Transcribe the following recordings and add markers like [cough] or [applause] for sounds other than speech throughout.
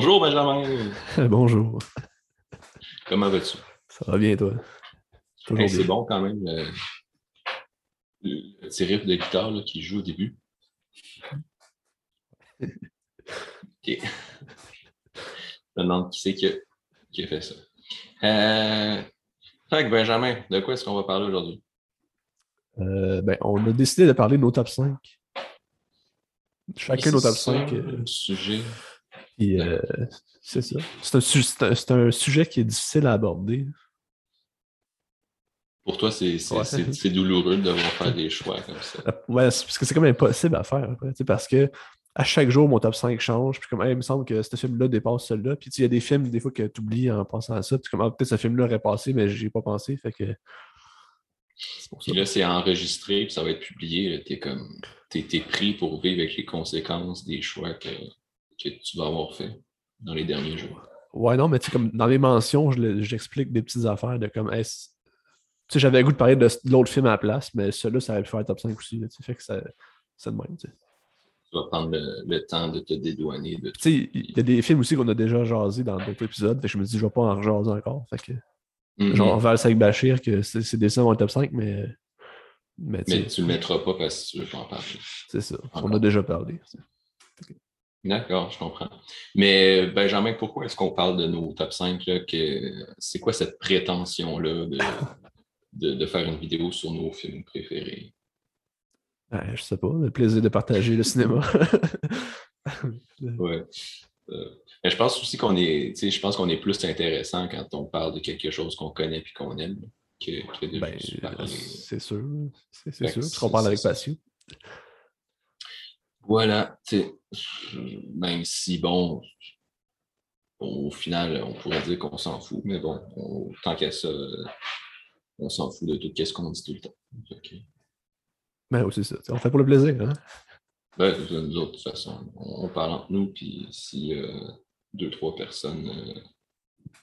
Bonjour Benjamin. [laughs] Bonjour. Comment vas-tu? Ça va bien, toi? Hey, C'est bon quand même, le, le petit riff de guitare là, qui joue au début. [laughs] OK. Je me demande qui c'est qui, qui, a fait ça. Euh, fait que Benjamin, de quoi est-ce qu'on va parler aujourd'hui? Euh, ben, on a décidé de parler de nos top 5. Chacun nos top 5. Euh, sujet? Puis, euh, c'est ça. C'est un, un, un, sujet qui est difficile à aborder. Pour toi, c'est ouais. douloureux de devoir faire des choix comme ça. Ouais, parce que c'est comme impossible à faire. Après, parce que à chaque jour, mon top 5 change. Puis comme, hey, il me semble que ce film-là dépasse celui-là. Puis il y a des films, des fois, que tu oublies en pensant à ça. Puis comme, ah, peut-être ce film-là aurait passé, mais j'ai pas pensé. Fait que. Puis là, c'est enregistré, puis ça va être publié. Tu es comme. T'es es pris pour vivre avec les conséquences des choix que, que tu vas avoir fait dans les derniers jours? Ouais, non, mais tu sais, comme dans les mentions, j'explique des petites affaires de comme. Hey, tu sais, j'avais le goût de parler de l'autre film à la place, mais celui-là, ça aurait pu faire top 5 aussi. Là, fait que c'est de même. Tu sais tu vas prendre le, temps de te dédouaner de Tu sais, il y a des films aussi qu'on a déjà jasé dans d'autres épisodes. Fait que je me dis, je vais pas en rejaser encore. Fait que, mm -hmm. Genre, Val avec Bachir, que c'est des dans le top 5, mais. Mais, mais tu le mettras pas parce que tu veux pas en parler. C'est ça. Encore. On a déjà parlé. D'accord, je comprends. Mais Benjamin, pourquoi est-ce qu'on parle de nos top 5? C'est quoi cette prétention-là de, de, de, faire une vidéo sur nos films préférés? Ouais, je sais pas, le plaisir de partager le cinéma. ouais. Euh, mais je pense aussi qu'on est, je pense qu'on est plus intéressant quand on parle de quelque chose qu'on connaît et qu'on aime que, que de ben, C'est sûr, c'est sûr, parce qu'on parle avec passion. Voilà, même si, bon, au final, on pourrait dire qu'on s'en fout, mais bon, on, tant qu'à ça, on s'en fout de tout ce qu'on dit tout le temps. Okay. Ben oui, c'est ça. On fait pour le plaisir. Hein? Ben, nous autres, de toute façon, on, parle entre nous, puis si euh, deux, trois personnes euh,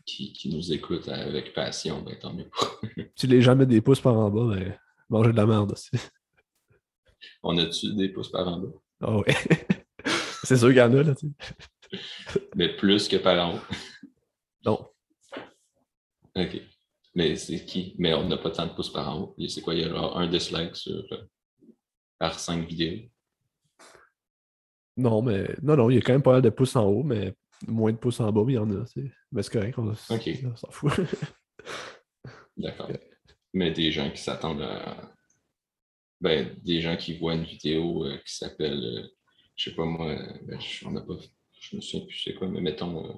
qui, qui, nous écoutent avec passion, ben tant mieux. [laughs] si les gens mettent des pouces par en bas, ben manger de la merde aussi. On a-tu des pouces par en bas? Ah oh, oui. [laughs] c'est sûr qu'il y en a, là, tu Mais plus que par en haut. Non. OK. Mais c'est qui? Mais on n'a pas tant de pouces par en haut. C'est quoi? Il y aura un dislike sur. Euh, par cinq vidéos. Non, mais non, non, il y a quand même pas mal de pouces en haut, mais moins de pouces en bas, mais il y en a. Mais c'est correct, on, s'en fout. [laughs] D'accord. Mais des gens qui s'attendent à. Ben, des gens qui voient une vidéo euh, qui s'appelle, euh, je sais pas moi, ben, je, on a pas, je me souviens plus c'est quoi, mais mettons, euh,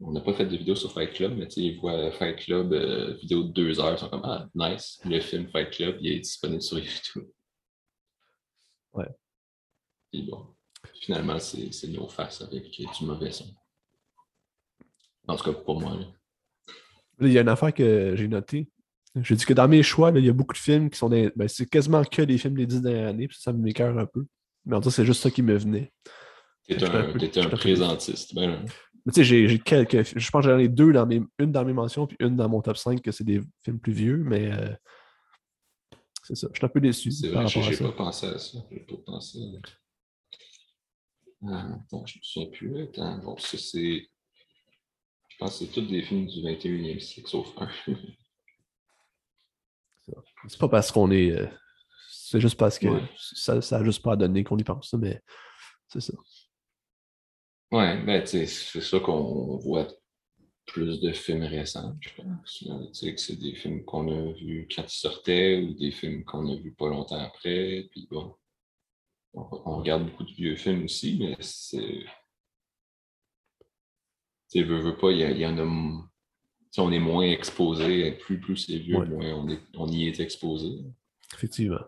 on n'a pas fait de vidéo sur Fight Club, mais ils voient Fight Club, vidéo de deux heures, ils sont comme Ah, nice, le film Fight Club, il est disponible sur YouTube. Ouais. Et bon, finalement, c'est nos faces avec du mauvais son. En tout cas, pour moi. Là. Il y a une affaire que j'ai notée. Je dis que dans mes choix, là, il y a beaucoup de films qui sont des. Ben, c'est quasiment que des films des dix dernières années, puis ça me m'écœure un peu. Mais en tout cas, c'est juste ça qui me venait. T'es un, un, un présentiste. Ben, mais tu sais, j'ai quelques. Je pense que j'en ai deux dans mes. Une dans mes mentions, puis une dans mon top 5, que c'est des films plus vieux, mais euh, c'est ça. Je suis un peu déçu. C'est vrai j'ai pas pensé à ça. J'ai pas pensé. Ah, bon, je me souviens plus. Attends, bon, ça c'est. Je pense que c'est tous des films du 21e siècle, sauf un. c'est pas parce qu'on est. Euh, c'est juste parce que ouais. ça n'a juste pas donné qu'on y pense, mais c'est ça. Ouais, ben, tu sais, c'est ça qu'on voit plus de films récents, je pense. que c'est des films qu'on a vus quand ils sortaient ou des films qu'on a vus pas longtemps après. Puis bon, on, regarde beaucoup de vieux films aussi, mais c'est. Tu veux, veux pas, il y, y, en a. on est moins exposé, plus, plus c'est vieux, ouais. moins on, est, on y est exposé. Effectivement.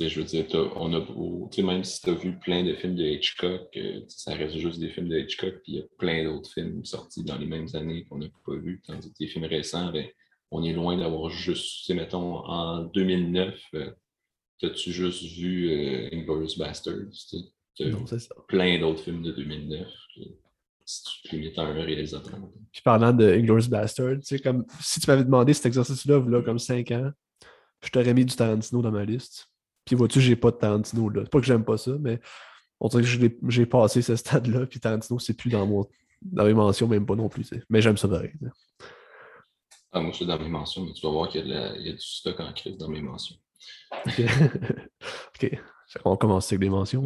Je veux dire, on a, même si tu as vu plein de films de Hitchcock, euh, ça reste juste des films de Hitchcock, puis il y a plein d'autres films sortis dans les mêmes années qu'on n'a pas vus. Tandis que des films récents, ben, on est loin d'avoir juste, mettons, en 2009, euh, as-tu juste vu euh, Inglourious Basterds? Non, c'est ça. Plein d'autres films de 2009. Si tu limites à un réalisateur. Puis parlant de Inglourious Basterds, comme si tu m'avais demandé cet exercice-là, là, comme 5 ans, je t'aurais mis du Tarantino dans ma liste. Puis vois-tu, j'ai pas de Tarantino là. C'est pas que j'aime pas ça, mais On dirait que j'ai passé ce stade-là, puis Tarantino, c'est plus dans, mon, dans mes mentions, même pas non plus. Mais j'aime ça pareil. Ah, moi, je suis dans mes mentions, mais tu vas voir qu'il y, a du stock en crise dans mes mentions. OK. [laughs] OK. On va commencer avec les mentions.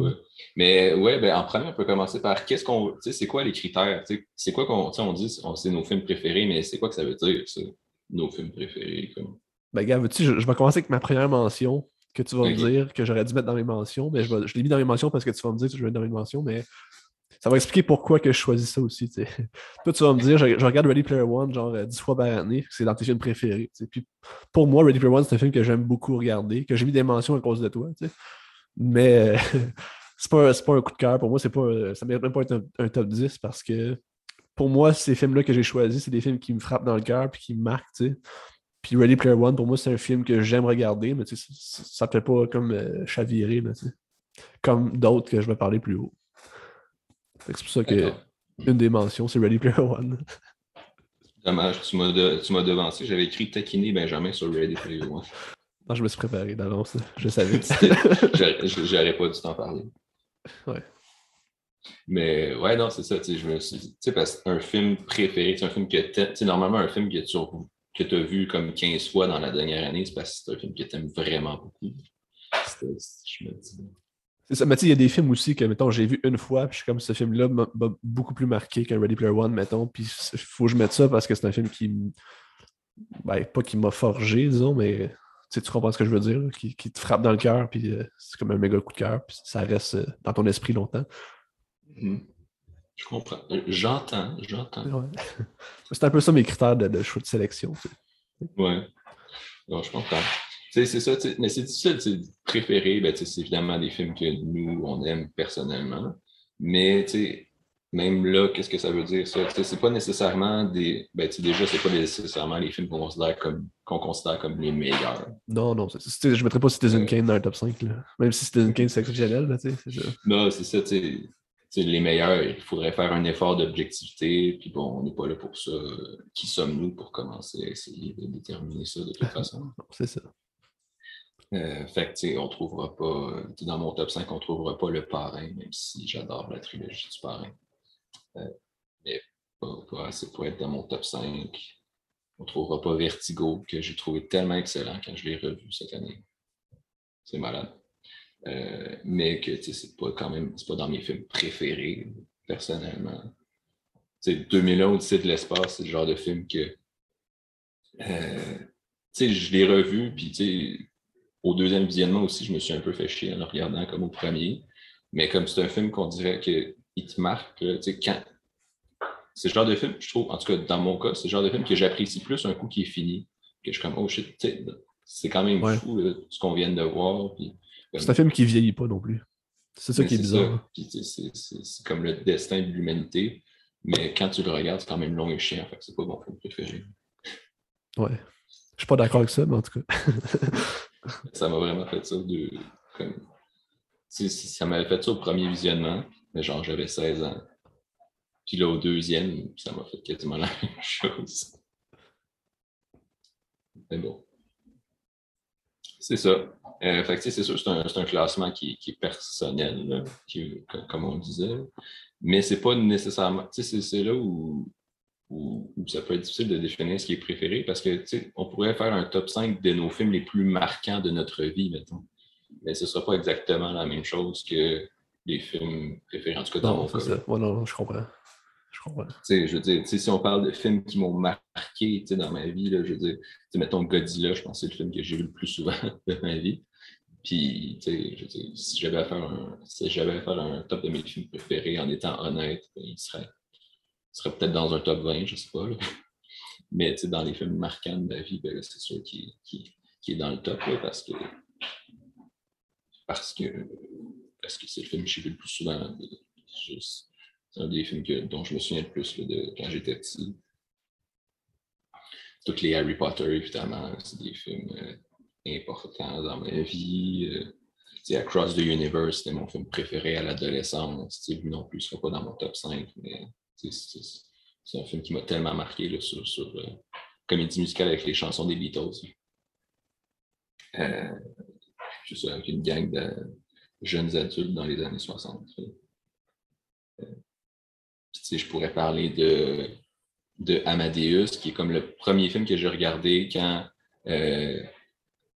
Mais ouais, ben, en premier, on peut commencer par qu'est-ce qu'on. Tu sais, c'est quoi les critères? C'est quoi qu'on. on dit, c'est nos films préférés, mais c'est quoi que ça veut dire, ça? Nos films préférés? Comme... Ben, gars, tu je, je vais commencer avec ma première mention que tu vas me dire que j'aurais dû mettre dans mes mentions, mais je, je l'ai mis dans mes mentions parce que tu vas me dire que je vais mettre dans mes mentions, mais ça va expliquer pourquoi que je choisis ça aussi. [laughs] Toi, tu vas me dire, je, regarde Ready Player One genre 10 fois par année, c'est dans tes films préférés. Puis pour moi, Ready Player One, c'est un film que j'aime beaucoup regarder, que j'ai mis des mentions à cause de toi. Mais [laughs] c'est pas, pas un coup de cœur. Pour moi, c'est pas, ça ne mérite même pas être un, top 10 parce que pour moi, ces films-là que j'ai choisis, c'est des films qui me frappent dans le cœur et qui me marquent. Puis Ready Player One, pour moi, c'est un film que j'aime regarder, mais ça ne fait pas comme euh, chavirer, comme d'autres que je vais parler plus haut. C'est pour ça que une des mentions, c'est Ready Player One. Dommage, tu m'as devancé. J'avais écrit taquiner Benjamin sur Ready Player One. [laughs] Non, je me suis préparé d'avance. Je savais. [laughs] [laughs] J'aurais pas dû t'en parler. Ouais. Mais ouais, non, c'est ça. Je me suis dit, parce qu'un film préféré, c'est un film que tu normalement, un film que tu que tu as vu comme 15 fois dans la dernière année, c'est parce que c'est un film que tu aimes vraiment beaucoup. Je me dis. C'est ça, mais tu sais, il y a des films aussi que, mettons, j'ai vu une fois, puis je suis comme ce film-là m'a beaucoup plus marqué qu'un Ready Player One, mettons, puis il faut que je mette ça parce que c'est un film qui. Ben, pas qui m'a forgé, disons, mais tu comprends ce que je veux dire, qui, te frappe dans le cœur, puis euh, c'est comme un méga coup de cœur, puis ça reste euh, dans ton esprit longtemps. Mm-hmm. Je comprends. Euh, j'entends, j'entends. [laughs] c'est un peu ça mes critères de, choix de sélection. Ouais. je comprends. C'est ça, mais c'est difficile. Préférer, ben, c'est évidemment des films que nous, on aime personnellement. Mais même là, qu'est-ce que ça veut dire ça? C'est pas nécessairement des. Ben, déjà, c'est pas nécessairement les films qu'on considère comme qu'on considère comme les meilleurs. Non, non. je ne mettrais pas Citizen Kane dans le top 5. Là. Même si Citizen Kane c'est exceptionnel, là, c'est ça. Non, c'est ça, tu les meilleurs, il faudrait faire un effort d'objectivité, puis bon, on n'est pas là pour ça. Qui sommes-nous pour commencer à essayer de déterminer ça de toute [laughs] façon? C'est ça. Euh, fait que, on trouvera pas, dans mon top 5, on ne trouvera pas le parrain, même si j'adore la trilogie du parrain. Euh, mais pas, assez pour être dans mon top 5. On ne trouvera pas Vertigo, que j'ai trouvé tellement excellent quand je l'ai revu cette année. C'est malade. Euh, mais que c'est pas quand même, c'est pas dans mes films préférés, personnellement. C'est 2001 Odyssée de l'espace, c'est le genre de film que euh, je l'ai revu, puis au deuxième visionnement aussi, je me suis un peu fait chier en le regardant comme au premier. Mais comme c'est un film qu'on dirait qu'il te marque, quand. C'est le genre de film, je trouve, en tout cas dans mon cas, c'est le genre de film que j'apprécie plus un coup qui est fini, que je suis comme, oh shit, c'est quand même fou ce qu'on vient de voir. Puis c'est un film qui vieillit pas non plus. C'est ça qui est, bizarre. C'est comme le destin de l'humanité. Mais quand tu le regardes, c'est quand même long et chiant. Fait c'est pas mon film préféré. Ouais. Je suis pas d'accord avec ça, mais en tout cas. [laughs] ça m'a vraiment fait ça de. ça m'avait fait ça au premier visionnement, mais genre j'avais 16 ans. Puis là, au deuxième, ça m'a fait quasiment la même [laughs] chose. Mais bon. C'est ça. Euh, fait c'est sûr, c'est un, un, classement qui, qui est personnel, qui, comme on disait. Mais c'est pas nécessairement. C'est là où, où, ça peut être difficile de définir ce qui est préféré parce que on pourrait faire un top 5 de nos films les plus marquants de notre vie, mettons. Mais ce ne sera pas exactement la même chose que les films préférés, en tout cas dans mon. Ouais, non, je comprends. Je comprends. je veux dire, si on parle de films qui m'ont marqué dans ma vie, là, je veux dire, mettons Godzilla, je pense que c'est le film que j'ai vu le plus souvent [laughs] de ma vie. Puis, tu sais, si j'avais à faire un, si à faire un top de mes films préférés en étant honnête, ben, il serait, serait peut-être dans un top 20, je sais pas. [laughs] Mais tu dans les films marquants de ma vie, ben, c'est sûr qu'il est dans le top parce que parce que parce que c'est le film que j'ai vu le plus souvent. C'est un des films que, dont je me souviens le plus de, quand j'étais petit. Toutes les Harry Potter, évidemment, c'est des films euh, important dans ma vie. Euh, Across the Universe, c'était mon film préféré à l'adolescence. Lui non plus, ne sera pas dans mon top 5, mais c'est un film qui m'a tellement marqué là, sur, sur euh, comédie musicale avec les chansons des Beatles. Euh, juste avec une gang de jeunes adultes dans les années 60. je pourrais parler de, de Amadeus, qui est comme le premier film que j'ai regardé quand,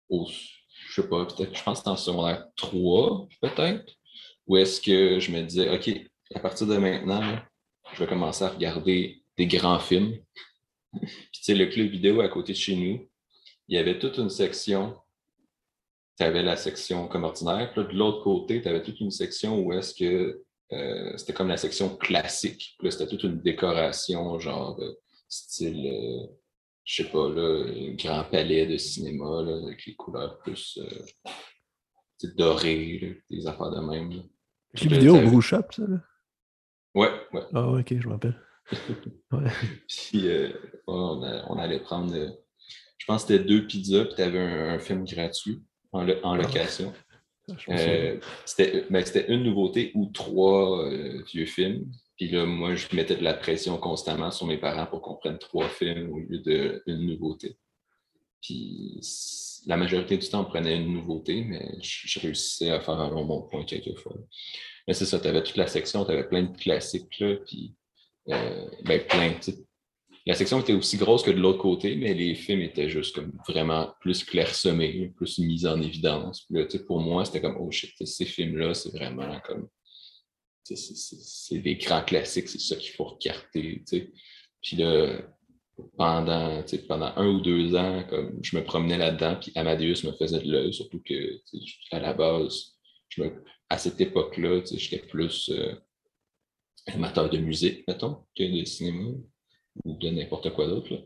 au, je sais pas, peut-être, je pense que en secondaire 3, peut-être, où est-ce que je me disais, OK, à partir de maintenant, je vais commencer à regarder des grands films. [laughs] Puis, tu le club vidéo à côté de chez nous, il y avait toute une section. Tu avais la section comme ordinaire. Puis là, de l'autre côté, tu avais toute une section où est-ce que euh, c'était comme la section classique. Puis là, c'était toute une décoration, genre euh, style, euh, je sais pas, là, un grand palais de cinéma, là, avec les couleurs plus dorées, des affaires de même. Là. Club vidéo au Shop, ça, là? Ouais, ouais. Ah, ok, je m'appelle. [laughs] ouais. Puis, on, on, allait prendre je pense que c'était deux pizzas, puis tu avais un, film gratuit en, en location. Euh, ben, c'était une nouveauté ou trois euh, vieux films. Puis là, moi, je mettais de la pression constamment sur mes parents pour qu'on prenne trois films au lieu d'une nouveauté. Puis la majorité du temps, on prenait une nouveauté, mais je, réussissais à faire un bon point quelquefois. Mais c'est ça, tu avais toute la section, tu avais plein de classiques, là, puis euh, ben, plein, la section était aussi grosse que de l'autre côté, mais les films étaient juste comme vraiment plus clairsemés, plus mis en évidence. pour moi, c'était comme, oh shit, ces films-là, c'est vraiment comme. C'est des grands classiques, c'est ça qu'il faut recarter. Puis là, pendant, pendant un ou deux ans, comme je me promenais là-dedans, puis Amadeus me faisait de l'œil, surtout que à la base, je à cette époque-là, j'étais plus euh, amateur de musique, mettons, que de cinéma ou de n'importe quoi d'autre.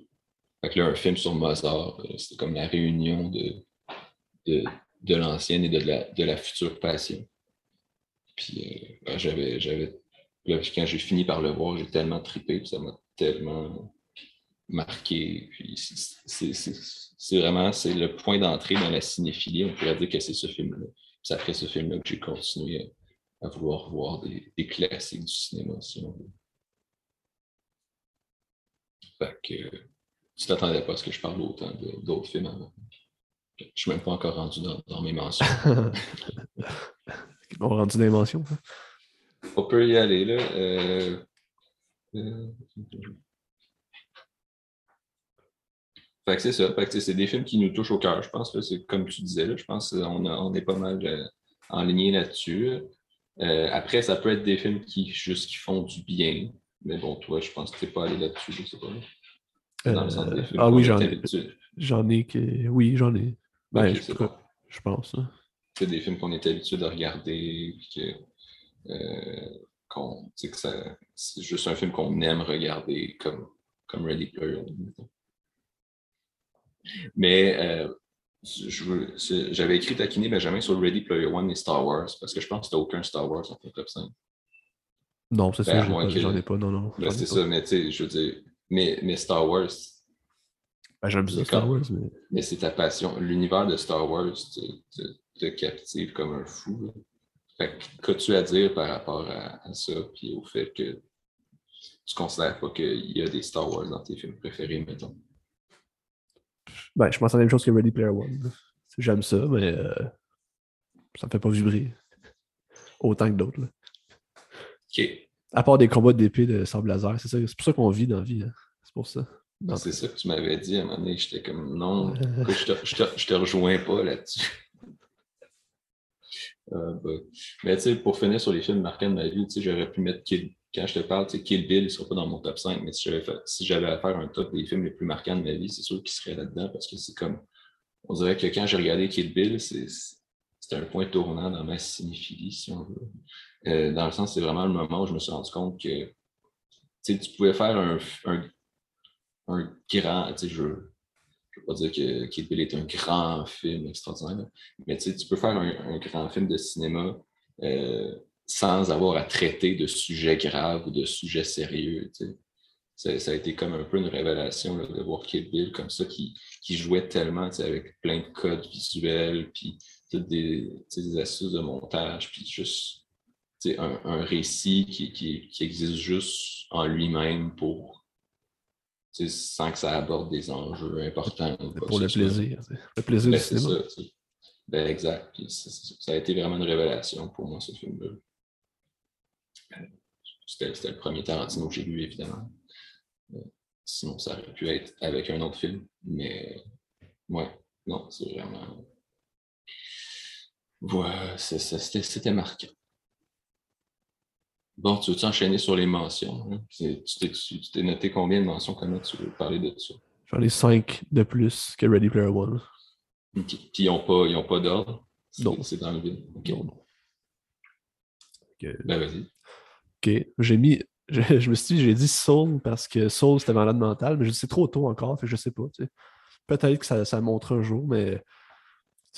Fait que là, un film sur Mozart, euh, c'était comme la réunion de, de, de l'ancienne et de la, de la future passion. Puis euh, j'avais, j'avais. quand j'ai fini par le voir, j'ai tellement trippé, puis ça m'a tellement marqué. Puis c'est, vraiment c'est le point d'entrée dans la cinéphilie. On pourrait dire que c'est ce film-là. C'est après ce film-là que j'ai continué à, vouloir voir des, des classiques du cinéma, si on veut. Fait que tu t'attendais pas à ce que je parle autant d'autres films avant. Je suis même pas encore rendu dans, mes mentions. [laughs] M'ont rendu les mentions. Hein? On peut y aller, là. Euh, euh, fait que c'est ça. Fait que c'est des films qui nous touchent au cœur, je pense. C'est comme tu disais, là, je pense qu'on on est pas mal euh, en ligne là-dessus. après, ça peut être des films qui juste qui font du bien. Mais bon, toi, je pense que tu n'es pas allé là-dessus, je sais pas. Dans le sens des films ah oui, j'en ai. J'en ai que. Oui, j'en ai. Ben, je, je, pense. Hein. C'est des films qu'on est habitué de regarder, puis que, euh, que ça, c'est juste un film qu'on aime regarder comme, comme Ready Player One. Mais euh, j'avais écrit taquiner Benjamin sur Ready Player One et Star Wars, parce que je pense que tu n'as aucun Star Wars en ton top 5. Non, c'est ça, ben, j'en ai pas, non, non. Ben, c'est ça, mais tu sais, je veux dire, mais, mais Star Wars. Ben, J'aime ça, Star Wars, mais. Mais c'est ta passion. L'univers de Star Wars te, captive comme un fou. Qu'as-tu à dire par rapport à, ça, puis au fait que tu considères pas qu'il y a des Star Wars dans tes films préférés, mettons? Ben, je pense à la même chose que Ready Player One. J'aime ça, mais euh, ça me fait pas vibrer [laughs] autant que d'autres. OK. À part des combats d'épée de sable laser, c'est ça. C'est pour ça qu'on vit dans la vie. Hein. C'est pour ça. C'est ça que tu m'avais dit à un moment donné. J'étais comme non, je, te, je, te, je te rejoins pas là-dessus? Euh, bah. Mais tu sais, pour finir sur les films marquants de ma vie, j'aurais pu mettre Kill, quand je te parle, Kill Bill, il ne sera pas dans mon top 5, mais si j'avais, à faire un top des films les plus marquants de ma vie, c'est sûr qu'il serait là-dedans parce que c'est comme. On dirait que quand j'ai regardé Kill Bill, c'est, c'était un point tournant dans ma cinéphilie, si on veut. Euh, dans le sens, c'est vraiment le moment où je me suis rendu compte que tu pouvais faire un, un, un grand, je ne veux pas dire que Kill Bill est un grand film extraordinaire, mais tu peux faire un, grand film de cinéma euh, sans avoir à traiter de sujets graves ou de sujets sérieux. Ça, ça, a été comme un peu une révélation de voir Kill Bill comme ça, qui, jouait tellement avec plein de codes visuels, puis des, des astuces de montage, puis juste un, récit qui, qui, existe juste en lui-même pour sans que ça aborde des enjeux importants. Pour le plaisir. Le plaisir ben, du cinéma. Ça, ben, exact. ça a été vraiment une révélation pour moi, ce film-là. c'était le premier Tarantino que j'ai vu, évidemment. sinon, ça aurait pu être avec un autre film. Mais ouais, non, c'est vraiment. Ouais, c'était marquant. Bon, tu veux enchaîner sur les mentions? Hein? Tu t'es noté combien de mentions? Comment tu veux parler de ça? J'en ai cinq de plus que Ready Player One. Puis ils n'ont pas, pas d'ordre? Non. C'est dans le vide. Non, non. Ben vas-y. OK. J'ai mis. [laughs] Je, me suis dit, j'ai dit Soul parce que Soul c'était malade mental, mais je sais trop tôt encore, fait que je sais pas. Peut-être que ça, ça montre un jour, mais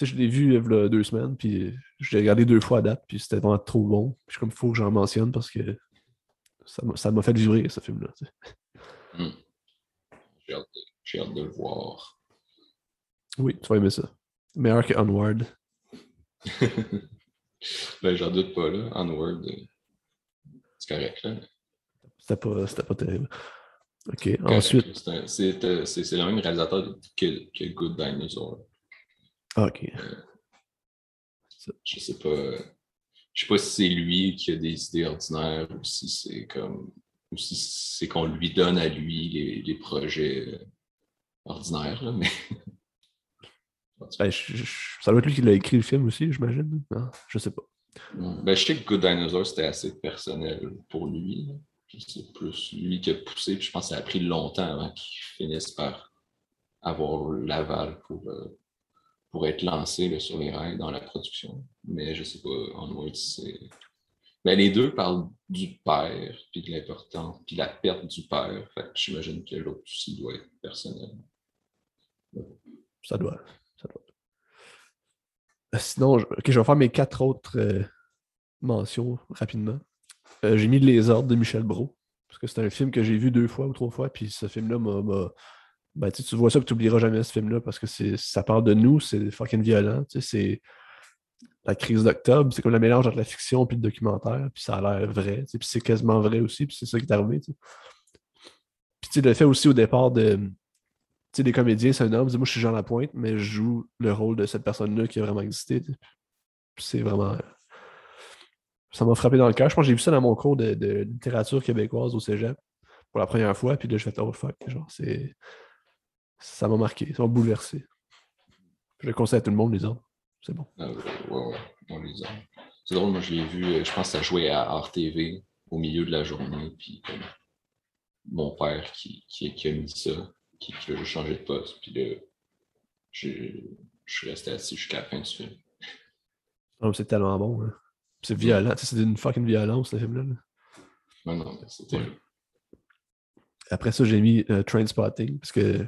je l'ai vu il y a deux semaines, puis je l'ai regardé deux fois à date, puis c'était vraiment trop bon. Puis comme il faut que j'en mentionne parce que ça m'a fait vibrer ce film-là. Hmm. J'ai hâte, de le voir. Oui, tu vas aimer ça. Meilleur que Onward. [laughs] ben, j'en doute pas, là. Onward, euh, c'est correct, là. C'était pas, pas terrible. OK, ensuite... C'est le même réalisateur que, que Good Dinosaur. OK. Euh, je sais pas. Je sais pas si c'est lui qui a des idées ordinaires ou si c'est comme. ou si c'est qu'on lui donne à lui les, projets euh, ordinaires, là, mais. [laughs] Ben, ça doit être lui qui l'a écrit le film aussi, j'imagine. Je sais pas. Ben, je sais que Good Dinosaur, c'était assez personnel pour lui. C'est plus lui qui a poussé. Puis je pense que ça a pris longtemps avant qu'il finisse par avoir l'aval pour, euh, pour être lancé sur les rails dans la production. Mais je ne sais pas, Onward, c'est. Mais les deux parlent du père, puis de l'importance, puis la perte du père. Fait j'imagine que l'autre aussi doit être personnel. Ça doit. Ça doit. Euh, sinon, je, je vais faire mes quatre autres euh, mentions rapidement. Euh, j'ai mis Les Ordres de Michel Brault, parce que c'est un film que j'ai vu deux fois ou trois fois, puis ce film-là m'a ben, tu vois ça et tu n'oublieras jamais ce film-là parce que ça parle de nous, c'est fucking violent. C'est la crise d'octobre, c'est comme le mélange entre la fiction et le documentaire, puis ça a l'air vrai, puis c'est quasiment vrai aussi, puis c'est ça qui est arrivé. Puis le fait aussi au départ de. des comédiens, c'est un homme, moi je suis Jean Lapointe, mais je joue le rôle de cette personne-là qui a vraiment existé. C'est vraiment. Ça m'a frappé dans le cœur. Je pense que j'ai vu ça dans mon cours de, littérature québécoise au Cégep pour la première fois, puis là je fais oh fuck, genre, c'est ça m'a marqué, ça m'a bouleversé. Je le conseille à tout le monde, les autres. C'est bon. Ah, ouais, ouais, les C'est drôle, moi je l'ai vu, euh, je pense que ça jouait à RTV au milieu de la journée, puis mon père qui, qui, a mis ça, qui, qui a juste changé de poste, puis là, je, suis resté assis jusqu'à la fin du film. Oh, c'est tellement bon, hein. C'est violent, c'est une fucking violence, ce film-là. Non, non, c'était. Après ça, j'ai mis euh, Trainspotting, parce que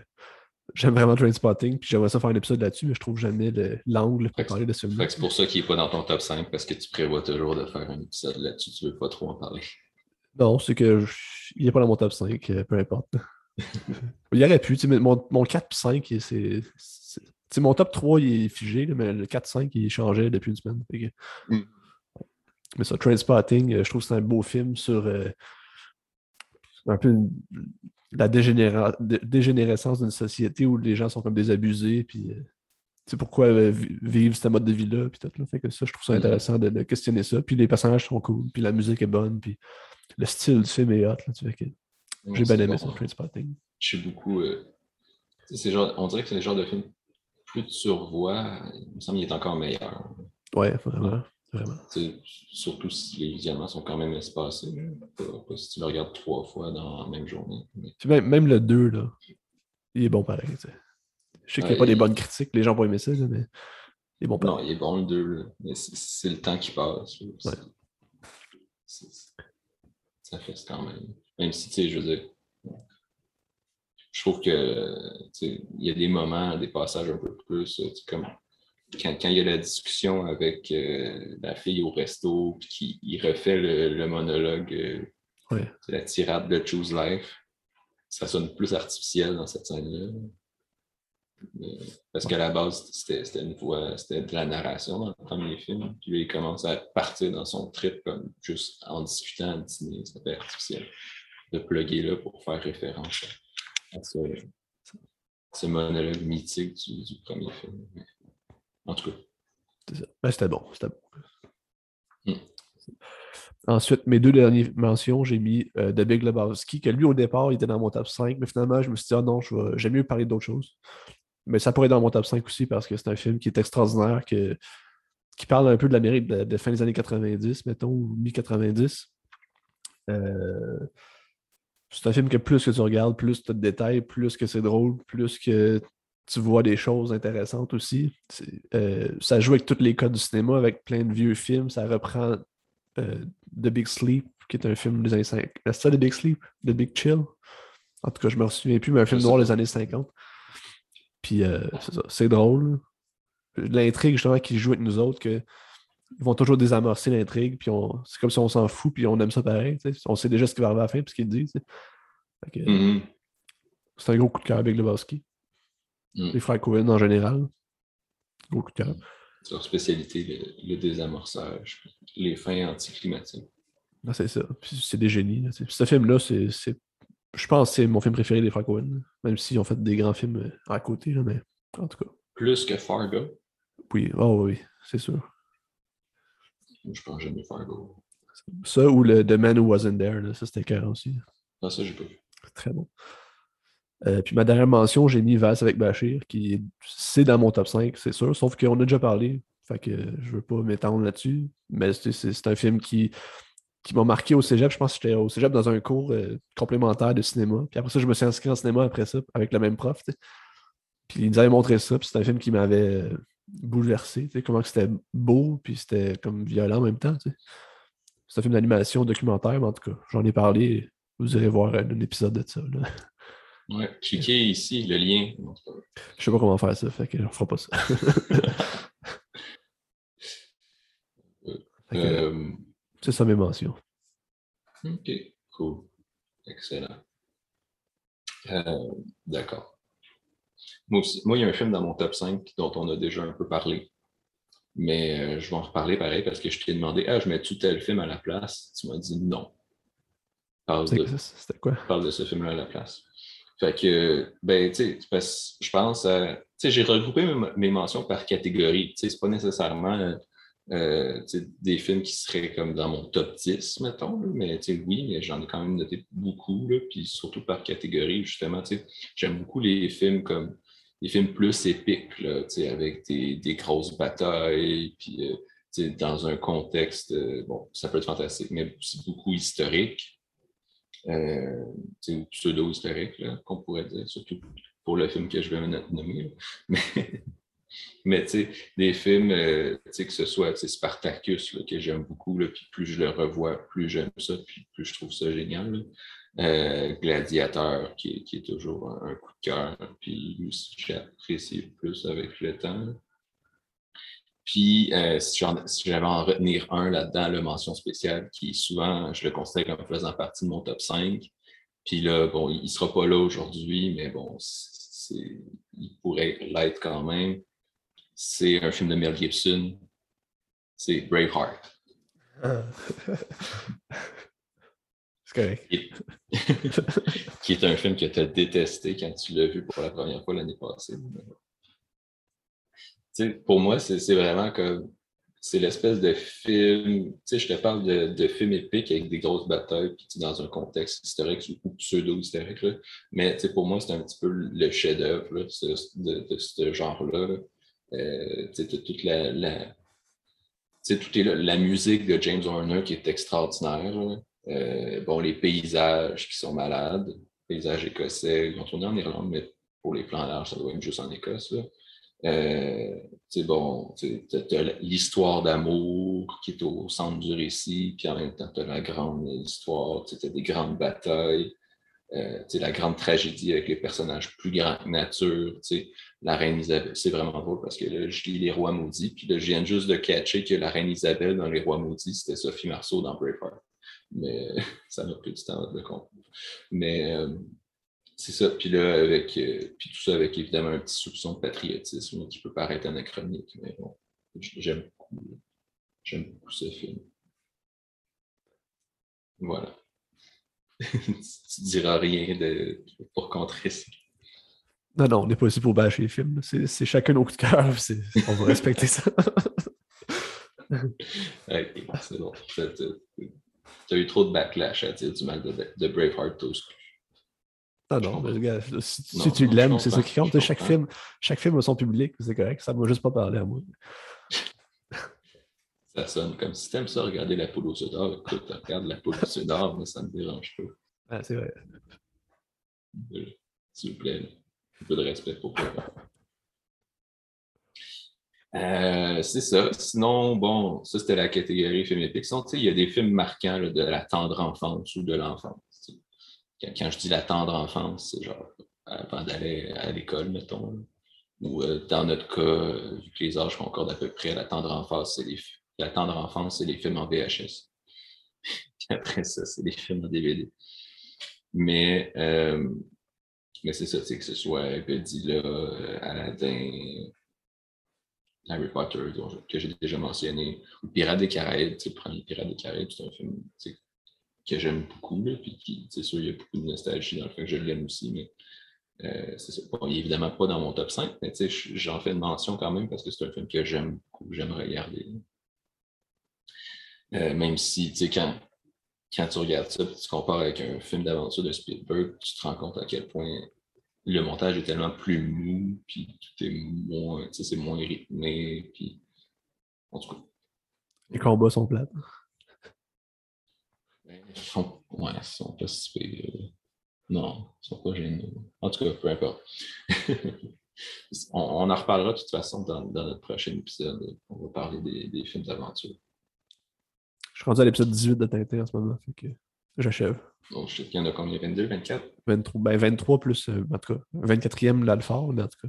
J'aime vraiment Trainspotting, puis j'aimerais ça faire un épisode là-dessus, mais je trouve jamais l'angle pour parler de ce film. C'est pour ça qu'il n'est pas dans ton top 5, parce que tu prévois toujours de faire un épisode là-dessus, tu ne veux pas trop en parler. Non, c'est que il n'est pas dans mon top 5, euh, peu importe. il aurait pu, mon, mon 4 et 5, c'est. Mon top 3 il est figé, mais le 4-5 il changeait depuis une semaine. Mm. Mais ça, Trainspotting, euh, je trouve que c'est un beau film sur euh, un peu une, la dégénérescence d'une société où les gens sont comme des abusés, puis c'est euh, pourquoi euh, vivre ce mode de vie-là, puis tout. Fait que ça, je trouve ça mm-hmm. intéressant de, questionner ça. Puis les personnages sont cool, puis la musique est bonne, puis le style du film est hot. Là, j'ai bien aimé ça, Trainspotting. Je suis beaucoup. Euh, genre, on dirait que c'est le genre de film, plus tu revois, il me semble qu'il est encore meilleur. Ouais, vraiment. Vraiment. Surtout si les visionnements sont quand même espacés. Pas, si tu le regardes trois fois dans la même journée. Même, même, le 2, là, il est bon pareil. Je sais qu'il n'y a pas des bonnes critiques, les gens vont aimer ça, mais il est bon pareil. Non, il est bon le 2, mais c'est le temps qui passe. Ça fait quand même. Même si, tu sais, je veux dire, je trouve que il y a des moments, des passages un peu plus, comme quand, il y a la discussion avec euh, la fille au resto, puis qu'il refait le, monologue, euh, la tirade de Choose Life, ça sonne plus artificiel dans cette scène-là. Euh, parce qu'à la base, c'était une voix, c'était de la narration dans le premier film. Puis il commence à partir dans son trip comme juste en discutant à dîner. C'était artificiel de plugger là pour faire référence à ce, monologue mythique du, du premier film. En tout cas. Ben, c'était bon. C'était bon. Hmm. Ensuite, mes deux dernières mentions, j'ai mis euh, The Big Lebowski, que lui, au départ, il était dans mon top 5, mais finalement, je me suis dit, ah non, j'aime mieux parler d'autres choses. Mais ça pourrait être dans mon top 5 aussi parce que c'est un film qui est extraordinaire, que, qui parle un peu de l'Amérique de, de, fin des années 90, mettons, ou mi-90. Euh, c'est un film que plus que tu regardes, plus tu as de détails, plus que c'est drôle, plus que tu vois des choses intéressantes aussi. Euh, ça joue avec tous les codes du cinéma, avec plein de vieux films. Ça reprend euh, The Big Sleep, qui est un film des années 50. C'est ça, The Big Sleep? The Big Chill? En tout cas, je me souviens plus, mais un film noir des années 50. Puis euh, c'est drôle. L'intrigue, justement, qui joue avec nous autres, que ils vont toujours désamorcer l'intrigue, puis c'est comme si on s'en fout, puis on aime ça pareil. On sait déjà ce qui va arriver à la fin, puis ce qu'ils disent. Mm-hmm. C'est un gros coup de cœur avec Lebowski. Mm. Les frères Cohen en général. Gros coup de cœur. C'est leur spécialité, le, désamorçage, les fins anticlimatiques. Ah, c'est ça. c'est des génies. Ce film-là, c'est, je pense que c'est mon film préféré des frères Cohen. Même s'ils ont fait des grands films euh, à côté, mais en tout cas. Plus que Fargo? Oui, oh, oui, c'est sûr. Je pense j'aime Fargo. Ça ou le The Man Who Wasn't There, ça c'était clair aussi. Ah, ça, j'ai pas vu. Très bon. Euh, puis ma dernière mention, j'ai mis Vasse avec Bachir, qui c'est dans mon top 5, c'est sûr, sauf qu'on a déjà parlé. Fait que je veux pas m'étendre là-dessus. Mais c'est un film qui, qui m'a marqué au cégep. Je pense que j'étais au cégep dans un cours euh, complémentaire de cinéma. Puis après ça, je me suis inscrit en cinéma après ça, avec le même prof. Puis il nous avait montré ça. Puis c'est un film qui m'avait euh, bouleversé. Comment c'était beau, puis c'était comme violent en même temps. C'est un film d'animation documentaire, mais en tout cas, j'en ai parlé. Vous irez voir un, épisode de ça. Ouais, cliquez ici, le lien. Je sais pas comment faire ça, fait que je ne ferai pas ça. [laughs] Euh, c'est ça mes mentions. OK, cool. Excellent. Euh, d'accord. Moi, moi, il y a un film dans mon top 5 dont on a déjà un peu parlé. Mais euh, je vais en reparler pareil parce que je t'ai demandé Ah, je mets-tu tel film à la place? Tu m'as dit non. C'était quoi? Parle de ce film-là à la place. Fait que, ben, tu sais, je pense, tu sais, j'ai regroupé mes, mentions par catégorie. Tu sais, c'est pas nécessairement euh, des films qui seraient comme dans mon top 10, mettons, mais oui, mais j'en ai quand même noté beaucoup, là, puis surtout par catégorie, justement, j'aime beaucoup les films comme les films plus épiques, avec des, des, grosses batailles, puis euh, dans un contexte, euh, bon, ça peut être fantastique, mais beaucoup historique euh, pseudo-historique, qu'on pourrait dire, surtout pour le film que je vais nommer. [laughs] Mais, des films, euh, que ce soit Spartacus, que j'aime beaucoup, puis plus je le revois, plus j'aime ça, puis plus je trouve ça génial. Euh, Gladiateur, qui, qui, est toujours un, coup de cœur, puis j'apprécie plus avec le temps. Puis, euh, si j'avais à en retenir un là-dedans, la mention spéciale, qui souvent, je le considère comme faisant partie de mon top 5. Puis là, bon, il ne sera pas là aujourd'hui, mais bon, il pourrait l'être quand même. C'est un film de Mel Gibson. C'est Braveheart. [laughs] C'est correct. [laughs] qui est un film que tu as détesté quand tu l'as vu pour la première fois l'année passée pour moi, c'est vraiment comme. C'est l'espèce de film. Tu sais, je te parle de, de film épique avec des grosses batailles, puis dans un contexte historique ou pseudo-historique. Mais pour moi, c'est un petit peu le chef-d'œuvre de, ce genre-là. Euh, toute la, la tout est la musique de James Horner qui est extraordinaire. Euh, bon, les paysages qui sont malades, paysages écossais, ils ont tourné en Irlande, mais pour les plans larges, ça doit être juste en Écosse. Euh, bon, tu l'histoire d'amour qui est au centre du récit, puis en même temps, tu as la grande histoire, tu as des grandes batailles, euh, la grande tragédie avec les personnages plus grands que nature. La reine Isabelle, c'est vraiment drôle parce que là, je lis Les Rois Maudits, puis là, je viens juste de catcher que la reine Isabelle dans Les Rois Maudits, c'était Sophie Marceau dans Braveheart. Mais [laughs] ça m'a pris du temps de le comprendre. Mais. Euh, c'est ça. Puis là, avec euh, puis tout ça avec évidemment un petit soupçon de patriotisme qui peut paraître anachronique, mais bon, j'aime beaucoup. J'aime beaucoup ce film. Voilà. [laughs] tu diras rien de, pour contrer ça. Non, non, on n'est pas ici pour bâcher les films. C'est chacun nos coups de cœur. On va respecter ça. [laughs] c'est bon. as eu trop de backlash à dire du mal de, de Braveheart au non, non, mais regarde, si, tu l'aimes, c'est ça qui compte. Chaque film, chaque film a son public, c'est correct. Ça ne m'a juste pas parlé à moi. Ça sonne comme si t'aimes ça, regarder la poule au Sudor. Écoute, regarde la poule au Sudor, mais ça ne me dérange pas. Ah, c'est vrai. Euh, s'il vous plaît, un peu de respect pour toi. Euh, c'est ça. Sinon, bon, ça c'était la catégorie film épique. Il y a des films marquants de la tendre enfance ou de l'enfance. Quand, je dis la tendre enfance, c'est genre avant d'aller à l'école, mettons. Ou euh, dans notre cas, vu que les âges concordent à peu près, la tendre enfance, c'est les, la tendre enfance, c'est les films en VHS. [laughs] Puis après ça, c'est les films en DVD. Mais, euh, mais c'est ça, que ce soit Godzilla, euh, Aladdin, Harry Potter, que j'ai déjà mentionné, ou Pirates des Caraïbes, le premier Pirates des Caraïbes, c'est un film que j'aime beaucoup, là, puis qui, c'est sûr, il y a beaucoup de nostalgie dans le fait que je l'aime aussi, mais euh, c'est. Bon, il n'est évidemment pas dans mon top 5, mais j'en fais une mention quand même parce que c'est un film que j'aime beaucoup, j'aime regarder. Euh, même si, quand, quand tu regardes ça, tu compares avec un film d'aventure de Spielberg, tu te rends compte à quel point le montage est tellement plus mou, puis tout est moins, c'est moins rythmé, puis en tout cas. Les combats sont plats. Ils sont, ouais, ils sont pas si Non, ils sont pas géniaux. En tout cas, peu importe. [laughs] on, en reparlera de toute façon dans, notre prochain épisode. On va parler des, films d'aventure. Je suis rendu à l'épisode 18 de Tintin en ce moment, fait que j'achève. Donc, je sais qu'il y en a combien? 22, 24 23, ben 23 plus, euh, en tout cas, 24e l'Alfort, en tout cas.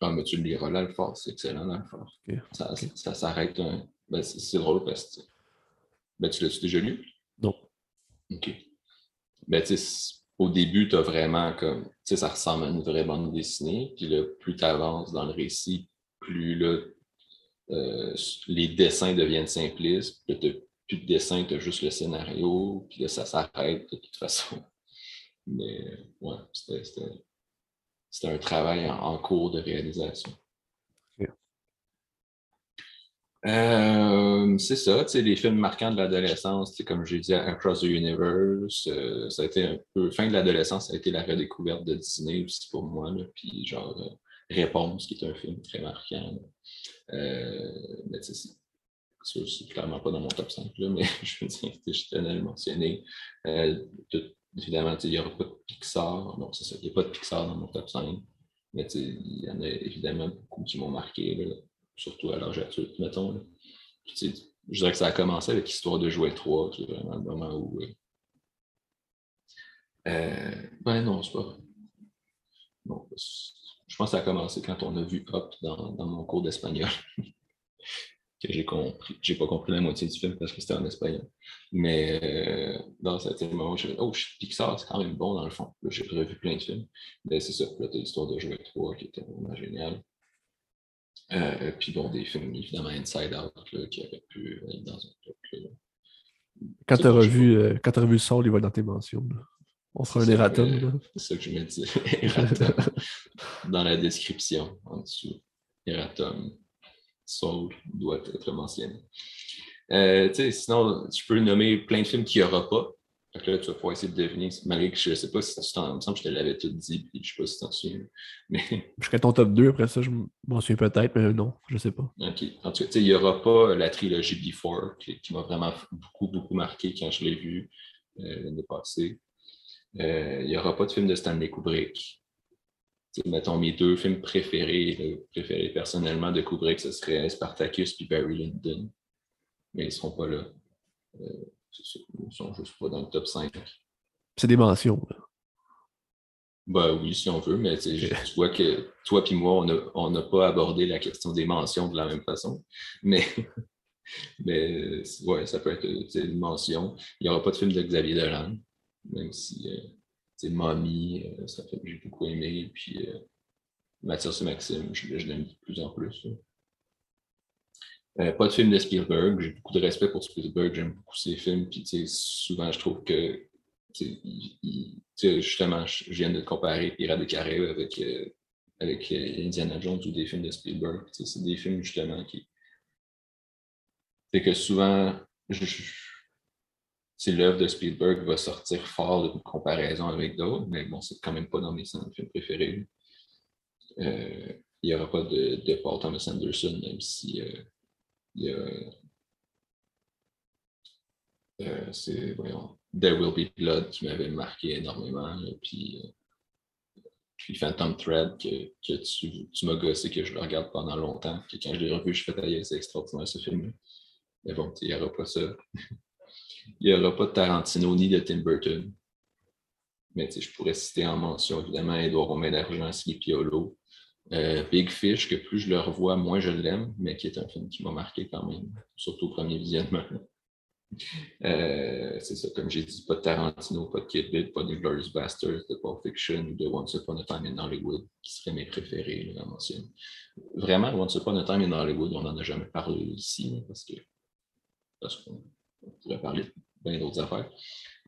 Ah, mais tu le liras l'Alfort, c'est excellent l'Alfort. Ça, ça s'arrête. Ben, c'est drôle parce que. Ben, tu l'as-tu déjà lu? OK. Mais tu au début, tu as vraiment comme, tu sais, ça ressemble à une vraie bande dessinée. Puis là, plus tu avances dans le récit, plus là, euh, les dessins deviennent simplistes. Puis tu plus de dessins, tu as juste le scénario. Puis là, ça s'arrête de toute façon. Mais ouais, c'était un travail en cours de réalisation. Euh, c'est ça, les films marquants de l'adolescence, comme j'ai dit, Across the Universe, euh, ça a été un peu, fin de l'adolescence, ça a été la redécouverte de Disney aussi pour moi, puis genre euh, Réponse, qui est un film très marquant. mais c'est clairement pas dans mon top 5, là, mais [laughs] je veux dire, je tenais à le mentionner. évidemment, il n'y aura pas de Pixar, non, c'est ça, il n'y a pas de Pixar dans mon top 5, mais il y en a évidemment beaucoup qui m'ont marqué. Là surtout à l'âge adulte, mettons. je dirais que ça a commencé avec l'histoire de jouer 3, c'est vraiment le moment où. Euh, euh, ben non, c'est pas vrai. je pense que ça a commencé quand on a vu Hop dans, mon cours d'espagnol. [laughs] j'ai compris. J'ai pas compris la moitié du film parce que c'était en espagnol. Mais euh, dans cet moment, je me oh, Pixar, c'est quand même bon dans le fond. J'ai revu plein de films. Mais c'est ça. Là, l'histoire de jouer 3 qui était vraiment génial. Euh, puis bon, des films évidemment Inside Out là, qui auraient pu être dans un top. Quand tu as, revu, euh, quand as revu Soul, il va dans tes mentions. On fera un erratum. C'est ça que je me dis. [laughs] erratum. dans la description, en dessous. Erratum. Soul doit être mentionné. Euh, sinon, tu peux nommer plein de films qu'il n'y aura pas. Donc là, tu vas pouvoir essayer de deviner, malgré que je ne sais pas si tu t'en... Il me semble que je te l'avais tout dit, puis je ne sais pas si tu t'en souviens. Mais... [laughs] Jusqu'à ton top 2, après ça, je m'en souviens peut-être, mais non, je ne sais pas. OK. En tout cas, il n'y aura pas la trilogie Before, qui, qui m'a vraiment beaucoup, beaucoup marqué quand je l'ai vu euh, l'année passée. Euh, il n'y aura pas de film de Stanley Kubrick. T'sais, mettons mes deux films préférés, préférés personnellement de Kubrick, ce serait Spartacus puis Barry Lyndon. Mais ils ne seront pas là. Ils sont juste pas dans le top 5. C'est des mentions. Ben oui, si on veut, mais tu [laughs] vois que toi et moi, on n'a pas abordé la question des mentions de la même façon. Mais, [laughs] mais ouais, ça peut être une mention. Il n'y aura pas de film de Xavier Dolan, même si c'est euh, Mommy, euh, ça fait que j'ai beaucoup aimé. Puis euh, Mathias et Maxime, je, l'aime de plus en plus. Euh, pas de film de Spielberg. J'ai beaucoup de respect pour Spielberg. J'aime beaucoup ses films. Puis, souvent, je trouve que, justement, je viens de comparer Pirates des Caraïbes avec, euh, avec euh, Indiana Jones ou des films de Spielberg. C'est des films, justement, qui. Fait que souvent, je, si l'œuvre de Spielberg va sortir fort d'une comparaison avec d'autres, mais bon, c'est quand même pas dans mes films préférés. Il n'y aura pas de, de, Paul Thomas Anderson, même si euh. Euh, c'est, voyons, There Will Be Blood qui m'avait marqué énormément. puis, puis Phantom Thread, que, que tu, tu m'as gossé que je le regarde pendant longtemps. Que quand je l'ai revu, je fais tailler, c'est extraordinaire ce film. Mais bon, il n'y aura pas ça. [laughs] Il n'y aura pas de Tarantino ni de Tim Burton. Mais je pourrais citer en mention, évidemment, Edouard Romain d'Argent, Sleepy Hollow. Euh, Big Fish, que plus je le revois, moins je l'aime, mais qui est un film qui m'a marqué quand même, surtout au premier visionnement. [laughs] Euh, c'est ça, comme j'ai dit, pas de Tarantino, pas de Kid Bill, pas de Glorious Bastards, de Pulp Fiction ou de Once Upon a Time in Hollywood, qui seraient mes préférés là, mentionner. Vraiment, Once Upon a Time in Hollywood, on n'en a jamais parlé ici, parce que parce qu'on pourrait parler de bien d'autres affaires.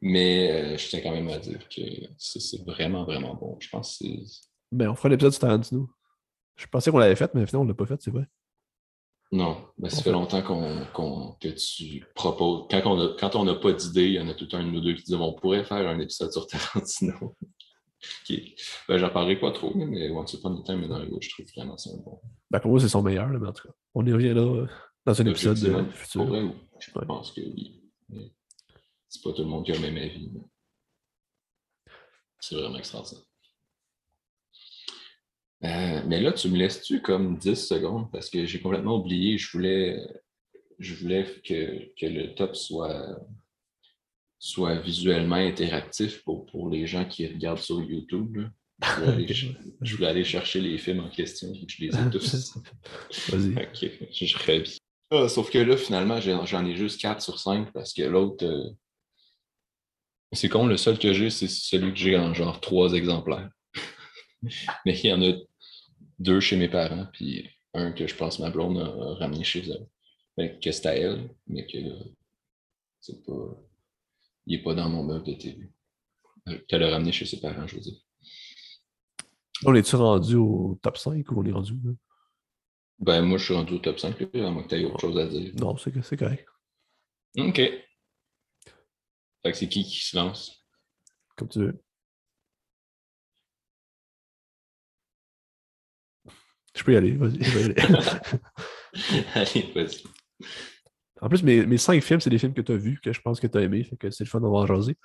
Mais euh, je tiens quand même à dire que c'est vraiment, vraiment bon. Je pense que c'est. Ben, on fera l'épisode sur Tarantino. Je pensais qu'on l'avait fait, mais finalement, on ne l'a pas fait, c'est vrai. Non, ben, ça fait longtemps qu'on, que tu proposes. Quand on n'a pas d'idée, il y en a tout un de nous deux qui disent on pourrait faire un épisode sur Tarantino. [laughs] ben, j'en parlerai pas trop, mais Once Upon a Time dans les je trouve vraiment ça bon. Ben, pour moi, c'est son meilleur, mais en tout cas. On y revient là euh, dans un épisode de futur. Vrai, je pense que oui. C'est pas tout le monde qui a le même avis. C'est vraiment extraordinaire. Euh, mais là, tu me laisses-tu comme 10 secondes? Parce que j'ai complètement oublié. Je voulais, je voulais que, que le top soit, soit visuellement interactif pour, pour les gens qui regardent sur YouTube. [laughs] Je voulais, aller, chercher les films en question et je les ai [laughs] tous. Vas-y. ok, je rêve. Ah, sauf que là, finalement, j'en ai juste 4 sur 5 parce que l'autre. Euh, c'est con, le seul que j'ai, c'est celui que j'ai en genre 3 exemplaires. [laughs] Mais il y en a deux chez mes parents, puis un que je pense ma blonde a, ramené chez elle. Fait que c'est à elle, mais que c'est pas. Il n'est pas dans mon meuble de TV. Qu'elle a ramené chez ses parents, je veux dire. On est-tu rendu au top 5 ou on est rendu? Là? Ben, moi, je suis rendu au top 5, à moins que tu aies autre chose à dire. Non, c'est correct. OK. Fait que c'est qui qui se lance? Comme tu veux. Je peux y aller, vas-y. [laughs] Allez, vas-y. En plus, mes, mes cinq films, c'est des films que tu as vus, que je pense que tu as fait que c'est le fun d'avoir jasé.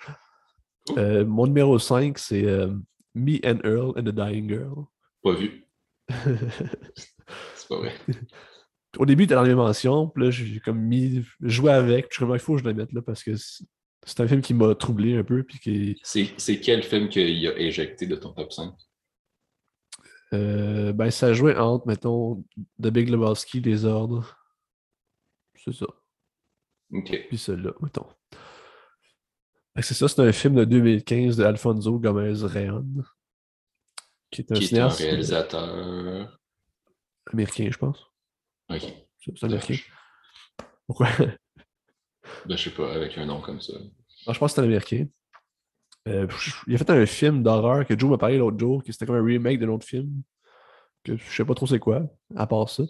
Euh, mon numéro 5, c'est euh, Me and Earl and the Dying Girl. Pas vu. [laughs] c'est pas vrai. Au début, t'as dans les mentions, puis là, j'ai comme mis, joué avec, puis je suis comme, il faut que je le mette là parce que c'est un film qui m'a troublé un peu. Puis qui... C'est quel film qu'il a éjecté de ton top 5? Euh, ben, ça jouait entre, mettons, The Big Lebowski, Les Ordres. C'est ça. OK. Puis celui-là, mettons. C'est ça, c'est un film de 2015 de Alfonso Gomez Reon. Qui est un qui est un réalisateur américain, je pense. Ok. C'est américain. Pourquoi? Ben, je sais pas, avec un nom comme ça. Non, je pense que c'est un américain. Euh, il a fait un film d'horreur que Joe m'a parlé l'autre jour, qui c'était comme un remake d'un autre film. Que je sais pas trop c'est quoi, à part ça.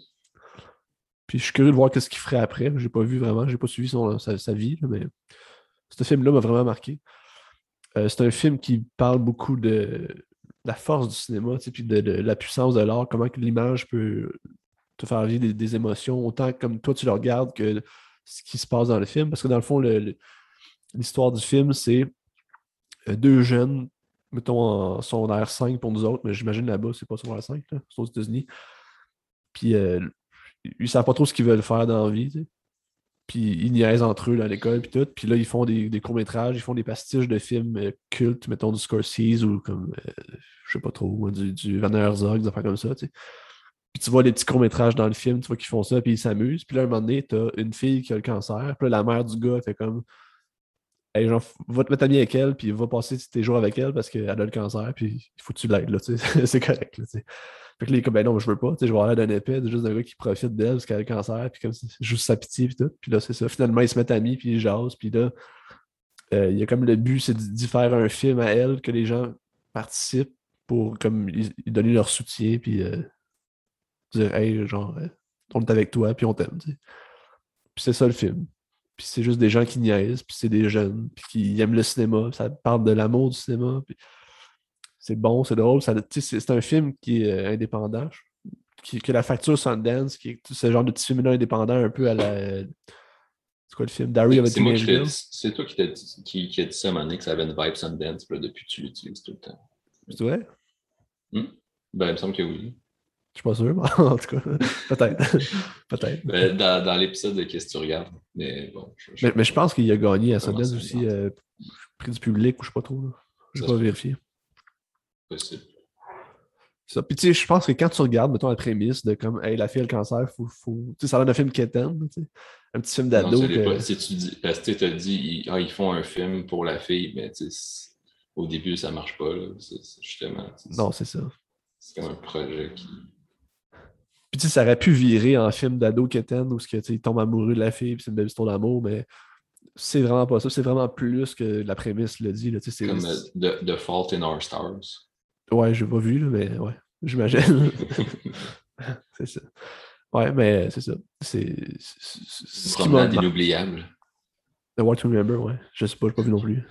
Puis je suis curieux de voir ce qu'il ferait après. J'ai pas vu vraiment, j'ai pas suivi son, sa, vie, mais ce film-là m'a vraiment marqué. Euh, c'est un film qui parle beaucoup de la force du cinéma, puis de, la puissance de l'art, comment l'image peut te faire vivre des, émotions, autant comme toi tu le regardes que ce qui se passe dans le film. Parce que dans le fond, l'histoire du film, c'est deux jeunes, mettons en secondaire 5 pour nous autres, mais j'imagine là-bas, c'est pas secondaire 5, c'est aux États-Unis. Puis euh, ils savent pas trop ce qu'ils veulent faire dans la vie. Puis ils niaisent entre eux à l'école, puis tout. Puis là, ils font des, courts-métrages, ils font des pastiches de films euh, cultes, mettons du Scorsese ou comme, je sais pas trop, du, du Van Herzog, des affaires comme ça, tu sais. Puis tu vois les petits courts-métrages dans le film, tu vois qu'ils font ça, puis ils s'amusent. Puis là, à un moment donné, t'as une fille qui a le cancer, puis là, la mère du gars fait comme Genre, va te mettre ami avec elle, puis va passer tes jours avec elle parce qu'elle a le cancer, puis il faut que tu l'aides, [laughs] c'est correct. Fait que là, il comme, ben non, je veux pas, je vais l'air d'un épée, juste d'un gars qui profite d'elle parce qu'elle a le cancer, puis comme, juste sa pitié, puis tout. Puis là, c'est ça. Finalement, ils se mettent amis, puis ils jasent, puis là, euh, il y a comme le but, c'est d'y faire un film à elle, que les gens participent pour, comme, lui donner leur soutien, puis euh, dire, hey, genre, euh, on est avec toi, puis on t'aime. Puis c'est ça le film. Puis c'est juste des gens qui niaisent, puis c'est des jeunes, puis qui aiment le cinéma. Ça parle de l'amour du cinéma. Puis c'est bon, c'est drôle. C'est un film qui est euh, indépendant, qui, a la facture Sundance, qui est ce genre de petit film indépendant un peu à la. C'est quoi le film? Diary of C'est toi qui, dit, qui, qui a dit ça, Mané, que ça avait une vibe Sundance, depuis tu l'utilises tout le temps. C'est vrai? Hmm? Ben, il me semble que oui. Je suis pas sûr, [laughs] en tout cas, peut-être. [laughs] peut-être. Dans, dans l'épisode de Qu'est-ce que tu regardes? Mais bon. Je, mais, je pense qu'il a gagné à Sundance aussi, euh, prix du public, ou je sais pas trop. Je vais pas vérifier. Possible. Ça. Puis tu sais, je pense que quand tu regardes, mettons, la prémisse de comme Hey, la fille a le cancer, faut, faut... Tu sais, ça a l'air d'un film quétaine, tu sais. Un petit film d'ado. Que... Si tu dis, parce que tu as dit ils, ah, ils font un film pour la fille, mais tu sais, au début, ça marche pas. Là. justement. Non, c'est ça. C'est comme un projet qui. Puis tu sais, ça aurait pu virer en film d'ado quétaine où il tombe amoureux de la fille, puis c'est une belle histoire d'amour, mais c'est vraiment pas ça. C'est vraiment plus que la prémisse le dit. Là, comme uh, the, Fault in Our Stars. Ouais, j'ai pas vu, mais ouais, j'imagine. [laughs] c'est ça. Ouais, mais c'est ça. C'est ce qui m'a inoubliable. The What to Remember, ouais. Je sais pas, j'ai pas vu non plus.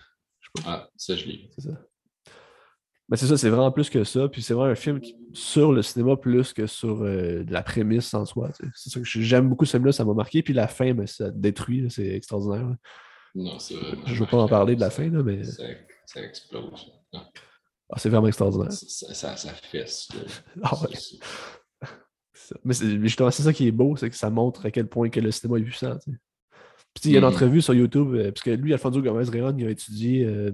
Ah, ça, je l'ai. C'est ça. Mais c'est ça, c'est vraiment plus que ça. Puis c'est vraiment un film qui, sur le cinéma plus que sur euh, la prémisse en soi. C'est ça que j'aime beaucoup ce film-là, ça m'a marqué. Puis la fin, mais ça détruit, c'est extraordinaire. Non, c'est Je ne veux pas en parler de la fin, là, mais. Ça, explose. Ah, c'est vraiment extraordinaire. Ça, ça, ça fesse. [laughs] Ah, ouais. Mais, justement, c'est ça qui est beau, c'est que ça montre à quel point que le cinéma est puissant. Puis il y a une mm-hmm. entrevue sur YouTube, euh, parce que lui, Alfonso Gomez-Réon, il a étudié euh,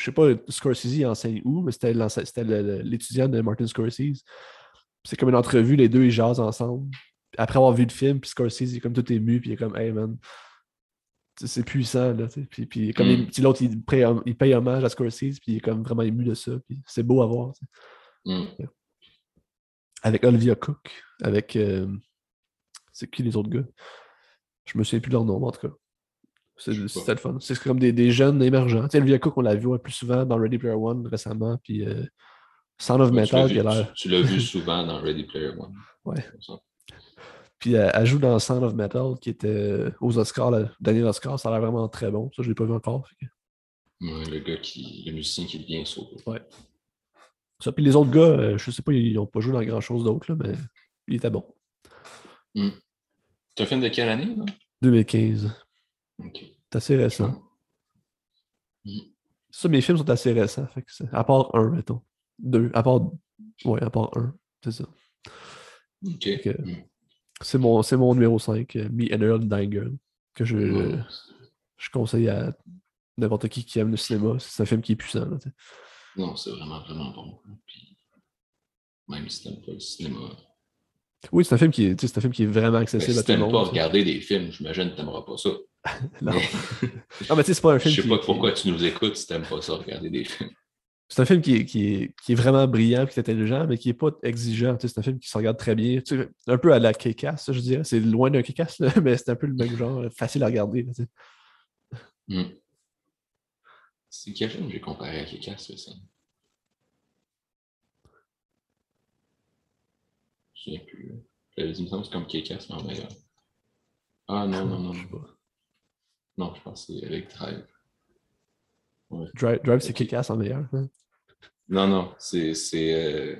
je sais pas, Scorsese enseigne où, mais c'était l'étudiant de Martin Scorsese. C'est comme une entrevue, les deux ils jasent ensemble. Après avoir vu le film, puis Scorsese il est comme tout ému, puis il est comme Hey man, c'est puissant là. Puis, puis comme mm. l'autre il, il, paye hommage à Scorsese, puis il est comme vraiment ému de ça. Puis c'est beau à voir. Mm. Avec Olivia Cook, avec euh, c'est qui les autres gars? Je me souviens plus de leur nom en tout cas. C'est le fun. C'est comme des, des, jeunes émergents. Tu sais, Olivia Cook, on l'a vu plus souvent dans Ready Player One récemment, puis euh, Sound of Metal. Tu, l'as vu [laughs] souvent dans Ready Player One. Ouais. Puis euh, elle joue dans Sound of Metal qui était euh, aux Oscars, le dernier Oscar, ça a l'air vraiment très bon. Ça, je ne l'ai pas vu encore. Ouais, le gars qui. le musicien qui est bien sauvé. Ouais. Ça, puis les autres gars, je ne sais pas, ils n'ont pas joué dans grand chose d'autre, mais il était bon. Mm. C'est un film de quelle année? Là? 2015. C'est assez récent. Mm. Ça, mes films sont assez récents. Fait à part un, mettons. Deux. À part. Ouais, à part un. C'est ça. OK. Mm. C'est mon, mon numéro 5, euh, Me and Earl Dying que je, je conseille à n'importe qui qui aime le cinéma. C'est un film qui est puissant. non, c'est vraiment, vraiment bon. même si t'aimes pas le cinéma. Oui, c'est un film qui est, c'est un film qui est vraiment accessible à tout le monde. Si pas regarder des films, j'imagine que t'aimeras pas ça. [laughs] non. [laughs] non, mais tu sais, c'est pas un film. Je sais pas pourquoi tu nous écoutes si t'aimes pas ça, regarder des films. C'est un film qui est, qui, est, vraiment brillant, qui est intelligent, mais qui n'est pas exigeant. c'est un film qui se regarde très bien. un peu à la K-Cast, je dirais. C'est loin d'un K-Cast, [laughs] mais c'est un peu le même genre, facile à regarder. Hmm. C'est quel film j'ai comparé à K-Cast ça? Je ne sais plus. Il me semble que c'est comme K-Cast, mais en meilleur. Ah non, non, non. non. Non, je pense que c'est avec Drive. Drive, Drive c'est Kick-Ass en meilleur. Hein? Non, non, c'est euh,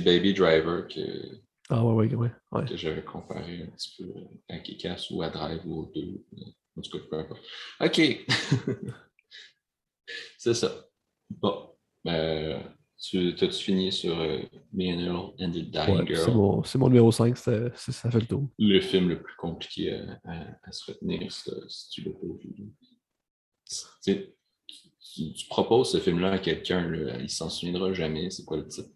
Baby Driver que, ah, ouais, ouais, ouais, que j'avais comparé un petit peu à Kick-Ass ou à Drive ou aux deux. En tout cas, peu importe. OK. [laughs] c'est ça. Bon. Euh, tu as-tu fini sur euh, Me and the Dying Girl? C'est mon, numéro 5, ça, fait le tour. Le film le plus compliqué à, se retenir, si tu l'as pas vu. Tu, proposes ce film-là à quelqu'un, il s'en souviendra jamais. C'est quoi le titre?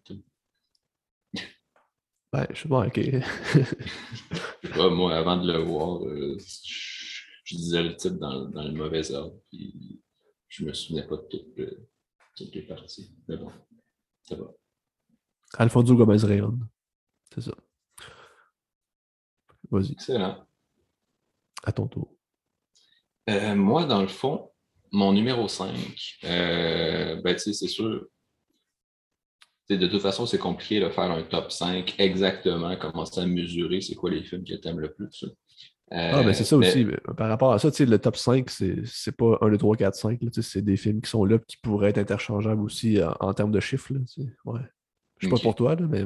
Ouais, je sais pas, ok. [laughs] je sais pas, moi, avant de le voir, euh, je, disais le titre dans, dans, le mauvais ordre, puis je me souvenais pas de toutes les parties. Mais bon. Ça va. Alfonso Gomez Rayon. C'est ça. Vas-y. Excellent. À ton tour. Euh, moi, dans le fond, mon numéro 5, euh, ben, c'est sûr. De toute façon, c'est compliqué de faire un top 5 exactement, commencer à mesurer c'est quoi les films que tu aimes le plus. Ah, mais c'est ça aussi. Par rapport à ça, le top 5, c'est pas 1, 2, 3, 4, 5. C'est des films qui sont là qui pourraient être interchangeables aussi en, termes de chiffres. Là, ouais. Je sais pas pour toi, là, mais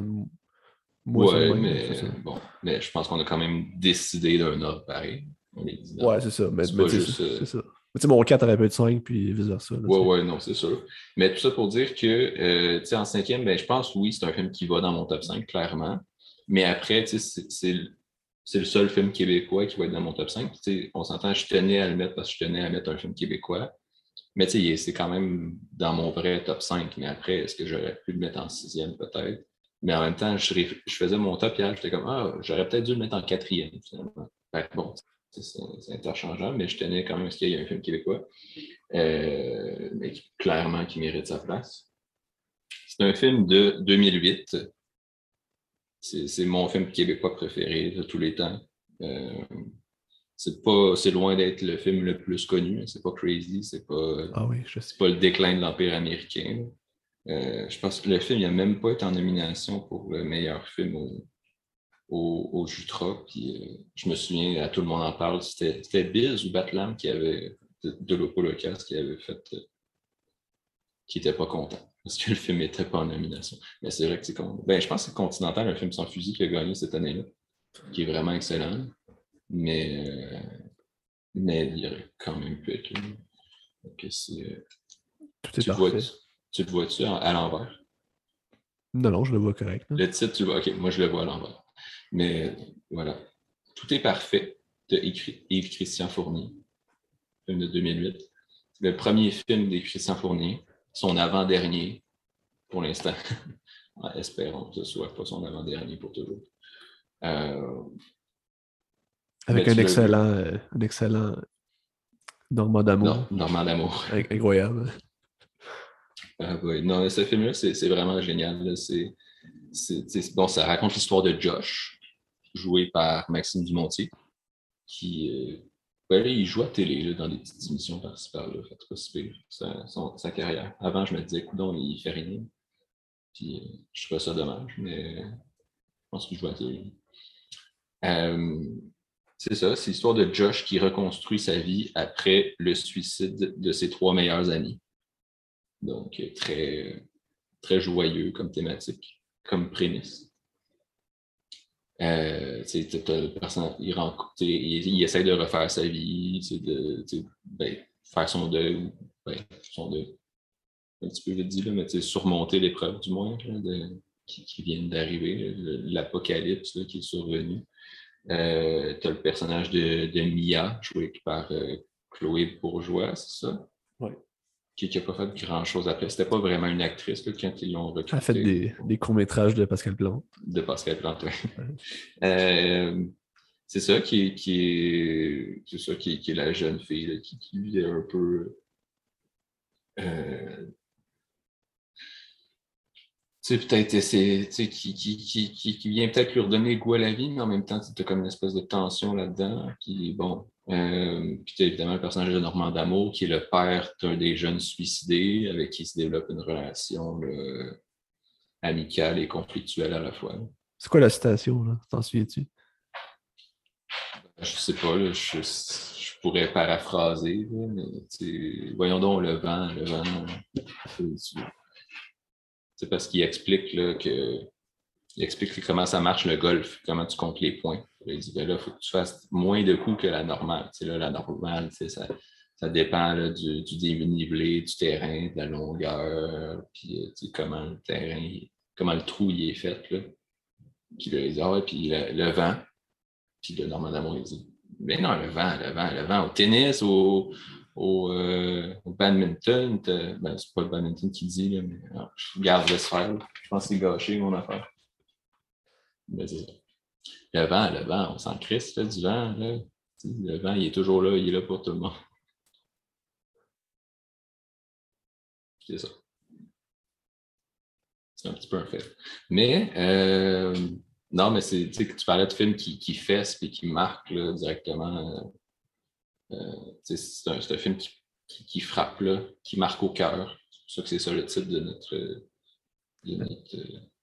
moi, ouais, mais, bon, mais je pense qu'on a quand même décidé d'un ordre pareil. ouais, c'est ça. Mais, c'est ça. Mais mon 4 aurait pu être 5, puis vice-versa. Ouais, ouais, non, c'est sûr. Mais tout ça pour dire que, euh, tu sais, en cinquième, ben, je pense, oui, c'est un film qui va dans mon top 5, clairement. Mais après, tu sais, c'est le seul film québécois qui va être dans mon top 5. tu sais, on s'entend, je tenais à le mettre parce que je tenais à mettre un film québécois. Mais c'est quand même dans mon vrai top 5. Mais après, est-ce que j'aurais pu le mettre en sixième, peut-être? Mais en même temps, je, faisais mon top hier, j'étais comme, ah, j'aurais peut-être dû le mettre en quatrième, finalement. bon, c'est interchangeable, mais je tenais quand même à ce qu'il y ait un film québécois, euh, mais clairement qui mérite sa place. C'est un film de 2008. C'est mon film québécois préféré de tous les temps. Euh, c'est pas c'est loin d'être le film le plus connu c'est pas crazy c'est pas ah oui, pas le déclin de l'empire américain euh, je pense que le film n'a même pas été en nomination pour le meilleur film au, au, au Jutra. Puis euh, je me souviens, à tout le monde en parle, c'était Biz ou Batlam qui avait, de, de qui avait fait, qui n'était pas content parce que le film n'était pas en nomination. Mais c'est vrai que c'est con. Ben, je pense que c'est Continental, un film sans fusil, qui a gagné cette année-là, qui est vraiment excellent. Mais, euh, mais il y aurait quand même pu être là. Okay, Tout est tu, vois, tu, le vois-tu à l'envers? Non, non, je le vois correct. Le titre, tu vois, ok, moi je le vois à l'envers. Mais voilà. Tout est parfait de Yves-Christian Fournier, film de 2008. Le premier film d'Yves-Christian Fournier, son avant-dernier pour l'instant. [laughs] Espérons que ce soit pas son avant-dernier pour toujours. Euh, Avec un excellent, euh, un excellent Normand d'amour. Normand d'amour. [laughs] Incroyable. Ah, Non, ce film-là, c'est vraiment génial. C'est bon, ça raconte l'histoire de Josh, joué par Maxime Dumontier, qui euh, il joue à télé dans des petites émissions par-ci par-là. Fait pas sa, sa carrière. Avant, je me disais, écoute, il fait rien. Puis euh, je trouvais ça dommage, mais je pense qu'il joue à télé. Euh, c'est ça, c'est l'histoire de Josh qui reconstruit sa vie après le suicide de ses trois meilleurs amis. Donc, très, très joyeux comme thématique comme prémisse. Euh, il, rencontre, il, essaie de refaire sa vie, de ben, faire son deuil, ben, son deuil, un petit peu vite dit, là, mais surmonter l'épreuve du moins qui, qui viennent d'arriver, l'apocalypse qui est survenu. Euh, tu as le personnage de, de Mia, joué par euh, Chloé Bourgeois, c'est ça? Qui n'a pas fait grand-chose après. C'était pas vraiment une actrice là, quand ils l'ont recrutée. Elle a fait des, des courts-métrages de Pascal Plante. De Pascal Plante, euh, c'est ça qui, qui est, c'est ça qui, qui, est la jeune fille là, qui, qui est un peu euh, c'est peut-être c'est qui, qui, qui, qui, vient peut-être lui redonner goût à la vie, mais en même temps, tu as comme une espèce de tension là-dedans. Puis bon, euh, puis tu as évidemment le personnage de Normand D'Amour, qui est le père d'un des jeunes suicidés, avec qui se développe une relation amicale et conflictuelle à la fois. C'est quoi la citation, là? T'en souviens-tu? Je sais pas, là, je, je, pourrais paraphraser, mais voyons donc le vent, le vent. C'est parce qu'il explique là, que il explique comment ça marche le golf, comment tu comptes les points. Il dit ben là, il faut que tu fasses moins de coups que la normale. là, la normale, ça, ça dépend là, du, du, dénivelé, du terrain, de la longueur, puis euh, comment le terrain, comment le trou y est fait. Là. Puis là, il ah puis le, vent. Puis le d'amour, il dit, mais non, le vent, le vent, le vent, au tennis, au, au, euh, au badminton, ben, c'est pas le badminton qui dit, là, mais non, je garde le faire. Je pense que c'est gâché mon affaire. Le vent, le vent, on s'en crisse du vent. Le vent, il est toujours là, il est là pour tout le monde. C'est ça. C'est un petit peu un fait. Mais euh, non, mais c'est tu parlais de films qui, qui fessent et qui marquent directement. Euh, c'est un, film qui, qui, frappe, là, qui marque au cœur. C'est ça que c'est ça le titre de notre, de notre,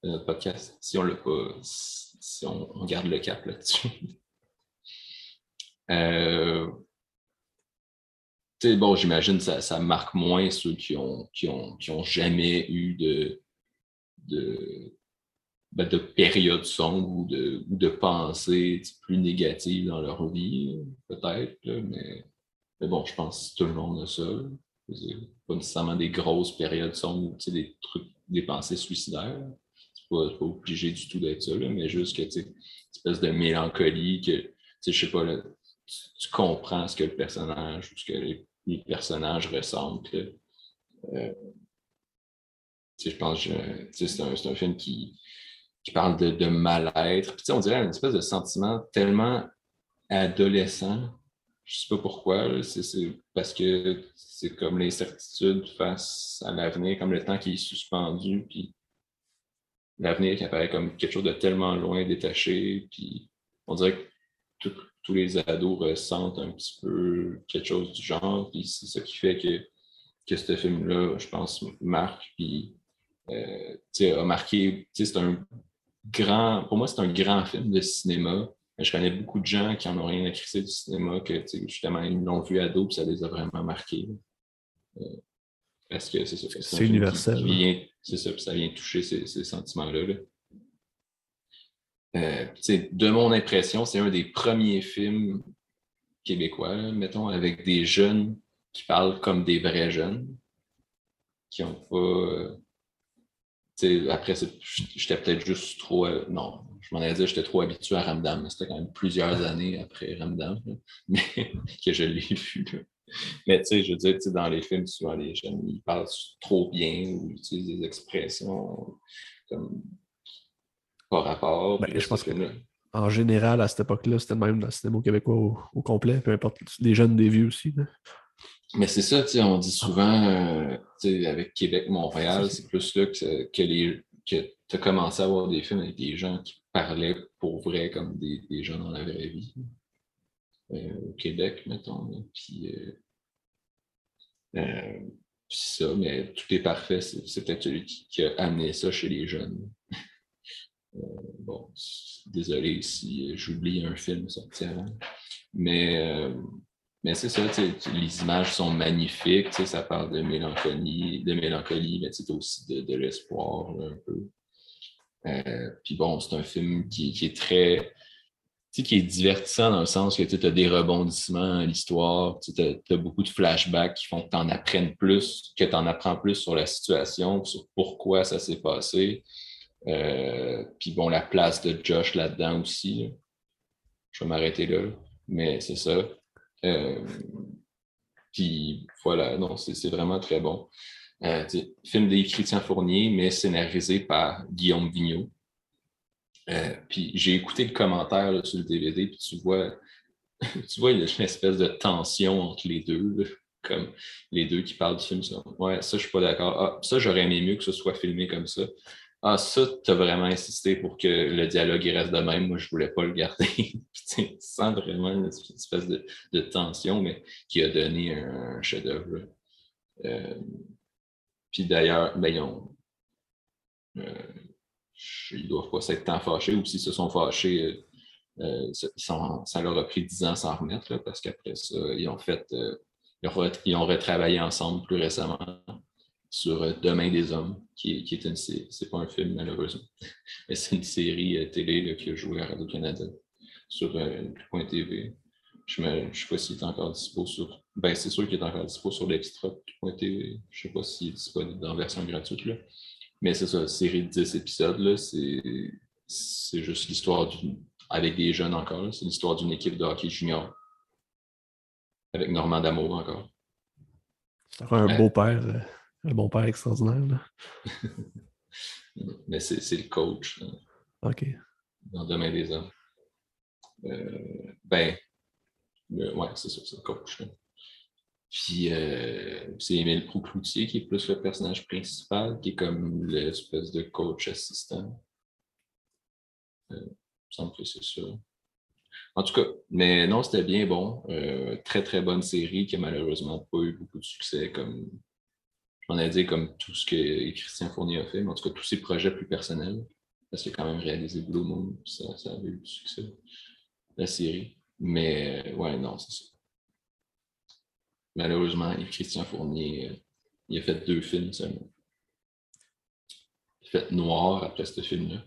notre podcast. Si on pas, si on, garde le cap là-dessus. [laughs] Euh, bon, j'imagine que ça, ça, marque moins ceux qui ont, qui ont, qui ont jamais eu de, de, ben, de période sombre ou de, ou de pensées plus négatives dans leur vie, peut-être, mais, mais bon, je pense que tout le monde a ça. Pas nécessairement des grosses périodes sombres ou des trucs, des pensées suicidaires. Pas, obligé du tout d'être ça, mais juste que, une espèce de mélancolie que, je sais pas, tu, comprends ce que le personnage ou ce que les, personnages ressentent. Euh, je pense que c'est un, un, film qui, qui parle de, de mal-être. on dirait un espèce de sentiment tellement adolescent. Je sais pas pourquoi. C'est parce que c'est comme l'incertitude face à l'avenir, comme le temps qui est suspendu, puis l'avenir qui apparaît comme quelque chose de tellement loin, détaché. Puis on dirait que tous les ados ressentent un petit peu quelque chose du genre. Puis c'est ça qui fait que, que ce film-là, je pense, marque. Puis euh, a marqué. C'est un grand. Pour moi, c'est un grand film de cinéma. Je connais beaucoup de gens qui n'en ont rien à crisser du cinéma, que justement, ils l'ont vu ado et ça les a vraiment marqués. Euh, parce que c'est ça. C'est universel. C'est ça, puis ça vient toucher ces, sentiments-là. Euh, de mon impression, c'est un des premiers films québécois, mettons, avec des jeunes qui parlent comme des vrais jeunes, qui n'ont pas après, j'étais peut-être juste trop. Euh, non, je m'en ai dit, j'étais trop habitué à Ramdam. C'était quand même plusieurs années après Ramdam [laughs] mais, que je l'ai vu. Mais tu sais, je veux dire, dans les films, souvent les jeunes, ils parlent trop bien ou ils utilisent des expressions comme pas rapport. Ben, je pense que, en général, à cette époque-là, c'était même dans le cinéma québécois au, complet, peu importe les jeunes, des vieux aussi. Mais c'est ça, on dit souvent, euh, avec Québec-Montréal, c'est plus là que, que, les, que tu as commencé à voir des films avec des gens qui parlaient pour vrai comme des, des gens dans la vraie vie. Euh, au Québec, mettons. Puis, euh, ça, mais tout est parfait. C'est peut-être celui qui, a amené ça chez les jeunes. [laughs] bon, désolé si j'oublie un film sorti avant. Mais mais c'est ça, les images sont magnifiques, ça parle de mélancolie, de mélancolie, mais c'est aussi de, l'espoir un peu. Euh, puis bon, c'est un film qui est très, qui est divertissant dans le sens que tu as des rebondissements à l'histoire, tu as, beaucoup de flashbacks qui font que tu en apprennes plus, que tu en apprends plus sur la situation, sur pourquoi ça s'est passé. Euh, puis bon, la place de Josh là-dedans aussi. Je vais m'arrêter là, mais c'est ça. Euh, puis voilà, non, c'est vraiment très bon. Euh, film de Christian Fournier, mais scénarisé par Guillaume Vigneault. Euh, puis j'ai écouté le commentaire sur le DVD, puis tu vois, [laughs] tu vois, il y a une espèce de tension entre les deux, comme les deux qui parlent du film. Ça. Ouais, ça, je suis pas d'accord. Ah, ça, j'aurais aimé mieux que ce soit filmé comme ça. Ah, ça, tu as vraiment insisté pour que le dialogue reste de même. Moi, je voulais pas le garder. [laughs] tu sens vraiment une espèce de, tension, mais qui a donné un, chef-d'œuvre. Euh, puis d'ailleurs, ben, ils, euh, doivent pas s'être tant fâchés, ou s'ils se sont fâchés, euh, ça leur a pris dix ans sans remettre, parce qu'après ça, ils ont fait. ils ont retravaillé ensemble plus récemment sur euh, Demain des hommes, qui, qui est une c'est pas un film malheureusement, [laughs] mais c'est une série euh, télé qui a joué à Radio-Canada sur euh, Point TV. Je ne sais pas s'il est encore dispo sur. Ben, c'est sûr qu'il est encore dispo sur l'extra.tv. Je ne sais pas s'il est disponible dans version gratuite. Là. Mais c'est ça, série de 10 épisodes, c'est, juste l'histoire d'une. Avec des jeunes encore, c'est l'histoire d'une équipe de hockey junior. Avec Normand D'Amour encore. C'est un beau-père. Un bon père extraordinaire. [laughs] Mais c'est le coach. OK. Dans le domaine des hommes. Euh, ben, ouais, c'est ça, c'est le coach. Puis euh, c'est Émile Proucloutier qui est plus le personnage principal, qui est comme l'espèce de coach assistant. Euh, il me semble que c'est ça. En tout cas, mais non, c'était bien bon. Euh, très, très bonne série qui a malheureusement pas eu beaucoup de succès comme on a dit comme tout ce que Christian Fournier a fait, mais en tout cas tous ses projets plus personnels, parce qu'il a quand même réalisé Blue Moon, ça, ça avait eu du succès, la série. Mais ouais, non, c'est ça. Malheureusement, Christian Fournier, euh, il a fait deux films seulement. Il a fait Noir après ce film-là.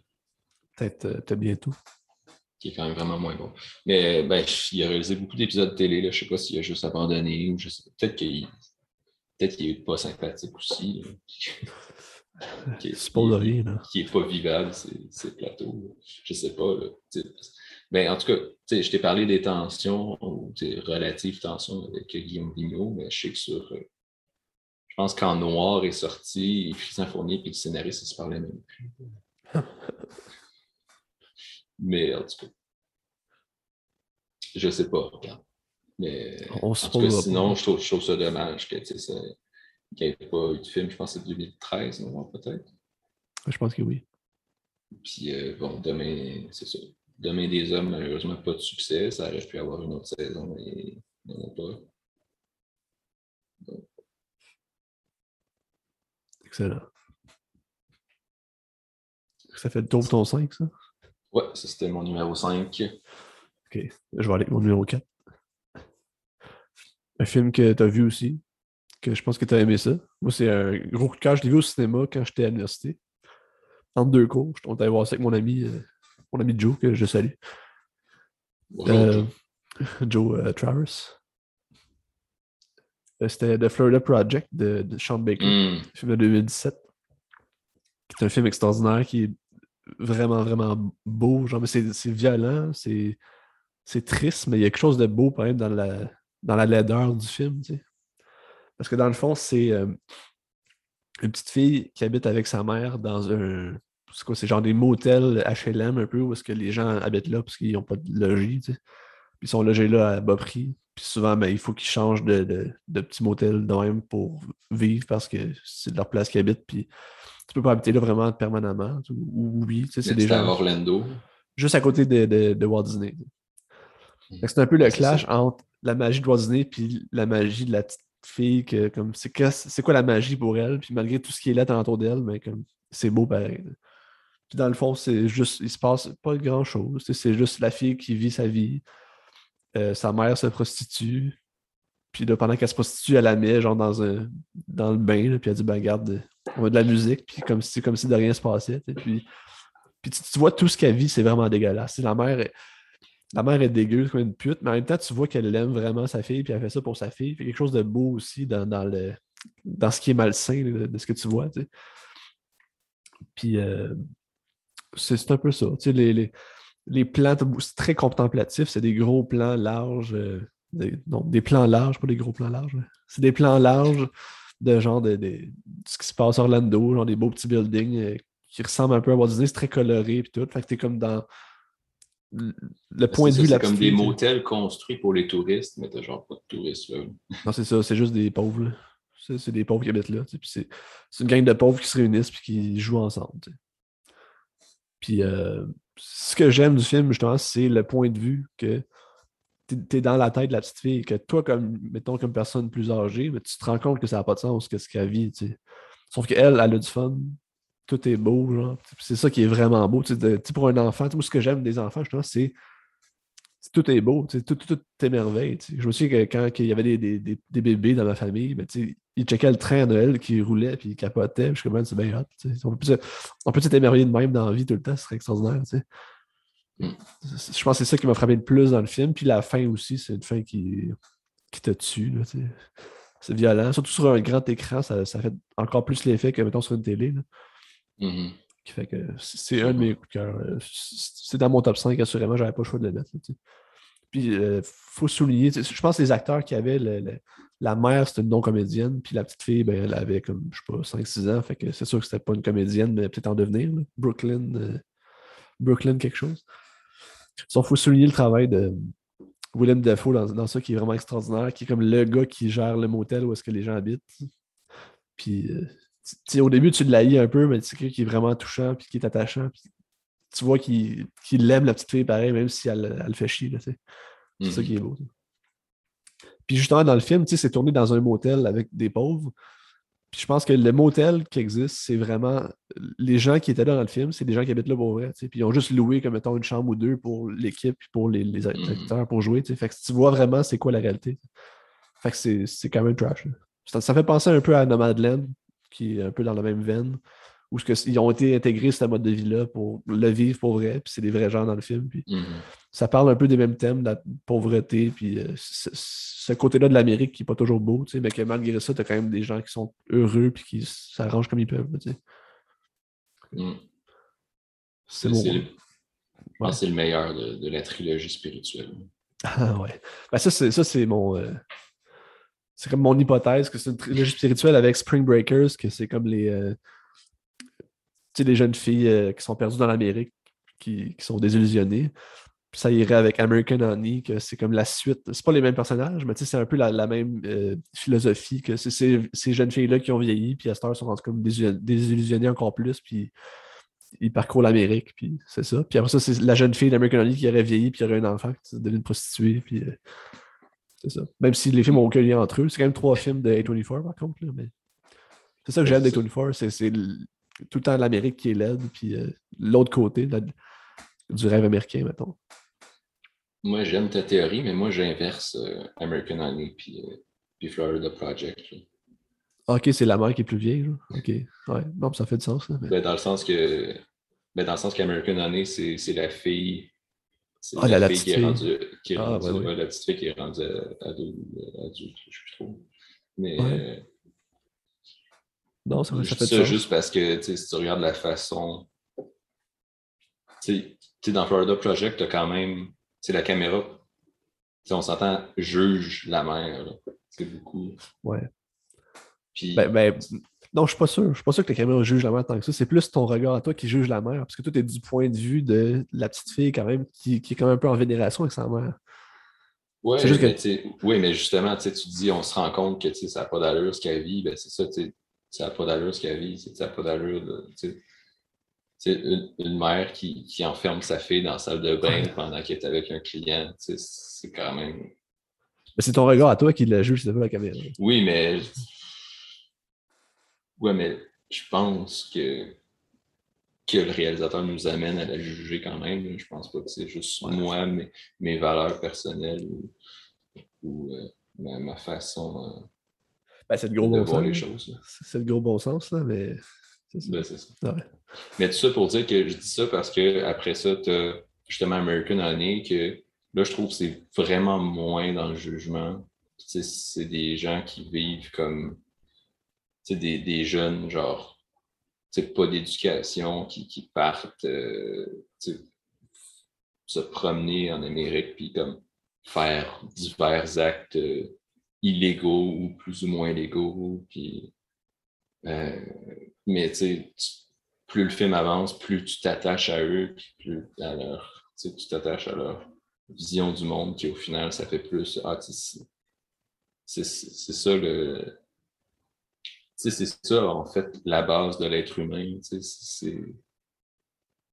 Peut-être euh, bientôt. Qui est quand même vraiment moins bon. Mais ben, il a réalisé beaucoup d'épisodes de télé. Là. Je ne sais pas s'il a juste abandonné ou je sais Peut-être qu'il peut-être qu'il n'est pas sympathique aussi. [laughs] C'est pas de rien. Qui n'est pas vivable, ces plateaux. Je ne sais pas. Mais en tout cas, je t'ai parlé des tensions, ou des relatives tensions avec Guillaume Vigneault, mais je sais que sur. Euh, je pense qu'en noir est sorti, Christian Fournier et le scénariste, ils se parlaient même plus. [laughs] mais en tout cas, je sais pas, Mais en tout cas, sinon, je trouve, je trouve, ça dommage qu'il n'y ait pas eu de film. Je pense que c'est 2013, non, peut-être? Je pense que oui. Puis, euh, bon, demain, c'est ça. Demain des hommes, malheureusement, pas de succès. Ça aurait pu avoir une autre saison, mais non pas. Excellent. Ça fait le tour ton 5, ça? Ouais, ça c'était mon numéro 5. Ok, je vais aller avec mon numéro 4. Un film que tu as vu aussi, que je pense que tu as aimé ça. Moi, c'est un gros coup de cœur. Je l'ai vu au cinéma quand j'étais à l'université. Entre deux cours, je suis allé voir ça avec mon ami euh, mon ami Joe, que je salue. Euh, Joe euh, [laughs] Travers. Euh, c'était The Florida Project de, Sean Baker, mm. film de 2017. C'est un film extraordinaire qui est vraiment, vraiment beau. Genre, c'est violent, c'est triste, mais il y a quelque chose de beau quand même dans la, dans la laideur du film. Parce que dans le fond, c'est une petite fille qui habite avec sa mère dans un, c'est quoi, c'est genre des motels HLM un peu où est-ce que les gens habitent là parce qu'ils n'ont pas de logis, tu sais. Puis ils sont logés là à bas prix. Puis souvent, ben, il faut qu'ils changent de, de, petits motels de même pour vivre parce que c'est leur place qu'ils habitent. Puis tu peux pas habiter là vraiment permanemment. Ou, oui, tu sais, c'est déjà. à Orlando. Juste à côté de, de Walt Disney. Hmm. C'est un peu le clash entre la magie de Walt Disney et la magie de la petite fille que comme c'est quoi la magie pour elle? Puis malgré tout ce qui est là autour d'elle mais comme c'est beau pareil puis dans le fond, c'est juste, il se passe pas grand chose. C'est juste la fille qui vit sa vie. Euh, sa mère se prostitue. Puis là, pendant qu'elle se prostitue, elle la met genre dans, un, dans le bain. puis elle dit ben regarde, on met de la musique. Puis comme si, comme si de rien se passait. Puis, puis tu, vois tout ce qu'elle vit, c'est vraiment dégueulasse. La mère, est, la mère est comme une pute, mais en même temps, tu vois qu'elle aime vraiment sa fille, puis elle fait ça pour sa fille. A quelque chose de beau aussi dans, dans, le, dans ce qui est malsain de, ce que tu vois. Puis euh, c'est un peu ça. Tu sais, les, les, les plans, c'est très contemplatif, c'est des gros plans larges. Euh, des, non, des plans larges, pas des gros plans larges. C'est des plans larges de genre de, ce qui se passe à Orlando, genre des beaux petits buildings euh, qui ressemblent un peu à Walt Disney, c'est très coloré et tout. Fait que t'es comme dans le point de vue C'est comme des motels construits pour les touristes, mais t'as genre pas de touristes là. Non, c'est ça, c'est juste des pauvres. C'est des pauvres qui habitent là. C'est une gang de pauvres qui se réunissent et qui jouent ensemble. Puis euh, ce que j'aime du film, justement, c'est le point de vue que tu es dans la tête de la petite fille, que toi, comme, mettons, comme personne plus âgée, mais tu te rends compte que ça n'a pas de sens, qu'est-ce qu'elle vit, Sauf qu'elle, elle a du fun, tout est beau, genre. C'est ça qui est vraiment beau. Pour un enfant, moi, ce que j'aime des enfants, justement, c'est tout est beau, tout, tout, tout est merveille. Je me souviens que quand il y avait des, des, des, bébés dans ma famille, ben, ils checkaient le train à Noël qui roulait puis ils capotaient. Je suis comme, c'est bien hot. On peut, on peut s'émerveiller de même dans la vie tout le temps, ce serait extraordinaire. Mm. Je pense que c'est ça qui m'a frappé le plus dans le film. Puis la fin aussi, c'est une fin qui, qui te tue. C'est violent. Surtout sur un grand écran, ça, ça fait encore plus l'effet que, mettons, sur une télé. Là. Mm-hmm. Qui fait que c'est un de mes coups de cœur. C'est dans mon top 5, assurément, j'avais pas le choix de le mettre. puis, il euh, faut souligner, je pense que les acteurs qui avaient la mère, c'était une non-comédienne, puis la petite fille, ben, elle avait comme, je sais pas, 5-6 ans, fait que c'est sûr que c'était pas une comédienne, mais peut-être en devenir. Brooklyn, euh, Brooklyn, quelque chose. Il faut souligner le travail de Willem Dafoe dans, dans, ça qui est vraiment extraordinaire, qui est comme le gars qui gère le motel où est-ce que les gens habitent. Puis euh, au début, tu l'haïs un peu, mais c'est quelqu'un qui est vraiment touchant puis qui est attachant. tu vois qu'il aime la petite fille pareil, même si elle, elle le fait chier. C'est ça qui est beau. Puis justement, dans le film, c'est tourné dans un motel avec des pauvres. je pense que le motel qui existe, c'est vraiment les gens qui étaient là dans le film, c'est des gens qui habitent là pour vrai. Puis ils ont juste loué comme mettons une chambre ou deux pour l'équipe et pour les, les Mm. acteurs pour jouer. Fait que si tu vois vraiment c'est quoi la réalité. Fait que c'est quand même trash. Ça, ça fait penser un peu à Nomadland, qui est un peu dans la même veine, où ce ils ont été intégrés ce mode de vie-là pour le vivre pour vrai, puis c'est des vrais gens dans le film. Puis Mhm. ça parle un peu des mêmes thèmes, de la pauvreté, puis euh, ce, côté-là de l'Amérique qui n'est pas toujours beau, tu sais, mais que malgré ça, tu as quand même des gens qui sont heureux puis qui s'arrangent comme ils peuvent. tu sais. Mhm. C'est rôle. le, c'est le meilleur de, de la trilogie spirituelle. [laughs] Ah ouais. Ben, ça, c'est, ça, c'est mon. euh, c'est comme mon hypothèse que c'est une trilogie spirituelle avec Spring Breakers, que c'est comme les. euh, sais, les jeunes filles euh, qui sont perdues dans l'Amérique, qui, qui sont désillusionnées. Puis ça irait avec American Honey, que c'est comme la suite. C'est pas les mêmes personnages, mais tu sais, c'est un peu la, la même euh, philosophie, que c'est ces, ces jeunes filles-là qui ont vieilli, puis à cette heure sont rendues comme désillusion- désillusionnées encore plus, puis ils parcourent l'Amérique, puis c'est ça. Puis après ça, c'est la jeune fille d'American Honey qui aurait vieilli, puis aurait un enfant, qui devient une prostituée, puis euh, c'est ça. Même si les films n'ont aucun lien entre eux, c'est quand même trois films de A24 par contre, là, mais c'est ça que j'aime des c'est 24, c'est tout le temps l'Amérique qui est laide, puis euh, l'autre côté la- du rêve américain, mettons. Moi, j'aime ta théorie, mais moi, j'inverse euh, American Honey puis, euh, puis Florida Project. là. Ah, ok, c'est la mère qui est plus vieille, là. Ok, ouais, non, ça fait du sens, là, mais- Ben, dans le sens que ben, dans le sens qu'American Honey, c'est c'est la fille. C'est Ah, la- la fille petite qui est rendue. Qui est Ah, rendue- ouais, ouais. ouais, La petite fille qui est rendue adulte, je ne sais plus trop. Mais Ouais. Non, ça, ça fait juste parce que si tu regardes la façon. Tu sais, dans Florida Project, tu as quand même. La caméra, on s'entend, juge la mère. C'est beaucoup. Ouais. Puis, Ben, ben, non, je suis pas sûr. Je suis pas sûr que la caméra juge la mère tant que ça. C'est plus ton regard à toi qui juge la mère. Parce que toi, tu es du point de vue de la petite fille quand même, qui, qui est quand même un peu en vénération avec sa mère. Ouais, juste que- mais, oui, mais justement, tu te dis, on se rend compte que ça n'a pas d'allure ce qu'elle vit, ben c'est ça, tu ça n'a pas d'allure ce qu'elle vit, c'est- ça n'a pas d'allure. une, une mère qui, qui enferme sa fille dans la salle de bain pendant qu'elle est avec un client, c'est quand même. Mais c'est ton regard à toi qui la juge, c'est pas la caméra. Oui, mais. Ouais, mais je pense que, que le réalisateur nous amène à la juger quand même. Je pense pas que c'est juste Ouais. moi, mes, mes valeurs personnelles ou, ou, euh, ma, ma façon euh, Ben, c'est le gros de bon voir sens. les choses. C'est le gros bon sens, là, mais. c'est ça. Ben, c'est ça. Ouais. Mais tout ça pour dire que je dis ça parce que après ça, tu as justement American Honey que là, je trouve que c'est vraiment moins dans le jugement. C'est des gens qui vivent comme des, des jeunes, genre, pas d'éducation, qui, qui partent euh, se promener en Amérique, puis comme faire divers actes euh, illégaux ou plus ou moins légaux. Puis, euh, mais tu plus le film avance, plus tu t'attaches à eux, puis plus à leur, tu t'attaches à leur vision du monde, qui au final, ça fait plus. Ah, c'est ça le. C'est ça, en fait, la base de l'être humain.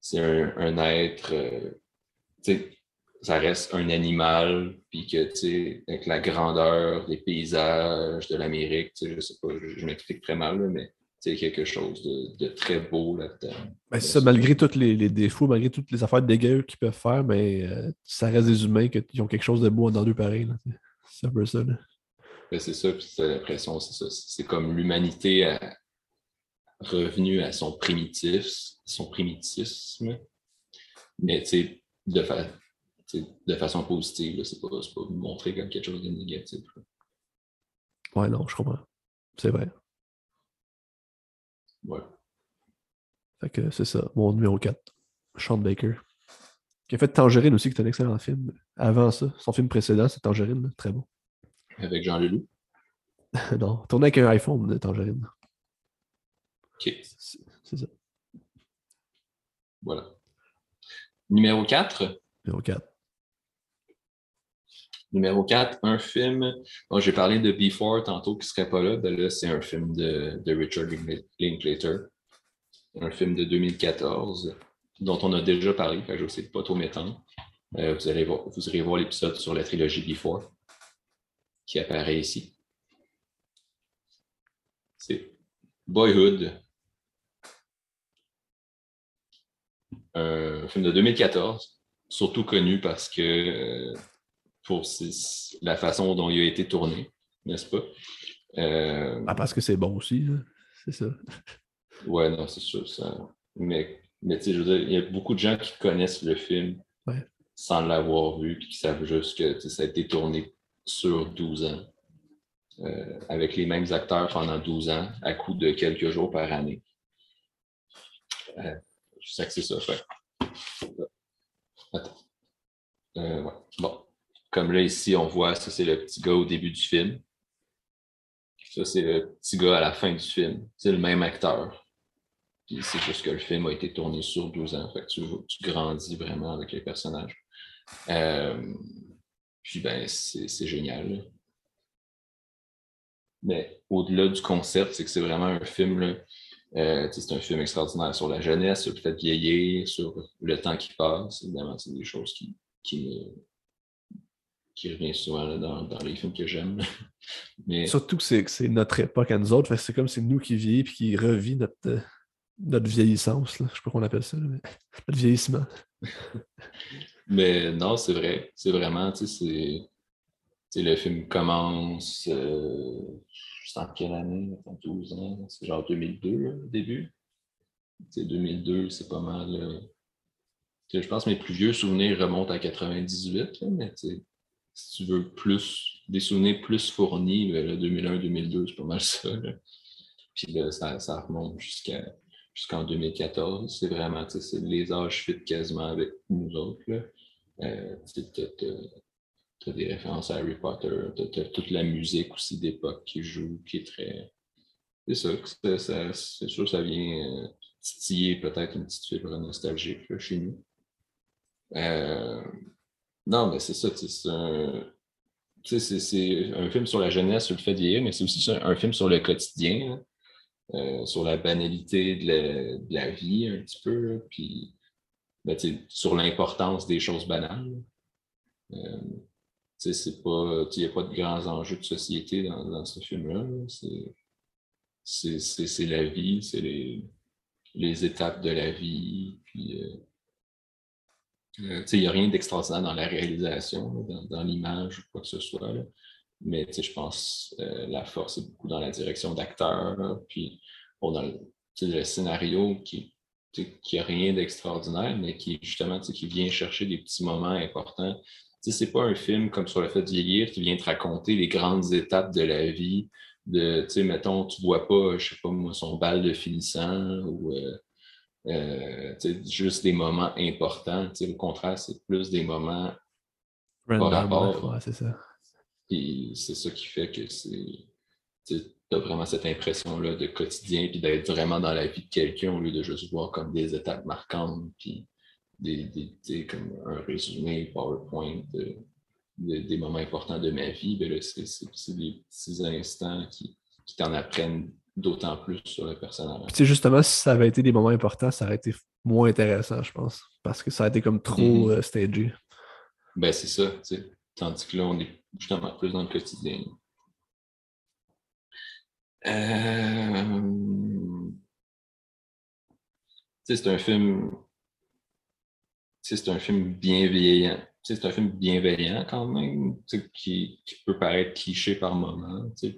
C'est un, être. euh, ça reste un animal, puis que, tu sais, avec la grandeur des paysages de l'Amérique, tu sais, je sais pas, je, je m'explique très mal, là, mais c'est quelque chose de, de très beau là-dedans. Ben, c'est ça, malgré tous les, les défauts, malgré toutes les affaires dégueu qu'ils peuvent faire, mais euh, ça reste des humains qui ont quelque chose de beau dans deux pareil. C'est un peu ça. là. Ben, c'est ça, puis t'as l'impression, c'est ça. C'est comme l'humanité a revenu à son primitif, son primitisme, mais tu sais, de, fa- tu sais, de façon positive, c'est pas, pas montré comme quelque chose de négatif. là. Ouais, non, je comprends. C'est vrai. Ouais. Fait que c'est ça, mon numéro 4. Sean Baker. Qui a fait Tangerine aussi, qui est un excellent film. Avant ça, son film précédent, c'est Tangerine, là, très bon. Avec Jean Leloup? [laughs] non, tourné avec un iPhone de Tangerine. OK, c'est ça. voilà. Numéro 4. Numéro 4. Numéro 4, un film. Bon, j'ai parlé de Before tantôt qui ne serait pas là. Ben là, c'est un film de, de Richard Linkla- Linklater. Un film de 2014 dont on a déjà parlé. Je vais essayer pas trop m'étendre. Euh, vous, allez vous irez voir l'épisode sur la trilogie Before qui apparaît ici. C'est Boyhood. Un film de 2014, surtout connu parce que pour la façon dont il a été tourné, n'est-ce pas? Euh, ah, parce que c'est bon aussi, c'est ça. Ouais, non, c'est sûr. Ça... Mais, mais tu sais, je veux dire, il y a beaucoup de gens qui connaissent le film sans l'avoir vu, puis qui savent juste que ça a été tourné sur 12 ans, euh, avec les mêmes acteurs pendant 12 ans, à coup de quelques jours par année. Euh, je sais que c'est ça. Fait. Attends. Euh, bon. Comme là, ici, on voit, ça, c'est le petit gars au début du film. Ça, c'est le petit gars à la fin du film. C'est le même acteur. C'est juste que le film a été tourné sur 12 ans. Fait tu, grandis vraiment avec les personnages. Euh, puis ben, c'est génial. Mais au-delà du concept, c'est que c'est vraiment un film. Euh, c'est un film extraordinaire sur la jeunesse, sur de vieillir, sur le temps qui passe. Évidemment, c'est des choses qui, qui, qui reviennent souvent dans, dans, les films que j'aime. [laughs] Mais... Surtout que c'est notre époque à nous autres. C'est comme c'est nous qui vieillissons et qui revit notre, notre vieillissance. Là. Je sais pas qu'on appelle ça, mais [laughs] notre vieillissement. [laughs] Mais non, c'est vrai. C'est vraiment, tu sais, c'est. Le film commence. Euh, c'est en quelle année 12 ans C'est genre 2002, au début. C'est 2002, c'est pas mal. Euh, je pense que mes plus vieux souvenirs remontent à 98, mais si tu veux plus, des souvenirs plus fournis, 2001-2002, c'est pas mal ça. Puis là, ça, ça remonte jusqu'à jusqu'en 2014. C'est vraiment, c'est les âges fit quasiment avec nous autres. Euh, tu as, des références à Harry Potter, tu as, toute la musique aussi d'époque qui joue, qui est très. C'est ça, c'est sûr ça vient euh, titiller peut-être une petite fibre nostalgique chez nous. Euh, non, mais c'est ça, c'est un, film sur la jeunesse, sur le fait de vieillir, mais c'est aussi un film sur le quotidien, hein. sur la banalité de la, vie un petit peu, puis ben, sur l'importance des choses banales. Euh, pas, il n'y a pas de grands enjeux de société dans, ce film-là. C'est la vie, c'est les, les, étapes de la vie. Puis, euh, euh il n'y a rien d'extraordinaire dans la réalisation, dans, l'image ou quoi que ce soit. Mais je pense euh, la force est beaucoup dans la direction d'acteurs. Puis on a le scénario qui qui n'a rien d'extraordinaire, mais qui justement qui vient chercher des petits moments importants. Ce n'est pas un film comme sur le fait de vieillir qui vient te raconter les grandes étapes de la vie. De, mettons, tu ne vois pas, je sais pas moi, son bal de finissant ou euh, euh, juste des moments importants. Au contraire, c'est plus des moments par rapport. c'est ça. c'est ça qui fait que c'est tu vraiment cette impression-là de quotidien, puis d'être vraiment dans la vie de quelqu'un au lieu de juste voir comme des étapes marquantes, puis des, des comme un résumé PowerPoint des moments importants de ma vie. Ben c'est des petits instants qui, qui t'en apprennent d'autant plus sur le personnage. Puis justement, si ça avait été des moments importants, ça aurait été moins intéressant, je pense, parce que ça a été comme trop euh, stagé. Ben, c'est ça, Tandis que là, on est justement plus dans le quotidien. Euh... C'est un film. C'est un film bienveillant. C'est un film bienveillant quand même, qui, qui, peut paraître cliché par moments. Euh,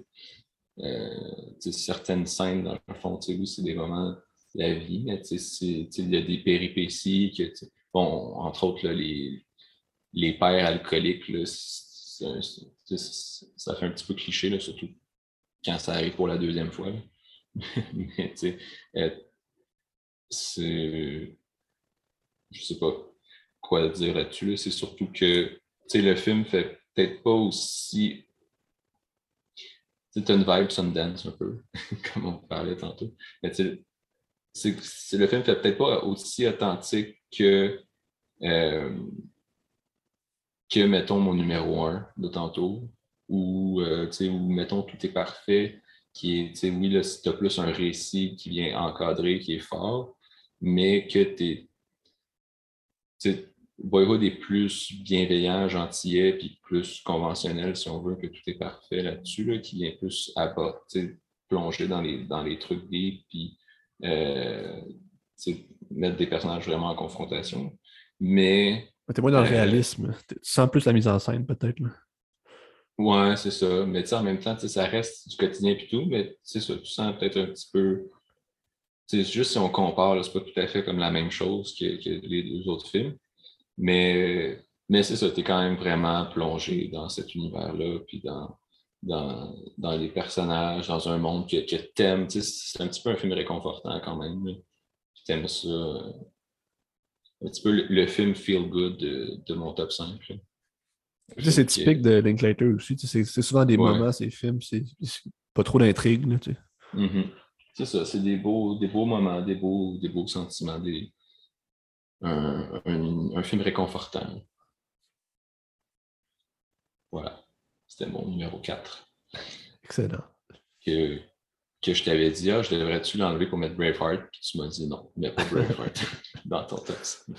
certaines scènes, dans le fond, c'est des moments de la vie, mais il y a des péripéties. Que, bon, entre autres, les, les pères alcooliques, ça fait un petit peu cliché, surtout quand ça arrive pour la deuxième fois. [laughs] Mais tu sais, euh, c'est. Je sais pas quoi dire là-dessus. C'est surtout que le film fait peut-être pas aussi. C'est une vibe Sundance un peu, [laughs] comme on parlait tantôt. Mais tu sais, le film fait peut-être pas aussi authentique que. Euh, que, mettons, mon numéro un de tantôt, ou euh, où, mettons, tout est parfait, qui est, oui, là, as plus un récit qui vient encadrer, qui est fort, mais que tu es. Boyhood est plus bienveillant, gentillet, puis plus conventionnel, si on veut, que tout est parfait là-dessus, là, qui vient plus à bas. plonger dans les, dans les trucs deep, puis euh, mettre des personnages vraiment en confrontation. Mais. T'es moins dans le réalisme. Tu sens plus la mise en scène, peut-être. Ouais, c'est ça. Mais en même temps, ça reste du quotidien et tout, mais ça, tu sens peut-être un petit peu. C'est juste si on compare, c'est pas tout à fait comme la même chose que, les deux autres films. Mais, mais c'est ça, tu es quand même vraiment plongé dans cet univers-là, puis dans, dans, dans, les personnages, dans un monde que, que t'aimes. C'est un petit peu un film réconfortant quand même. Tu aimes ça. Un petit peu le, film Feel Good de, de mon top 5. C'est typique de Linklater aussi. C'est souvent des moments, ces films, c'est pas trop d'intrigue. Mm-hmm. C'est ça, c'est des beaux, des beaux moments, des beaux, des beaux sentiments, des... Un, un, film réconfortant. Voilà. C'était mon numéro 4. Excellent. Que, que je t'avais dit, ah, je devrais-tu l'enlever pour mettre Braveheart? Puis tu m'as dit non, mets pas Braveheart [laughs] dans ton texte.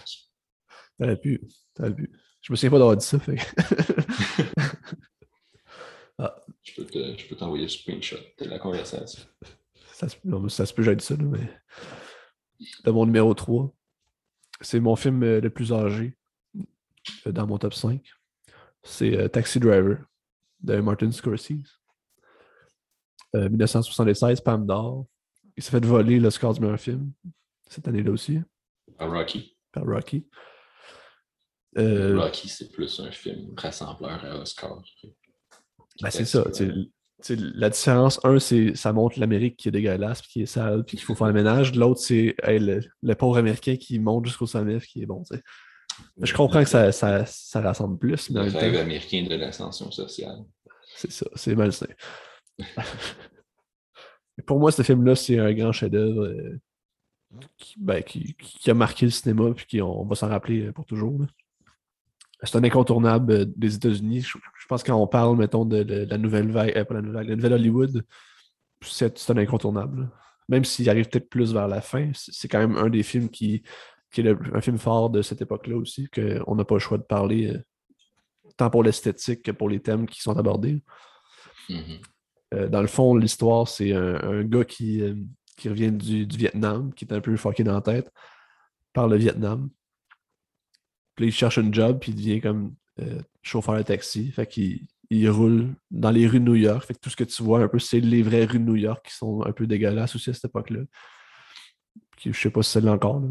T'aurais pu. T'aurais pu. Je me souviens pas d'avoir dit ça. Fait. [laughs] ah. Je peux t'envoyer le screenshot de la conversation. Ça, ça se peut, j'ai dit ça, là, mais. Mon numéro 3. C'est mon film euh, le plus âgé euh, dans mon top 5. C'est euh, Taxi Driver de Martin Scorsese. 1976, Pam d'or. Il s'est fait voler le score du meilleur film cette année-là aussi. Par Rocky. Par Rocky. Euh, Rocky, c'est plus un film rassembleur à Oscar. Ben, c'est ça. La différence, un, c'est ça montre l'Amérique qui est dégueulasse, puis qui est sale, puis qu'il faut faire le ménage. L'autre, c'est le, pauvre Américain qui monte jusqu'au sommet, qui est bon. Je comprends que ça, ça, ça rassemble plus. le rêve américain de l'ascension sociale. C'est ça, c'est malsain. [laughs] Pour moi, ce film-là, c'est un grand chef-d'œuvre euh, ben, qui, qui, a marqué le cinéma, puis qu'on va s'en rappeler pour toujours c'est un incontournable euh, des États-Unis. Je, pense que quand on parle, mettons, de, la nouvelle vague, euh, pas la nouvelle la nouvelle Hollywood, c'est un incontournable. Même s'il arrive peut-être plus vers la fin, c'est quand même un des films qui, qui est un film fort de cette époque-là aussi, qu'on n'a pas le choix de parler, euh, tant pour l'esthétique que pour les thèmes qui sont abordés. Mm-hmm. dans le fond, l'histoire, c'est un, gars qui, qui revient du, du, Vietnam, qui est un peu fucké dans la tête par le Vietnam. Puis il cherche un job, puis il devient comme euh, chauffeur de taxi. Fait qu'il il roule dans les rues de New York. Fait que tout ce que tu vois un peu, c'est les vraies rues de New York qui sont un peu dégueulasses aussi à cette époque-là. Je sais pas si c'est là encore. Là.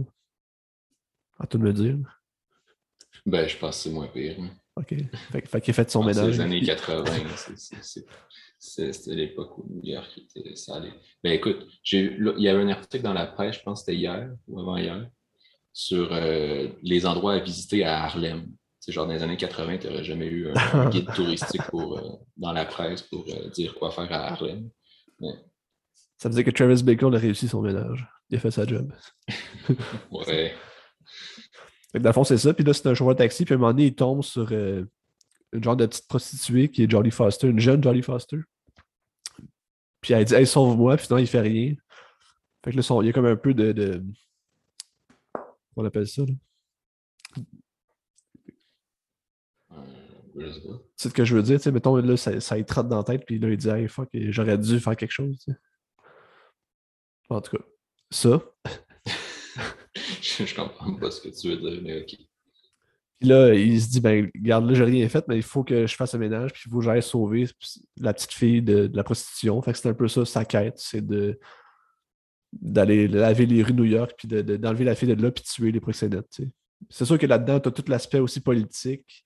À tout de me dire. Ben, je pense que c'est moins pire. OK. Fait, fait qu'il a fait son ménage. C'est les années 80. [laughs] C'était l'époque où New York était salé. Ben écoute, il y avait un article dans la presse, je pense que c'était hier ou avant-hier, sur euh, les endroits à visiter à Harlem. C'est genre dans les années 80, tu n'aurais jamais eu un, [laughs] guide touristique pour, euh, dans la presse pour euh, dire quoi faire à Harlem. Ça veut dire que Travis Bacon a réussi son ménage. Il a fait sa job. [laughs] ouais. Fait dans le fond, c'est ça. Puis là, c'est un chauffeur de taxi. Puis à un moment donné, il tombe sur une genre de petite prostituée qui est Jolly Foster, une jeune Jolly Foster. Puis elle dit Hey, sauve-moi. Puis non, il fait rien. Fait que là, il y a comme un peu de on appelle ça. Euh, c'est ce que je veux dire, tu sais, mettons, là, ça, ça il trotte dans la tête, puis là, il dit, hey, fuck, j'aurais dû faire quelque chose. En tout cas, ça. [laughs] je, comprends pas ce que tu veux dire, mais ok. Puis là, il se dit, ben, regarde, là, j'ai rien fait, mais il faut que je fasse un ménage, puis il faut que j'aille sauver la petite fille de, la prostitution. Fait que c'est un peu ça, sa quête, c'est de d'aller laver les rues de New York, puis d'enlever la fille de là, puis de tuer les proxénètes. C'est sûr que là-dedans, tu as tout l'aspect aussi politique,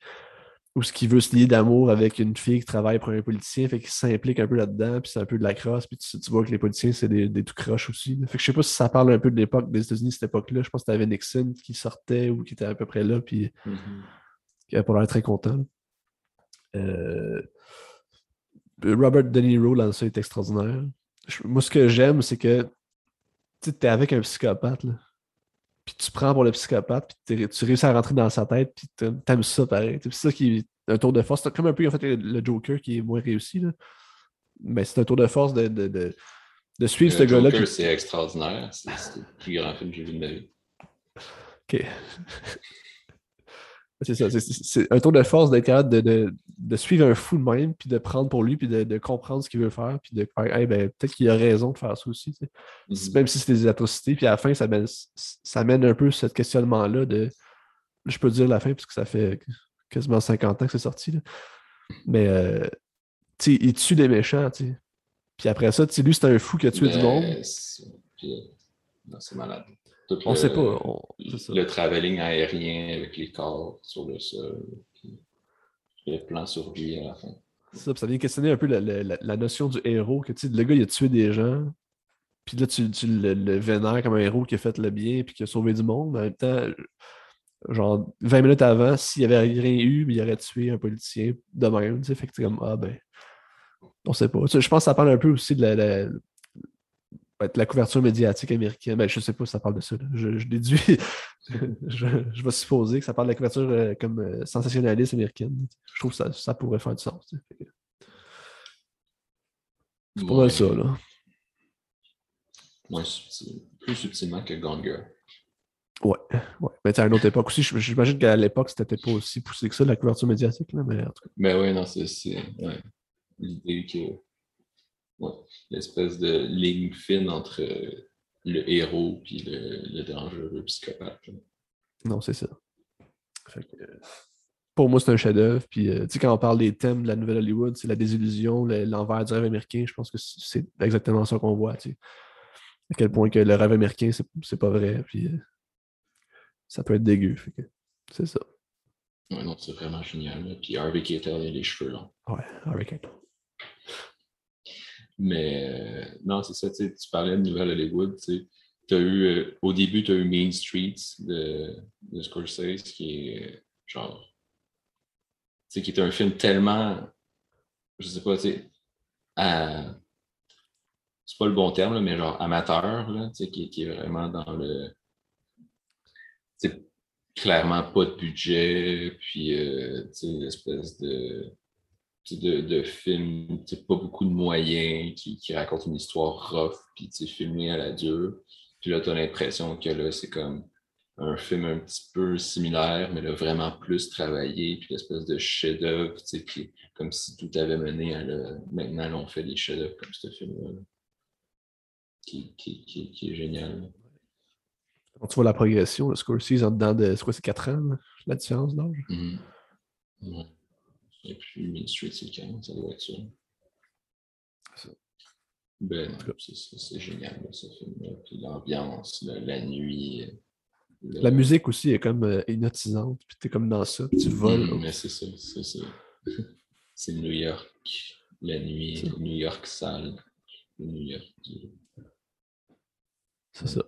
où ce qui veut se lier d'amour avec une fille qui travaille pour un politicien, fait qu'il s'implique un peu là-dedans, puis c'est un peu de la crosse, puis tu, vois que les politiciens, c'est des, des tout croches aussi. Fait que je sais pas si ça parle un peu de l'époque des États-Unis, cette époque-là. Je pense que tu avais Nixon qui sortait ou qui était à peu près là, puis mm-hmm. qui avait pas l'air très content. Euh, Robert De Niro, là, ça, est extraordinaire. moi, ce que j'aime, c'est que tu es avec un psychopathe, là. Puis tu prends pour le psychopathe, puis tu réussis à rentrer dans sa tête, puis t'aimes ça pareil. C'est ça qui est un tour de force. C'est comme un peu en fait le, Joker qui est moins réussi. Là. Mais c'est un tour de force de, de, de, de suivre ce gars-là. Joker, c'est extraordinaire. C'est le plus grand film que j'ai vu de ma vie. OK. C'est ça. C'est un tour de force d'être capable de, de, suivre un fou de même, puis de prendre pour lui, puis de, comprendre ce qu'il veut faire, puis de faire, ben, peut-être qu'il a raison de faire ça aussi. Mm-hmm. Même si c'est des atrocités. Puis à la fin, ça mène, ça mène un peu ce questionnement-là de. Je peux dire la fin, puisque ça fait quasiment 50 ans que c'est sorti. Mais euh, il tue des méchants. Puis après ça, lui, c'est un fou qui a tué du monde. C'est malade on ne sait pas. Le travelling aérien avec les corps sur le sol. le plan sur lui à la fin. Ça, ça vient questionner un peu la, notion du héros. Que, le gars, il a tué des gens. Puis là, tu, le, vénères comme un héros qui a fait le bien puis qui a sauvé du monde. En même temps, genre 20 minutes avant, s'il n'y avait rien eu, il aurait tué un politicien de même. Fait que comme, ah ben, on sait pas. Je pense que ça parle un peu aussi de la, la couverture médiatique américaine. Ben, je ne sais pas si ça parle de ça. Je, déduis, [laughs] je, vais supposer que ça parle de la couverture euh, comme euh, sensationnaliste américaine. Je trouve que ça, pourrait faire du sens. C'est pas mal ça, là. Moins subtil. Plus subtilement que Gone Girl. Ouais, ouais. Mais à une autre époque aussi, j'imagine qu'à l'époque, c'était pas aussi poussé que ça, la couverture médiatique, là, mais en tout cas. Mais oui, non, c'est ouais. l'idée que l'espèce de ligne fine entre le héros et le, dangereux psychopathe. Non, c'est ça. pour moi, c'est un chef-d'œuvre. Puis, euh, quand on parle des thèmes de la nouvelle Hollywood, c'est la désillusion, l'envers du rêve américain. Je pense que c'est exactement ça qu'on voit. À quel point que le rêve américain, c'est pas vrai. Puis, euh, ça peut être dégueu. C'est ça. Ouais, non, c'est vraiment génial. Puis Harvey Keitel a les cheveux longs. Ouais, Harvey Keitel. Mais euh, non, c'est ça, tu parlais de Nouvelle Hollywood. As eu, euh, au début, tu as eu Main Street de, de Scorsese, qui est genre. qui est un film tellement. Je sais pas, tu sais. c'est pas le bon terme, mais genre amateur, là, qui, qui est vraiment dans le. clairement pas de budget, puis euh, l'espèce de de, de films, pas beaucoup de moyens, qui, qui racontent une histoire rough, puis filmé à la dure. Puis là, tu as l'impression que là, c'est comme un film un petit peu similaire, mais là, vraiment plus travaillé, puis l'espèce de chef-d'œuvre, comme si tout avait mené à le. Maintenant, on fait des chefs-d'œuvre comme ce film-là, qui, qui, qui, est génial. Quand tu vois la progression, le Scorsese en dedans de. C'est quoi, c'est 4 ans, la différence d'âge? Mm-hmm. Et puis Street, c'est quand ça doit être ça. ça. Ben, c'est génial, ce film-là. Puis l'ambiance, la nuit. La musique aussi est comme euh, hypnotisante, puis t'es comme dans ça, puis tu voles. Mm, mais c'est ça, c'est ça. [laughs] c'est New York, la nuit, New York sale, New York. C'est ça.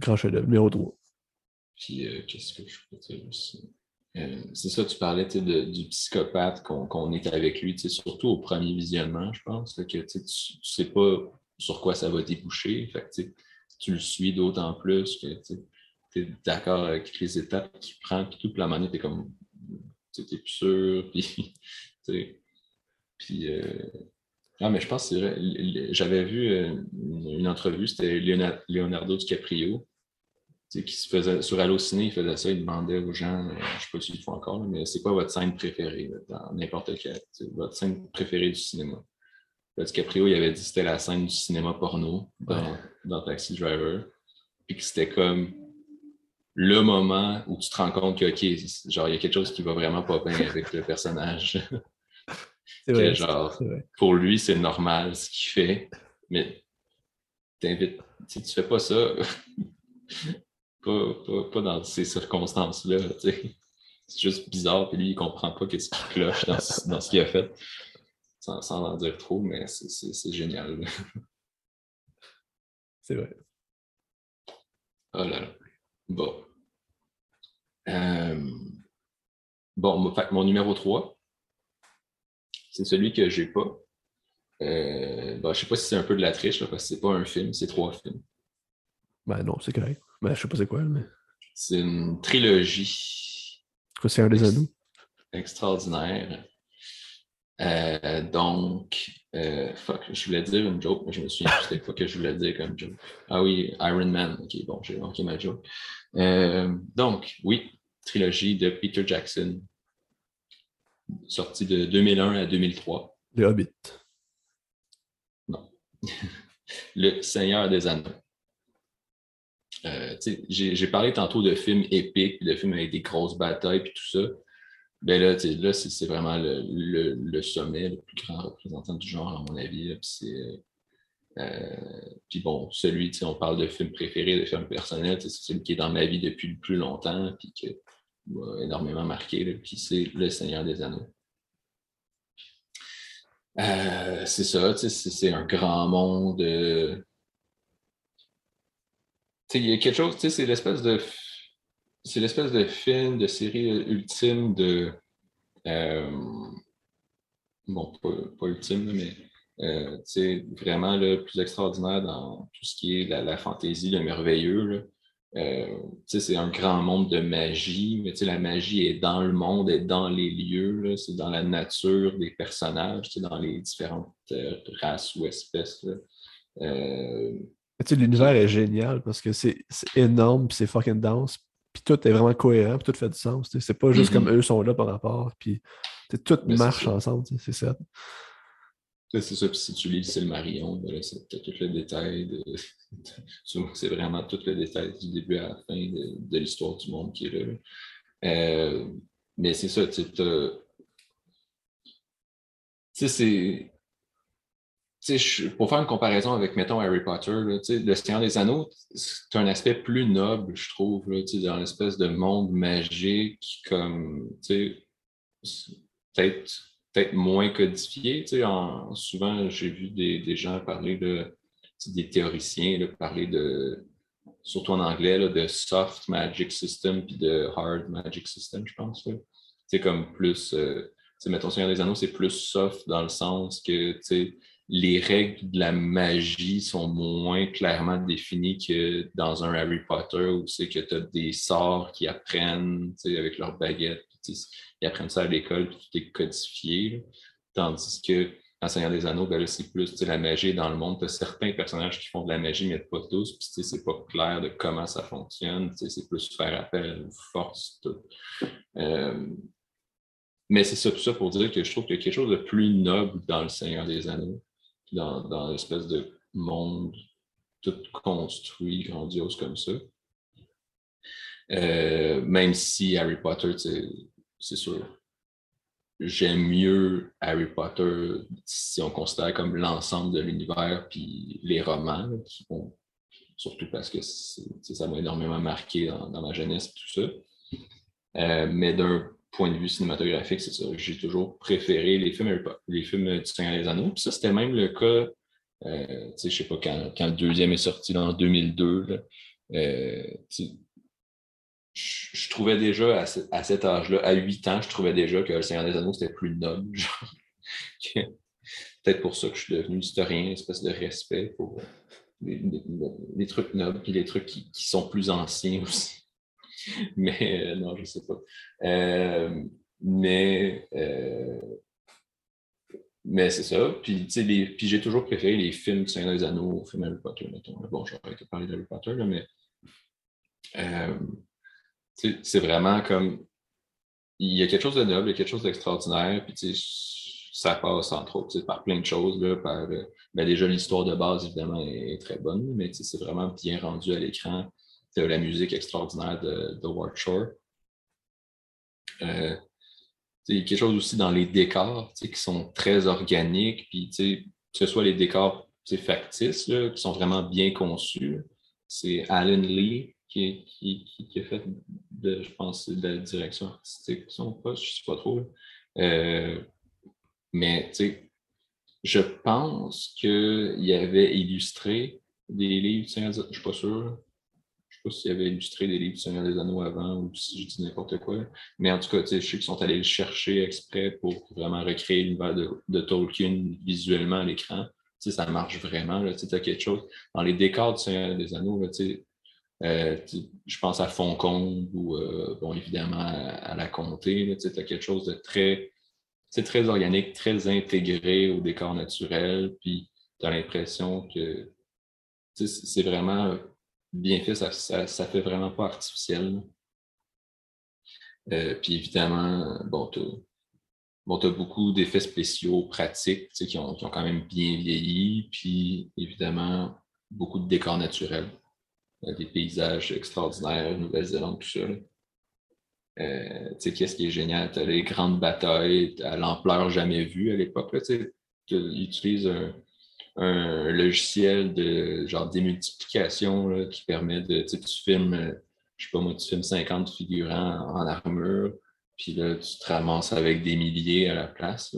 Grand chef-d'œuvre, numéro 3. Puis, euh, qu'est-ce que je peux dire aussi? Euh, c'est ça, tu parlais du psychopathe qu'on est avec lui, surtout au premier visionnement, je pense, que tu ne sais pas sur quoi ça va déboucher. Fait tu le suis d'autant plus que tu es d'accord avec les étapes qu'il prend, puis toute la manière, tu es comme tu plus sûr, [laughs] puis puis ah, mais je pense que. J'avais vu euh, une, entrevue, c'était Leonardo DiCaprio qui se faisait sur Allociné, il faisait ça, il demandait aux gens, euh, je ne sais pas s'ils le font encore, mais c'est quoi votre scène préférée dans n'importe quel, votre scène préférée du cinéma? Là, DiCaprio, il avait dit que c'était la scène du cinéma porno dans, Taxi Driver, puis que c'était comme le moment où tu te rends compte que, OK, genre, il y a quelque chose qui va vraiment pas bien avec le personnage. [laughs] Vrai, genre, pour lui, c'est normal ce qu'il fait, mais t'invites, si tu fais pas ça, pas, dans ces circonstances-là. C'est juste bizarre, puis lui, il comprend pas qu'est-ce qui cloche dans, dans ce qu'il a fait. Sans, sans, en dire trop, mais c'est génial. C'est vrai. Oh là là. Bon. Euh, bon, mon numéro 3, c'est celui que j'ai pas. Euh, bon, je sais pas si c'est un peu de la triche, parce que c'est pas un film, c'est trois films. Ben non, c'est correct. Ben, je sais pas c'est quoi, mais. C'est une trilogie. C'est un des anneaux. Extraordinaire. Euh, donc, euh, fuck, je voulais dire une joke, mais je me souviens c'était quoi que je voulais dire comme joke. Ah oui, Iron Man. Ok, bon, j'ai manqué ma joke. Euh, donc, oui, trilogie de Peter Jackson, sortie de 2001 à 2003. Le Hobbit. Non. [laughs] le Seigneur des Anneaux. Euh, j'ai parlé tantôt de films épiques, de films avec des grosses batailles et tout ça. Ben là, là c'est vraiment le, sommet, le plus grand représentant du genre, à mon avis. Euh, puis bon, celui, on parle de film préféré, de film personnel, c'est celui qui est dans ma vie depuis le plus longtemps, puis qui m'a énormément marqué, puis c'est Le Seigneur des Anneaux. Euh, c'est ça, c'est un grand monde. Euh, il y a quelque chose, c'est l'espèce de c'est l'espèce de film, de série ultime de euh, bon, pas, ultime, mais c'est vraiment le plus extraordinaire dans tout ce qui est la, la fantaisie, le merveilleux. Euh, c'est un grand monde de magie, mais la magie est dans le monde, est dans les lieux, c'est dans la nature des personnages, dans les différentes euh, races ou espèces. Euh, l'univers est génial parce que c'est énorme, puis c'est fucking dense, puis tout est vraiment cohérent, puis tout fait du sens. C'est pas juste comme mm-hmm. eux sont là par rapport, puis tout marche ensemble, c'est ça. C'est ça, puis si tu lis le Marion, ben c'est tout le détail. [laughs] c'est vraiment tout le détail du début à la fin de, l'histoire du monde qui est là. Euh, mais c'est ça, tu sais, c'est. Pour faire une comparaison avec, mettons, Harry Potter, le Seigneur des Anneaux, c'est un aspect plus noble, je trouve, là, dans l'espèce de monde magique, comme, peut-être peut-être moins codifié. Tu sais, souvent, j'ai vu des, gens parler de des théoriciens parler de, surtout en anglais, de soft magic system puis de hard magic system, je pense. C'est comme plus, euh, mettons Seigneur des Anneaux, c'est plus soft dans le sens que les règles de la magie sont moins clairement définies que dans un Harry Potter où c'est que tu as des sorts qui apprennent avec leur baguette ils apprennent ça à l'école, puis tout est codifié. Tandis que dans Seigneur des Anneaux, ben c'est plus la magie dans le monde. Tu as certains personnages qui font de la magie, mais pas tous. Puis c'est pas clair de comment ça fonctionne. C'est plus faire appel aux forces. Euh, mais c'est ça, tout ça pour dire que je trouve qu'il y a quelque chose de plus noble dans le Seigneur des Anneaux, dans, l'espèce de monde tout construit, grandiose comme ça. Euh, même si Harry Potter, c'est sûr, j'aime mieux Harry Potter si on considère comme l'ensemble de l'univers, puis les romans, surtout parce que ça m'a énormément marqué dans, ma jeunesse tout ça. Euh, mais d'un point de vue cinématographique, c'est ça. J'ai toujours préféré les films, les films du Seigneur des Anneaux. Puis ça, c'était même le cas, euh, je sais pas, quand, quand, le deuxième est sorti en 2002. Là, euh, je, trouvais déjà à, cet âge-là, à 8 ans, je trouvais déjà que le Seigneur des Anneaux, c'était plus noble. [laughs] Peut-être pour ça que je suis devenu historien, une espèce de respect pour les, trucs nobles et les trucs qui, sont plus anciens aussi. [laughs] Mais euh, non, je ne sais pas. Euh, mais euh, mais c'est ça. Puis, puis j'ai toujours préféré les films du Seigneur des Anneaux aux films Harry Potter, mettons. Bon, j'aurais été parler d'Harry Potter, là, mais c'est vraiment comme. Il y a quelque chose de noble, il y a quelque chose d'extraordinaire, puis ça passe entre autres par plein de choses. Là, par, ben déjà, l'histoire de base, évidemment, est, très bonne, mais c'est vraiment bien rendu à l'écran. De la musique extraordinaire de, de Ward Shore. Euh, quelque chose aussi dans les décors qui sont très organiques, puis que ce soit les décors factices, qui sont vraiment bien conçus. C'est Alan Lee qui, a fait, de, je pense, de la direction artistique, son poste, je ne sais pas trop. Euh, mais, je pense qu'il avait illustré des livres je ne suis pas sûr. Sais s'il avait illustré des livres du Seigneur des Anneaux avant ou si je dis n'importe quoi. Mais en tout cas, je sais qu'ils sont allés le chercher exprès pour vraiment recréer l'univers de, de, Tolkien visuellement à l'écran. ça marche vraiment. Tu as quelque chose. Dans les décors du Seigneur des Anneaux, euh, je pense à Foncombe ou, euh, bon, évidemment, à, la comté. Tu as quelque chose de très, très organique, très intégré au décor naturel. Puis tu as l'impression que c'est vraiment bien fait. Ça, ça, fait vraiment pas artificiel. puis évidemment, bon, tu as, beaucoup d'effets spéciaux pratiques qui ont, qui ont, quand même bien vieilli, puis évidemment, beaucoup de décors naturels, des paysages extraordinaires, Nouvelle-Zélande, tout ça. Euh, qu'est-ce qui est génial? Tu as les grandes batailles à l'ampleur jamais vue à l'époque. Tu utilises un, logiciel de genre démultiplication qui permet de. Tu filmes, je sais pas moi, tu filmes 50 figurants en armure, puis là, tu te ramasses avec des milliers à la place.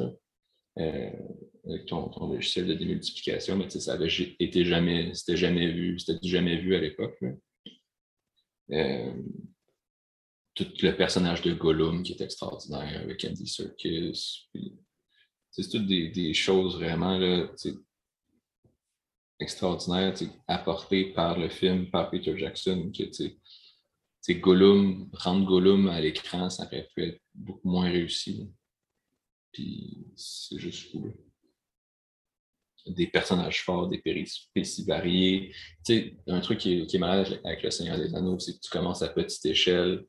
Euh, avec ton, logiciel de démultiplication, mais ça avait été jamais, c'était jamais vu, c'était jamais vu à l'époque. Euh, tout le personnage de Gollum qui est extraordinaire avec Andy Serkis. C'est toutes des, choses vraiment extraordinaires apportées par le film, par Peter Jackson. Que, Gollum, rendre Gollum à l'écran, ça aurait pu être beaucoup moins réussi. Puis c'est juste cool. Des personnages forts, des péripéties variées. Tu un truc qui est, qui est malade avec Le Seigneur des Anneaux, c'est que tu commences à petite échelle,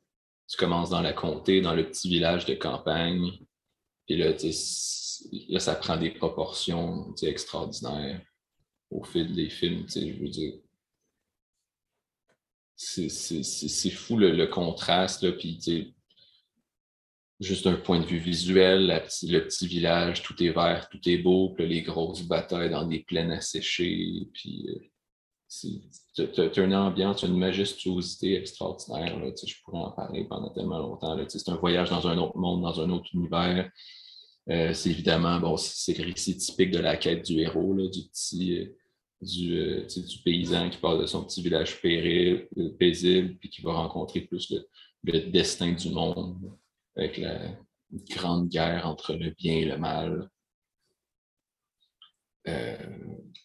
tu commences dans la comté, dans le petit village de campagne. Puis là, là ça prend des proportions extraordinaires au fil des films. Je veux dire, c'est fou le, contraste. Là, puis, juste d'un point de vue visuel, le petit village, tout est vert, tout est beau, puis les grosses batailles dans des plaines asséchées, puis euh, tu as, une ambiance, une majestuosité extraordinaire. je pourrais en parler pendant tellement longtemps. C'est un voyage dans un autre monde, dans un autre univers. Euh, c'est évidemment, bon, c'est le récit typique de la quête du héros, du petit, euh, du, paysan qui part de son petit village péril, paisible, puis qui va rencontrer plus le, le destin du monde avec la grande guerre entre le bien et le mal. Euh,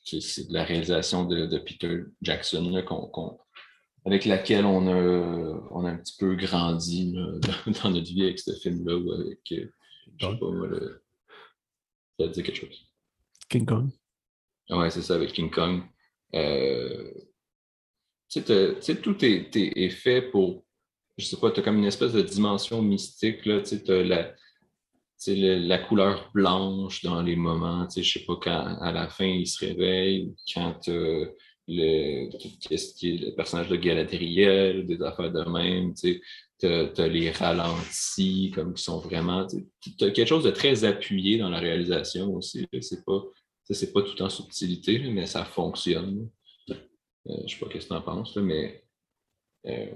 c'est de la réalisation de, Peter Jackson avec laquelle on a, on a un petit peu grandi [laughs] dans notre vie avec ce film-là ou avec, euh, je sais pas moi, le... ça dire quelque chose. King Kong. Ouais, c'est ça, avec King Kong. Euh, tu sais, tout est, est, fait pour je sais pas, tu as comme une espèce de dimension mystique, tu as la, la couleur blanche dans les moments, je sais pas, quand à la fin il se réveille, quand le, qu'est-ce qui est le personnage de Galadriel, des affaires de même, tu as, les ralentis, comme qui sont vraiment, tu as quelque chose de très appuyé dans la réalisation aussi, c'est pas, c'est pas tout en subtilité, mais ça fonctionne. Euh, je sais pas ce que tu en penses, mais euh,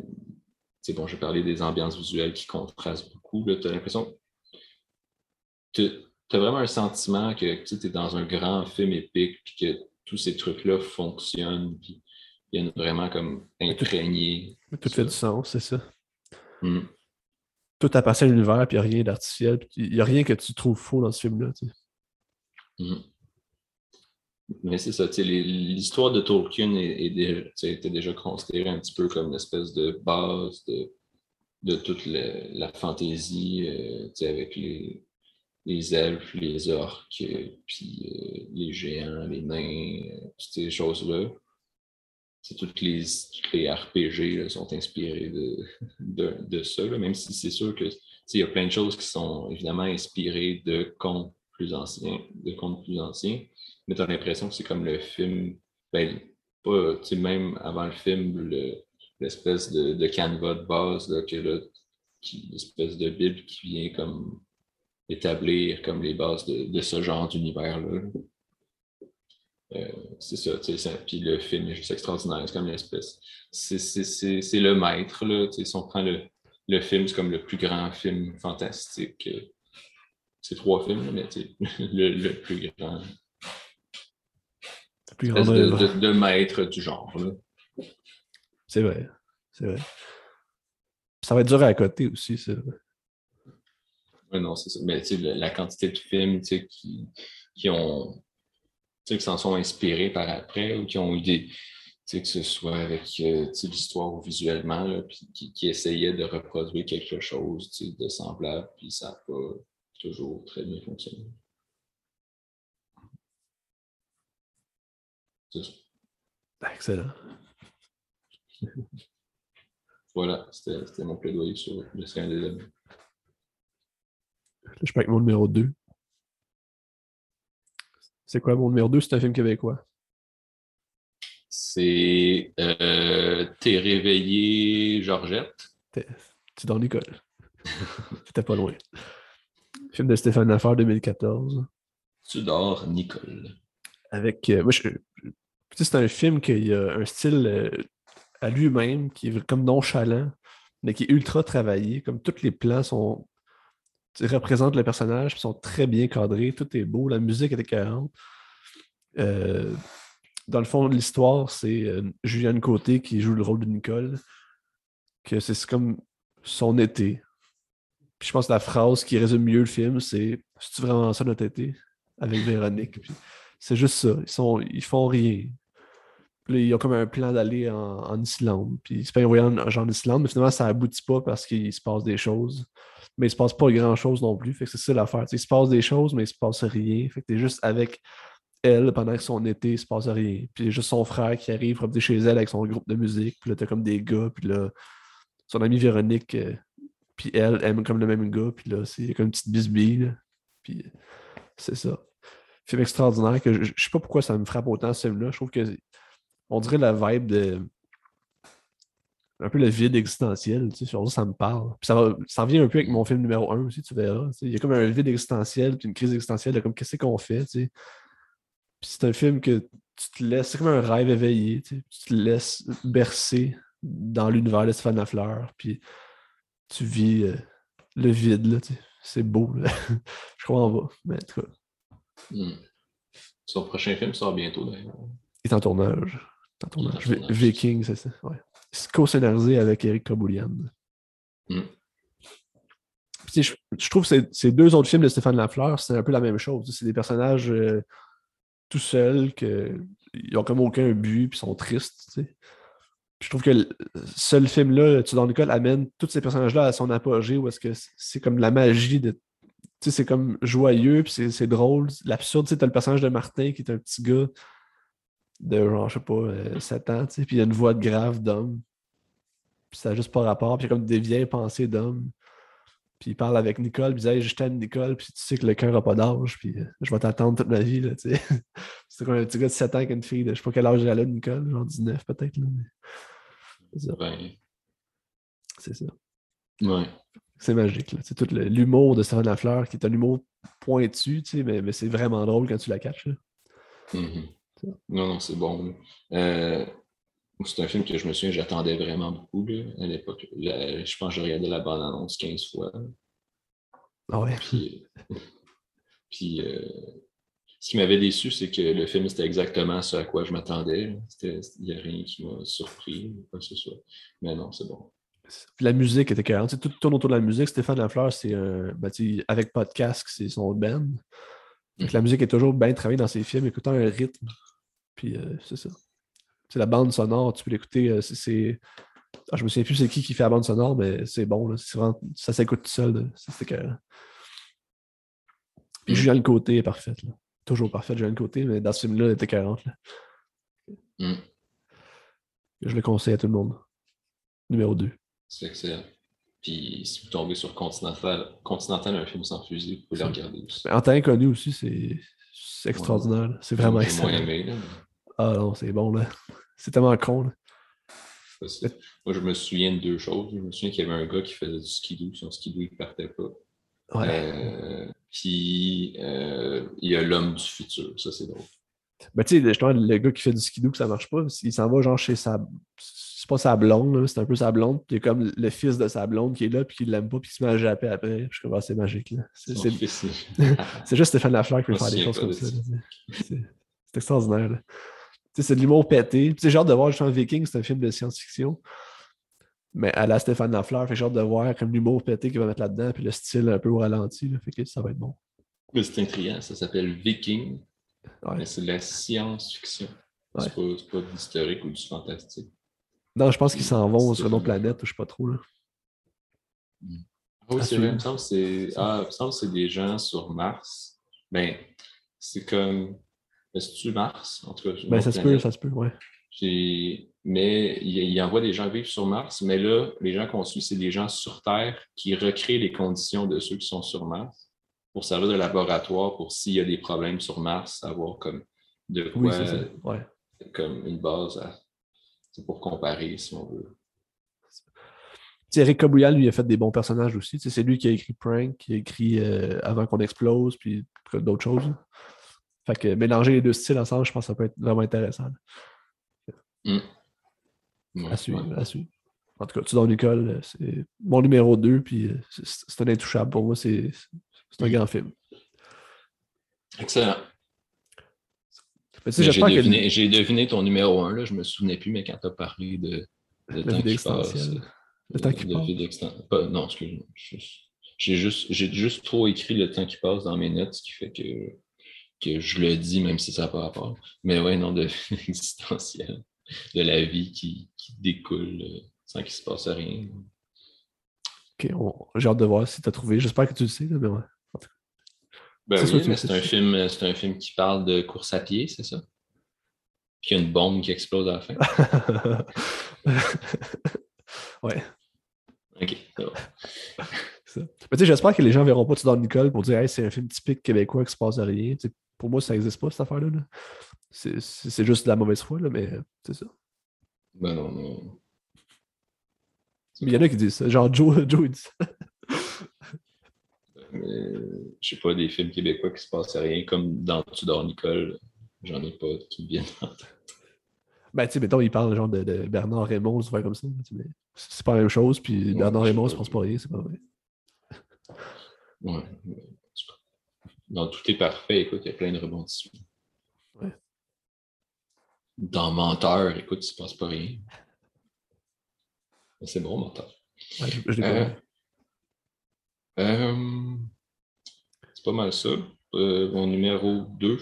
c'est bon, je vais parler des ambiances visuelles qui contrastent beaucoup. Tu as l'impression tu as vraiment un sentiment que tu es dans un grand film épique puis que tous ces trucs-là fonctionnent puis viennent vraiment comme imprégner. Tout, fait du sens, c'est ça. Hmm. Tout appartient à l'univers, puis il n'y a rien d'artificiel. Il n'y a rien que tu trouves faux dans ce film-là. Hmm. Mais c'est ça, l'histoire de Tolkien est, était déjà considérée un petit peu comme une espèce de base de, de toute la, fantaisie, euh, avec les, les elfes, les orques, puis euh, les géants, les nains, euh, toutes ces choses-là. Toutes les, les RPG sont inspirés de, [laughs] de, de ça, même si c'est sûr que il y a plein de choses qui sont évidemment inspirées de contes plus anciens, de contes plus anciens, mais tu as l'impression que c'est comme le film, ben, pas, même avant le film, l'espèce de, de canevas de base, là, que l'espèce de Bible qui vient comme établir comme les bases de, ce genre d'univers-là. Euh, c'est ça, ça, puis le film est juste extraordinaire, c'est comme l'espèce. C'est le maître, là, si on prend le, le film, c'est comme le plus grand film fantastique. Euh, c'est trois films, mais [laughs] le, le plus grand. De, de, maître du genre. C'est vrai, c'est vrai. Ça va être dur à côté aussi. Oui, non, c'est ça. Mais la quantité de films qui, qui ont qui s'en sont inspirés par après ou qui ont eu des. Que ce soit avec euh, l'histoire ou visuellement, là, puis qui, qui, essayaient de reproduire quelque chose de semblable, puis ça n'a pas toujours très bien fonctionné. Excellent. voilà, c'était mon plaidoyer sur le scandale des Je peux avec mon numéro 2. C'est quoi mon numéro 2? C'est un film québécois. C'est euh, T'es réveillé, Georgette. Tu dors, Nicole. C'était [laughs] pas loin. Film de Stéphane Laffer 2014. Tu dors, Nicole. Avec. Euh, moi, je, c'est un film qui a un style euh, à lui-même qui est comme nonchalant, mais qui est ultra travaillé. Comme tous les plans sont représentent le personnage, sont très bien cadrés, tout est beau, la musique est écœurante. Euh, dans le fond de l'histoire, c'est euh, Juliane Côté qui joue le rôle de Nicole, que c'est comme son été. Puis je pense que la phrase qui résume mieux le film, c'est C'est vraiment ça notre été avec Véronique. C'est juste ça. Ils, sont, ils font rien. Puis ils ont comme un plan d'aller en, Islande. Puis c'est pas un voyage en Islande, mais finalement, ça aboutit pas parce qu'il se passe des choses. Mais il se passe pas grand-chose non plus. Fait que c'est ça l'affaire. Il se passe des choses, mais il se passe rien. Fait que t'es juste avec elle pendant que son été, il se passe rien. Puis juste son frère qui arrive chez elle avec son groupe de musique. Puis là, t'as comme des gars. Puis là, son amie Véronique, euh, puis elle aime comme le même gars. Puis là, c'est comme une petite bisbille. Puis c'est ça. Film extraordinaire que je, je sais pas pourquoi ça me frappe autant ce film-là. Je trouve que on dirait la vibe de. Un peu le vide existentiel, tu sais, ça, me parle. Puis ça, ça revient un peu avec mon film numéro 1 aussi, tu verras. Il y a comme un vide existentiel, puis une crise existentielle de comme qu'est-ce qu'on fait, tu sais? Puis c'est un film que tu te laisses, c'est comme un rêve éveillé, tu, sais. tu te laisses bercer dans l'univers de Stéphane Lafleur, puis tu vis euh, le vide, là, tu sais. C'est beau, [laughs] je crois en va, mais en tout cas. Hmm. Son prochain film sort bientôt, d'ailleurs. Il est en tournage. Viking, c'est ça. Ouais. C'est co-scénarisé avec Eric Kaboulian. Mm. Je, je, trouve que ces deux autres films de Stéphane Lafleur, c'est un peu la même chose. C'est des personnages euh, tout seuls, qui n'ont comme aucun but, puis sont tristes. Je trouve que le seul film-là, Tu dans l'école, amène tous ces personnages-là à son apogée, où est-ce que c'est comme la magie de. C'est comme joyeux, puis c'est drôle. L'absurde, tu as le personnage de Martin qui est un petit gars de genre, je sais pas, 7 euh, ans, tu sais, puis il y a une voix de grave d'homme. Puis ça n'a juste pas rapport, puis il y a comme des vieilles pensées d'homme. Puis il parle avec Nicole, puis il dit hey, je t'aime Nicole, puis tu sais que le cœur n'a pas d'âge, puis euh, je vais t'attendre toute ma vie, là, tu sais. [laughs] C'est comme un petit gars de 7 ans qui a une fille de je sais pas quel âge elle a, Nicole, genre 19 peut-être, là. C'est ça. C'est ça. Ouais. C'est magique, là. C'est tout l'humour de Stéphane Lafleur, qui est un humour pointu, tu sais, mais, mais c'est vraiment drôle quand tu la catches, là. Mm-hmm. Non, non, c'est bon. Euh, c'est un film que je me souviens, j'attendais vraiment beaucoup à l'époque. Je pense que j'ai regardé la bande-annonce 15 fois. Ah ouais? Puis, euh, ce qui m'avait déçu, c'est que le film, c'était exactement ce à quoi je m'attendais. Il n'y a rien qui m'a surpris, quoi que ce soit. Mais non, c'est bon. La musique était carrément. Tout tourne autour de la musique. Stéphane Lafleur, c'est. Ben, avec podcast, c'est son band. Donc, la musique est toujours bien travaillée dans ses films, écoutant un rythme. Puis euh, c'est ça. C'est la bande sonore, tu peux l'écouter. Euh, c'est, ah, je me souviens plus c'est qui qui fait la bande sonore, mais c'est bon. Là. ça s'écoute tout seul. C'est que... Puis mm. Julien Côté est parfaite. Toujours parfaite, Julien Côté, mais dans ce film-là, elle était 40. Mm. Je le conseille à tout le monde. Numéro 2. C'est excellent. Puis si vous tombez sur Continental, Continental un film sans fusil, vous pouvez le regarder aussi. En temps inconnu aussi, c'est extraordinaire. C'est vraiment excellent. Ah non, c'est bon, là. [laughs] C'est tellement con, là. Moi, je me souviens de deux choses. Je me souviens qu'il y avait un gars qui faisait du skidoo. Son skidoo, il ne partait pas. Ouais. Euh, puis, euh, il y a l'homme du futur. Ça, c'est drôle. Ben, tu sais, justement, le gars qui fait du skidoo, que ça marche pas, il s'en va genre chez sa. C'est pas sa blonde, c'est un peu sa blonde. Puis il y a comme le fils de sa blonde qui est là, puis qui l'aime pas, puis il se met à japper après. Je trouve que c'est magique. là. [laughs] C'est juste Stéphane Lafleur qui peut faire des choses comme ça. C'est extraordinaire. Là c'est de l'humour pété. C'est genre de voir justement Viking, c'est un film de science-fiction. Mais à la Stéphane Lafleur, fait genre de voir comme l'humour pété qu'il va mettre là-dedans, puis le style un peu au ralenti. Là, fait que ça va être bon. C'est intriguant, ça s'appelle Viking. Mais c'est de la science-fiction. C'est pas, pas de l'historique ou du fantastique. Non, je pense qu'ils s'en vont sur une autre planète, je sais pas trop. Là. Ah oui, c'est vrai. Il me semble que ah, c'est des gens sur Mars. Ben, c'est comme c'est-tu Mars? En tout cas, ben, ça se peut, ça se peut, ouais. Mais il, envoie des gens vivre sur Mars, mais là, les gens qu'on suit, c'est des gens sur Terre qui recréent les conditions de ceux qui sont sur Mars. pour servir de laboratoire pour s'il y a des problèmes sur Mars, savoir comme de quoi, comme une base pour comparer, si on veut. Eric Kabouya, lui, a fait des bons personnages aussi. C'est lui qui a écrit Prank, qui a écrit euh, Avant qu'on explose, puis d'autres choses. Fait que mélanger les deux styles ensemble, je pense que ça peut être vraiment intéressant. Mm. à suivre, à suivre. En tout cas, tu dans Nicole, c'est mon numéro 2, puis euh, c'est un intouchable. Pour moi, c'est un grand film. Excellent. J'ai deviné, deviné, ton numéro 1, là, je me souvenais plus, mais quand tu as parlé de, de temps qui passe. Le temps qui passe. non, excuse-moi. J'ai juste, juste trop écrit le temps qui passe dans mes notes, ce qui fait que, que je le dis, même si ça n'a pas rapport. Mais ouais, non, de [laughs] existentiel, de la vie qui, qui découle euh, sans qu'il se passe rien. Ok, j'ai hâte de voir si tu as trouvé. J'espère que tu le sais, mais ouais. Ben oui, mais c'est un, film, c'est un film qui parle de course à pied, c'est ça? Puis il y a une bombe qui explose à la fin. [laughs] ouais. OK, [laughs] j'espère que les gens ne verront pas tout dans Nicole pour dire hey, c'est un film typique québécois qui se passe à rien. Pour moi, ça n'existe pas, cette affaire-là. C'est, juste de la mauvaise foi, là, mais c'est ça. Ben non, non. Mais il y en a qui disent ça. Genre Joe, [laughs] Joe il dit ça. Je sais pas, des films québécois qui se passent à rien, comme dans Tudor Nicole, j'en ai pas qui viennent en tête. Ben, tu sais, mettons, il parle genre de, Bernard Raymond, c'est comme ça. C'est pas la même chose, puis Bernard Raymond, je pense pas rien, c'est pas vrai. Ouais. Non, tout est parfait, écoute, il y a plein de rebondissements. Ouais. Dans Menteur, écoute, il se passe pas rien. C'est bon, Menteur. Ouais, je, je euh, euh, c'est pas mal ça. Euh, mon numéro 2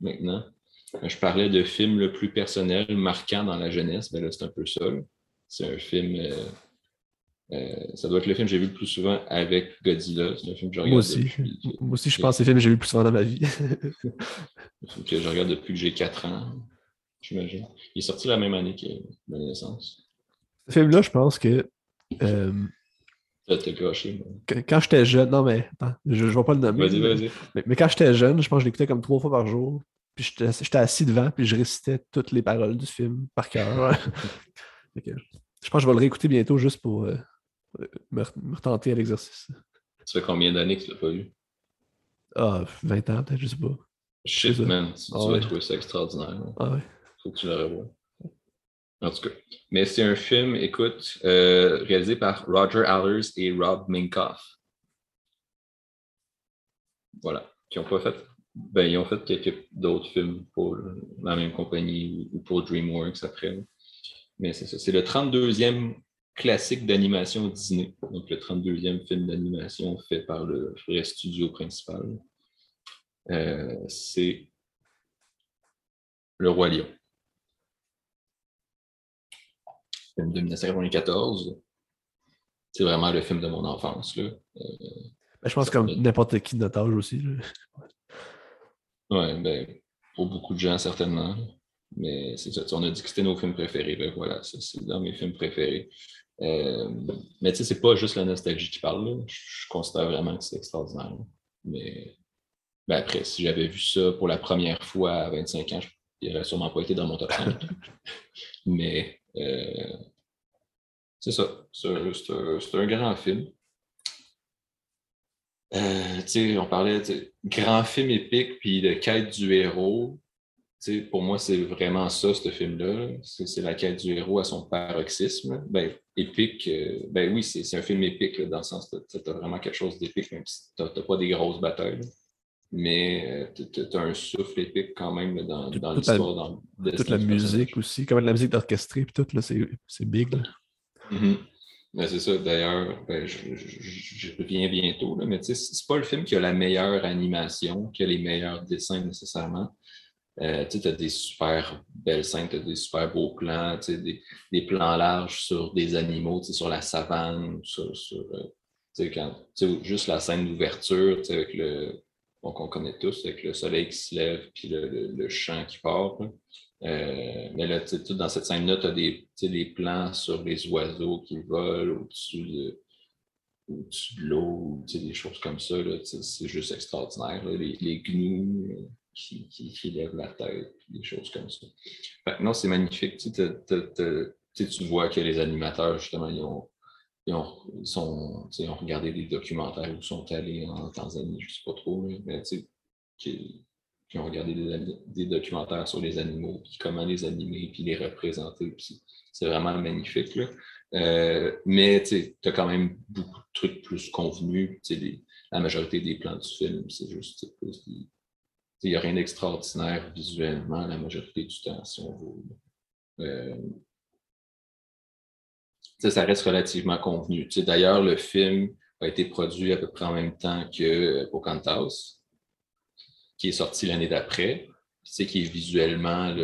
maintenant. Je parlais de film le plus personnel, marquant dans la jeunesse. Ben là, c'est un peu ça. C'est un film. Euh, ça doit être le film que j'ai vu le plus souvent avec Godzilla. C'est un film que je regarde. Moi aussi. Moi aussi, je pense que c'est le film que j'ai vu le plus souvent dans ma vie. [laughs] que je regarde depuis que j'ai 4 ans, j'imagine. Il est sorti la même année que ma naissance. Ce film-là, je pense que quand, j'étais jeune, non mais attends, je ne vais pas le nommer. Vas-y, vas-y. Mais, quand j'étais jeune, je pense que je l'écoutais comme trois fois par jour. Puis j'étais assis devant, puis je récitais toutes les paroles du film par cœur. [laughs] je pense que je vais le réécouter bientôt juste pour euh, me, retenter à l'exercice. Ça fait combien d'années que tu l'as pas vu? Ah, 20 ans peut-être, je sais pas. Shit, man, tu, ah vas trouver ça extraordinaire. Ah ouais. Faut que tu le revoies. En tout cas. Mais c'est un film, écoute, euh, réalisé par Roger Allers et Rob Minkoff. Voilà. Qui ont pas fait. Ben, ils ont fait quelques d'autres films pour la même compagnie ou pour DreamWorks après. Mais c'est ça. C'est le 32e classique d'animation Disney. Donc, le 32e film d'animation fait par le vrai studio principal. Euh, c'est Le Roi Lion. film de 1994. C'est vraiment le film de mon enfance. Là. Euh, ben, je pense comme n'importe qui de notre âge aussi. Oui, ben, pour beaucoup de gens, certainement. Mais c'est ça. On a dit que c'était nos films préférés. Ben, voilà, c'est dans mes films préférés. Euh, mais tu sais, c'est pas juste la nostalgie qui parle. Je, considère vraiment que c'est extraordinaire. Mais ben, après, si j'avais vu ça pour la première fois à 25 ans, il n'aurait sûrement pas été dans mon top 5. [laughs] mais euh, c'est ça. C'est un, grand film. Euh, on parlait de grand film épique puis de quête du héros. pour moi, c'est vraiment ça, ce film-là. C'est la quête du héros à son paroxysme. Ben, épique, euh, ben oui, c'est un film épique dans le sens que tu as vraiment quelque chose d'épique, même si tu n'as pas des grosses batailles mais euh, tu as un souffle épique quand même dans, dans l'histoire. Toute la musique aussi, comme la musique orchestrée, puis tout, c'est big. Mm-hmm. Ben, c'est ça, d'ailleurs, ben, je, reviens bientôt, là, mais tu sais, c'est pas le film qui a la meilleure animation, qui a les meilleurs dessins nécessairement. Euh, tu as des super belles scènes, tu as des super beaux plans, des, des plans larges sur des animaux, sur la savane, sur, euh, quand, juste la scène d'ouverture avec le, qu'on connaît tous, avec le soleil qui se lève puis le, le, chant qui part. Euh, mais là, tout dans cette scène-là, tu as des, des plans sur les oiseaux qui volent au-dessus de, au-dessus de l'eau, des choses comme ça. C'est juste extraordinaire. Les, les, gnous qui, lèvent la tête, des choses comme ça. non, c'est magnifique. tu vois que les animateurs, justement, ils ont, ils ont, sont, ont regardé des documentaires où sont allés en Tanzanie, je ne sais pas trop, mais qui, qui, ont regardé des, documentaires sur les animaux, puis comment les animer, puis les représenter. C'est vraiment magnifique. Là. Euh, mais tu as quand même beaucoup de trucs plus convenus. la majorité des plans du film, c'est juste plus. Il n'y a rien d'extraordinaire visuellement la majorité du temps, si on veut. Euh, ça reste relativement convenu. D'ailleurs, le film a été produit à peu près en même temps que Pocahontas, qui est sorti l'année d'après, qui est visuellement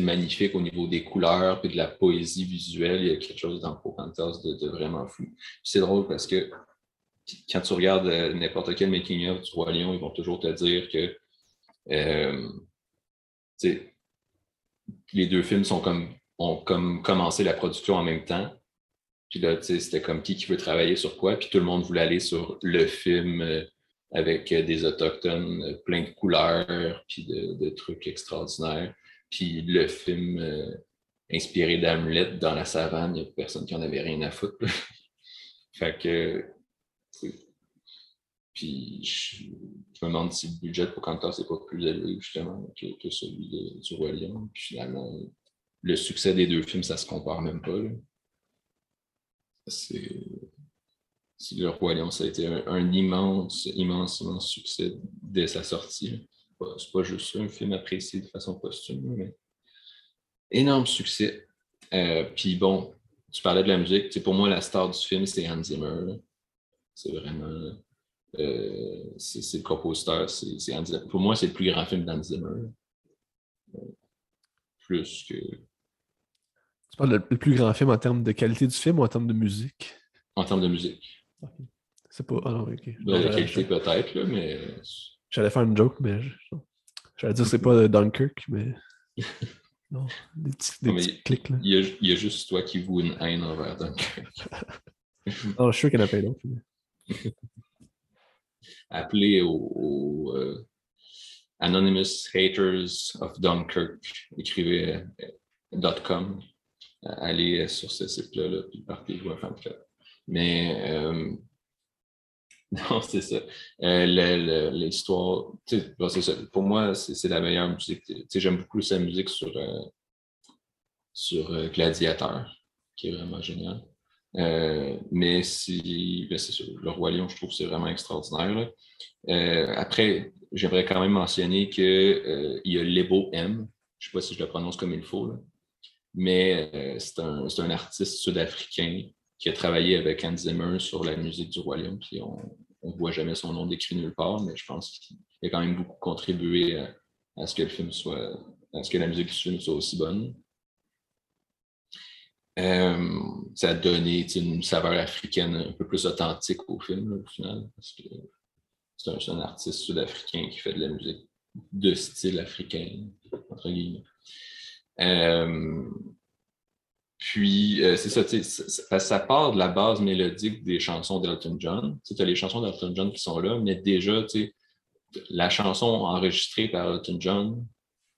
magnifique au niveau des couleurs et de la poésie visuelle. Il y a quelque chose dans Pocahontas de, de vraiment fou. C'est drôle parce que quand tu regardes euh, n'importe quel making-of du Roi Lion, ils vont toujours te dire que euh, les deux films sont comme, ont comme commencé la production en même temps. Puis là, c'était comme qui qui veut travailler sur quoi. Puis tout le monde voulait aller sur le film euh, avec des Autochtones, plein de couleurs, puis de trucs extraordinaires. Puis le film inspiré d'Hamlet dans la savane, il n'y a personne qui en avait rien à foutre. [laughs] fait que. Puis je, me demande si le budget pour Cantor c'est pas plus élevé justement que, celui du Roi Lion. Puis finalement, le succès des deux films, ça se compare même pas. C'est. Le Roi Lion, ça a été un, immense, immense, immense succès dès sa sortie c'est pas juste un film apprécié de façon posthume, mais énorme succès. Euh, puis bon, tu parlais de la musique. pour moi, la star du film, c'est Hans Zimmer. C'est vraiment. Euh, c'est le compositeur, Zimmer. Pour moi, c'est le plus grand film d'Hans Zimmer. Euh, plus que. Tu parles le plus grand film en termes de qualité du film ou en termes de musique? En termes de musique. C'est pas. Ah non, ok. De la qualité peut-être, mais J'allais faire une joke, mais j'allais dire que c'est pas Dunkirk, mais. [laughs] Non, des petits, clics. Là. Il, y a, juste toi qui vous une haine envers Dunkirk. [laughs] non, je suis sûr qu'il y en a pas d'autres. [laughs] Appelez au, euh, Anonymous Haters of Dunkirk. Écrivez euh. Allez sur ce site-là, là, puis partez-vous à fan Mais euh, [laughs] Non, c'est ça. L'histoire, pour moi, c'est la meilleure musique. J'aime beaucoup sa musique sur, sur Gladiateur, qui est vraiment génial. mais si, ben, c'est le Roi Lion, je trouve que c'est vraiment extraordinaire. après, j'aimerais quand même mentionner qu'il y a Lebo M. Je ne sais pas si je le prononce comme il faut, mais c'est un, un, artiste sud-africain qui a travaillé avec Hans Zimmer sur la musique du Royaume. Puis on ne voit jamais son nom décrit nulle part, mais je pense qu'il a quand même beaucoup contribué à, ce que le film soit, à ce que la musique du film soit aussi bonne. Euh, ça a donné une saveur africaine un peu plus authentique au film, au final, parce que c'est un, artiste sud-africain qui fait de la musique de style africain, entre guillemets. Euh, puis, euh, c'est ça, ça, part de la base mélodique des chansons d'Elton John. Tu as les chansons d'Elton John qui sont là, mais déjà, la chanson enregistrée par Elton John,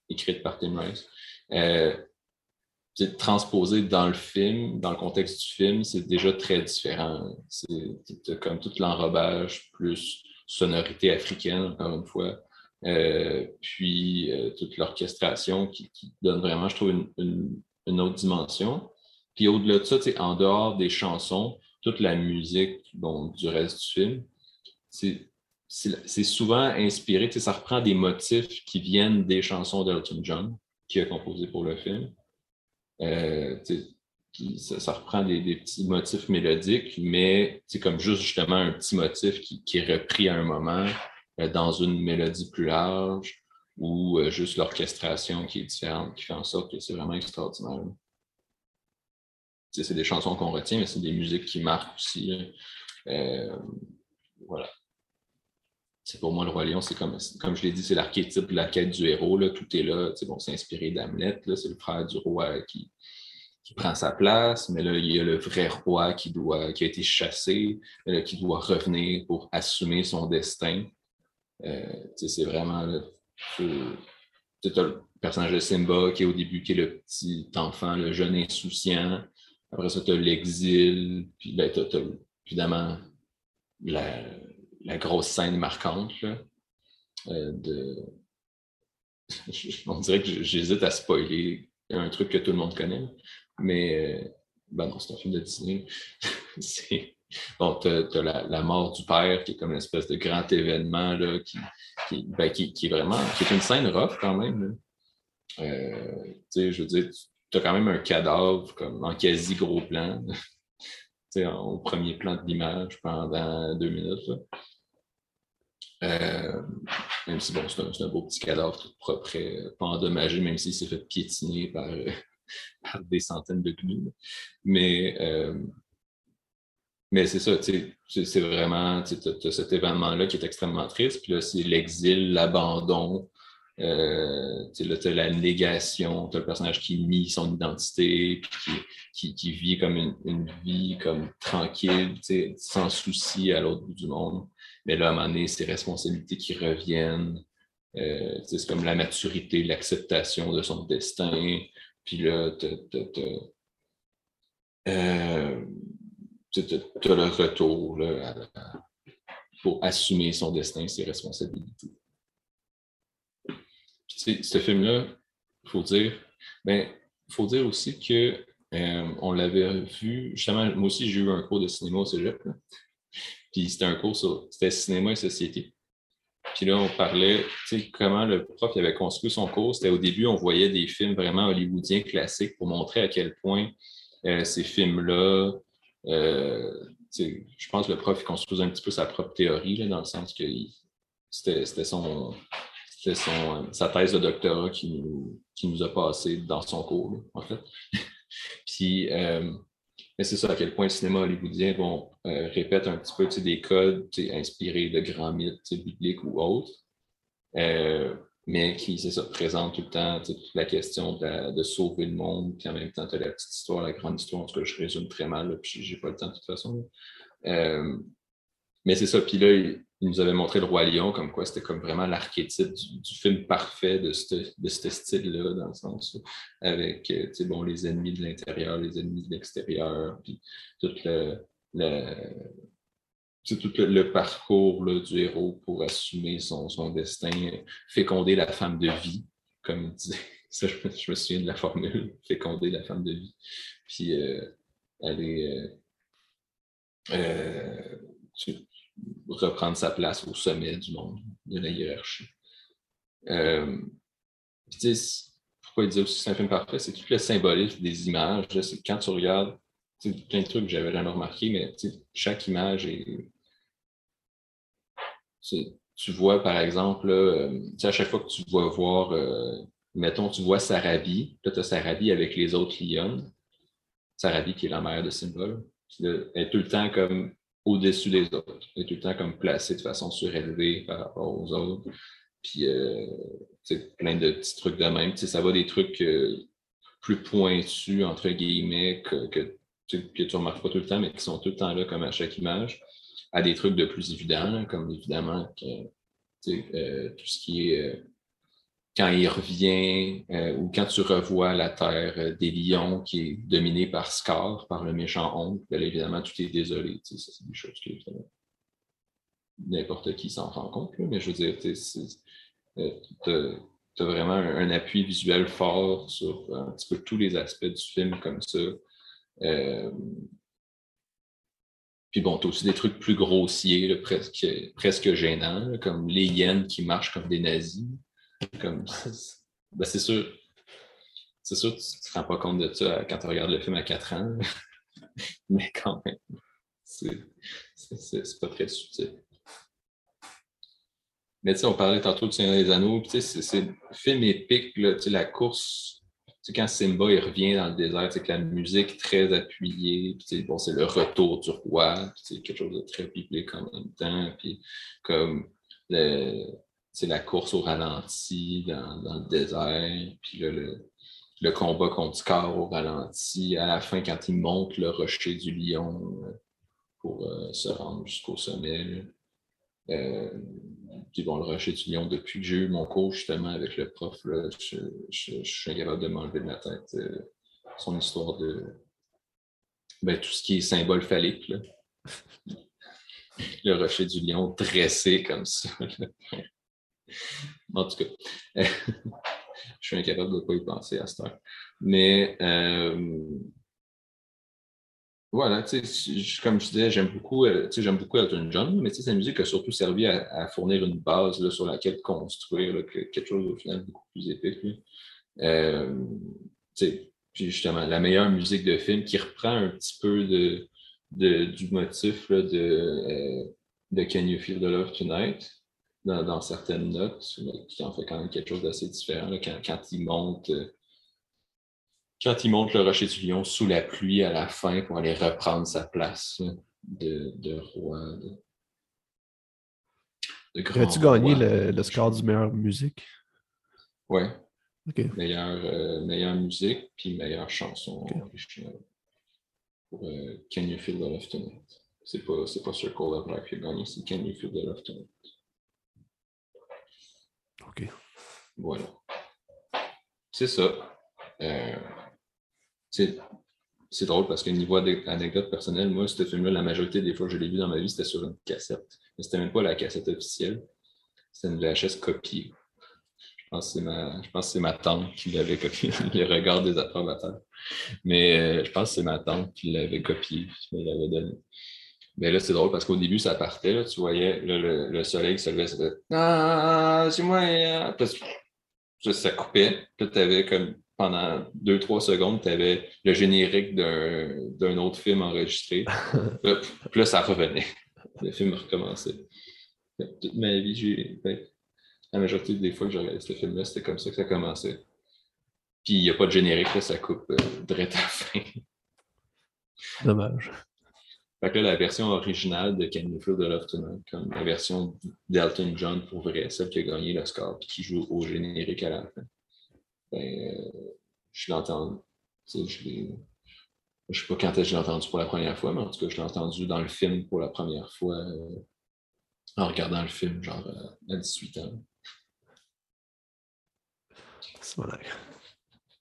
écrite par Tim Rice, transposée dans le film, dans le contexte du film, c'est déjà très différent. C'est comme tout l'enrobage plus sonorité africaine, encore une fois. Euh, puis euh, toute l'orchestration qui, donne vraiment, je trouve, une, autre dimension. Puis au-delà de ça, en dehors des chansons, toute la musique du reste du film, c'est souvent inspiré, ça reprend des motifs qui viennent des chansons d'Elton John, qui a composé pour le film. Euh, ça, reprend des, petits motifs mélodiques, mais c'est comme juste justement un petit motif qui, est repris à un moment euh, dans une mélodie plus large ou euh, juste l'orchestration qui est différente, qui fait en sorte que c'est vraiment extraordinaire c'est des chansons qu'on retient, mais c'est des musiques qui marquent aussi. Euh, voilà. C'est pour moi le Roi Lion, c'est comme, comme je l'ai dit, c'est l'archétype de la quête du héros. Là. Tout est là. Bon, c'est inspiré d'Hamlet. C'est le frère du roi qui, qui prend sa place, mais là, il y a le vrai roi qui, doit, qui a été chassé, qui doit revenir pour assumer son destin. c'est vraiment le personnage de Simba qui est au début, qui est le petit enfant, le jeune insouciant. Après ça, tu as l'exil, puis ben, tu as, évidemment la, la, grosse scène marquante euh, de. [laughs] On dirait que j'hésite à spoiler un truc que tout le monde connaît, mais euh, ben non, c'est un film de Disney. [laughs] bon, tu as, la, mort du père qui est comme une espèce de grand événement là, qui, qui, ben, qui, qui, est vraiment qui est une scène rough quand même. Euh, je veux dire, tu as quand même un cadavre comme en quasi gros plan. Au premier plan de l'image pendant deux minutes. Euh, même si bon, c'est un, beau petit cadavre tout propre, pas endommagé, même s'il s'est fait piétiner par, [laughs] par, des centaines de gnous. Mais, euh, mais c'est ça, c'est vraiment, cet événement-là qui est extrêmement triste, puis là, c'est l'exil, l'abandon, euh, tu as la négation, tu as le personnage qui nie son identité, puis qui, vit comme une, vie comme tranquille, sans souci à l'autre bout du monde. Mais là, à un moment donné, ses responsabilités qui reviennent. Euh, c'est comme la maturité, l'acceptation de son destin. Puis là, tu euh, as, le retour là, pour assumer son destin, ses responsabilités ce film-là, il faut dire, ben, faut dire aussi que euh, on l'avait vu, justement, moi aussi, j'ai eu un cours de cinéma au cégep. Puis c'était un cours sur c'était cinéma et société. Puis là, on parlait, tu sais, comment le prof avait construit son cours. C'était au début, on voyait des films vraiment hollywoodiens classiques pour montrer à quel point euh, ces films-là, euh, je pense que le prof il construisait un petit peu sa propre théorie, là, dans le sens que c'était son, c'est sa thèse de doctorat qui nous, qui nous a passé dans son cours, en fait. [laughs] Puis, euh, c'est ça, à quel point le cinéma hollywoodien bon, euh, répète un petit peu des codes inspirés de grands mythes bibliques ou autres, euh, mais qui, c'est ça, présente tout le temps toute la question de, sauver le monde, puis en même temps, tu as la petite histoire, la grande histoire, en tout cas, je résume très mal, puis j'ai pas le temps de toute façon. Mais c'est ça, puis là, il nous avait montré le Roi Lion, comme quoi c'était comme vraiment l'archétype du, film parfait de ce style-là, dans le sens avec euh, bon, les ennemis de l'intérieur, les ennemis de l'extérieur, puis tout le, tout le, parcours du héros pour assumer son, destin, féconder la femme de vie, comme il disait. [laughs] Ça, je, me souviens de la formule, féconder la femme de vie. Puis euh, aller. Euh, reprendre sa place au sommet du monde, de la hiérarchie. Euh, pourquoi il dit aussi que c'est un film parfait, c'est tout le symbolisme des images. Quand tu regardes, plein de trucs que j'avais jamais remarqué, mais chaque image est. Tu vois, par exemple, euh, à chaque fois que tu vas voir, euh, mettons, tu vois Sarabi, là, tu as Sarabi avec les autres lions. Sarabi, qui est la mère de Simba, elle est tout le temps comme au-dessus des autres. Il est tout le temps comme placé de façon surélevée par rapport aux autres. Puis, euh, plein de petits trucs de même. ça va des trucs euh, plus pointus, entre guillemets, que, que, que tu remarques pas tout le temps, mais qui sont tout le temps là, comme à chaque image, à des trucs de plus évidents, comme évidemment que, euh, tout ce qui est euh, quand il revient euh, ou quand tu revois la terre euh, des lions qui est dominée par Scar, par le méchant oncle, bien évidemment, tout est désolé. C'est des choses que n'importe qui s'en rend compte, mais je veux dire, tu euh, as, vraiment un, appui visuel fort sur un petit peu tous les aspects du film comme ça. Puis bon, tu as aussi des trucs plus grossiers, presque gênants, comme les hyènes qui marchent comme des nazis. Comme, [laughs] ben c'est sûr. C'est sûr tu ne te rends pas compte de ça quand tu regardes le film à 4 ans. [laughs] Mais quand même, c'est pas très subtil. Mais tu sais, on parlait tantôt du Seigneur des Anneaux, tu sais, c'est film épique, là, la course, tu quand Simba il revient dans le désert, sais, que la musique très appuyée, tu sais, bon, c'est le retour du roi, sais, quelque chose de très biblique en même temps, puis comme le, c'est la course au ralenti dans, le désert. Puis là, le combat contre Scar au ralenti, à la fin, quand il monte le rocher du lion euh, pour euh, se rendre jusqu'au sommet. Euh, puis bon, le rocher du lion, depuis que j'ai eu mon cours justement avec le prof, je, suis incapable de m'enlever de la tête son histoire de ben, tout ce qui est symbole phallique. [laughs] le rocher du lion dressé comme ça. En tout cas, [laughs] je suis incapable de ne pas y penser à cette heure. Mais euh, voilà, comme je disais, j'aime beaucoup, euh, j'aime beaucoup Elton John, mais sa musique a surtout servi à, fournir une base là, sur laquelle construire quelque chose au final beaucoup plus épique. Euh, puis justement, la meilleure musique de film qui reprend un petit peu de, du motif de, euh, de Can You Feel the Love Tonight dans, certaines notes, qui en fait quand même quelque chose d'assez différent quand, il monte. Euh, quand il monte le rocher du lion sous la pluie à la fin pour aller reprendre sa place de, roi. De, tu gagné le, score du meilleur musique? Ouais. Meilleure, euh, meilleure musique, puis meilleure chanson originale. Pour euh, Can You Feel the Love Tonight? C'est pas, pas Circle of Life qui a gagné, c'est Can You Feel the Love Tonight? OK. Voilà. C'est ça. Euh, c'est drôle parce que niveau anecdote personnelle, moi, ce film-là, la majorité des fois que je l'ai vu dans ma vie, c'était sur une cassette. Mais c'était même pas la cassette officielle. C'était une VHS copiée. Je pense que c'est ma, ma tante qui l'avait copié, les regards des approbateurs. Mais je pense que c'est ma tante qui l'avait copié, qui me l'avait donné. Mais là, c'est drôle parce qu'au début, ça partait, là, tu voyais le, soleil qui se levait, c'était Ah, c'est moi. Puis, ça coupait. Puis tu avais comme pendant deux, trois secondes, tu avais le générique d'un autre film enregistré. [laughs] puis, là, ça revenait. Le film recommençait. Toute ma vie, j'ai. Ben, la majorité des fois que j'ai regardé ce film-là, c'était comme ça que ça commençait. Puis il n'y a pas de générique, là, ça coupe euh, direct à la fin. Dommage. Fait que là, la version originale de Can You Feel the Love Tonight, comme la version d'Elton John pour vrai, celle qui a gagné l'Oscar et qui joue au générique à la fin. Ben, euh, je l'entends. Je ne sais pas quand je l'ai entendu pour la première fois, mais en tout cas, je l'ai entendu dans le film pour la première fois euh, en regardant le film, genre euh, à 18 ans. C'est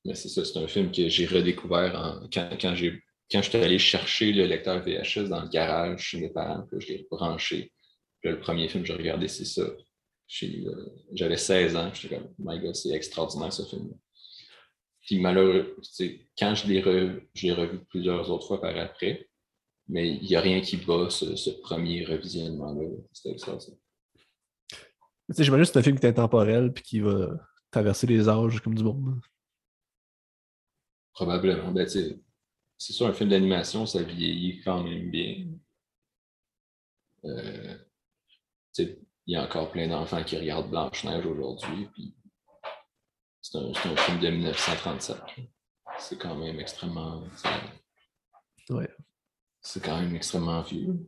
Mais c'est ça, c'est un film que j'ai redécouvert en, quand, quand j'ai quand j'étais allé chercher le lecteur VHS dans le garage chez mes parents, je l'ai branché. Puis le premier film que j'ai regardé, c'est ça. Euh, j'avais 16 ans, j'étais comme, my God, c'est extraordinaire ce film. Puis malheureux, quand je l'ai revu plusieurs autres fois par après, mais il n'y a rien qui bat ce, premier revisionnement-là. C'était extraordinaire. J'imagine que c'est un film qui est intemporel puis qui va traverser les âges comme du monde. Probablement. Ben, c'est sûr, un film d'animation, ça vieillit quand même bien. Euh, il y a encore plein d'enfants qui regardent Blanche-Neige aujourd'hui, c'est un, film de 1937. C'est quand même extrêmement. Ouais. C'est quand même extrêmement vieux.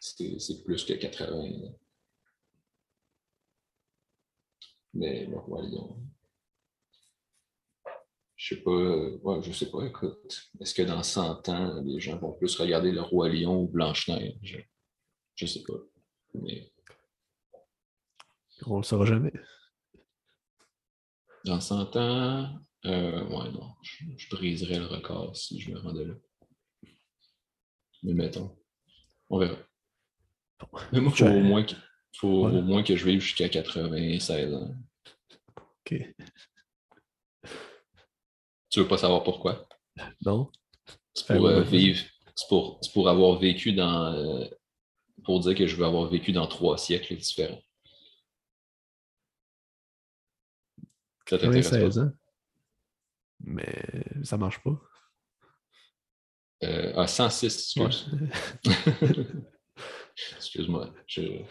C'est plus que 80. Mais bon, voyons je sais pas, euh, ouais, je sais pas, écoute, est-ce que dans 100 ans, les gens vont plus regarder Le Roi Lion ou Blanche-Neige? Je, ne sais pas. Mais... On le saura jamais. Dans 100 ans, euh, ouais, non, je, briserais le record si je me rendais là. Mais mettons, on verra. Mais moi, il faut, au moins, que, faut au moins que je vive jusqu'à 96 ans. OK. Tu veux pas savoir pourquoi? Non. C'est pour euh, vivre. C'est pour, avoir vécu dans. Euh, pour dire que je veux avoir vécu dans trois siècles différents. Ça t'intéresse 16 ans. Mais ça marche pas. Euh, ah, 106, excuse. [laughs] [laughs] Excuse-moi. Je...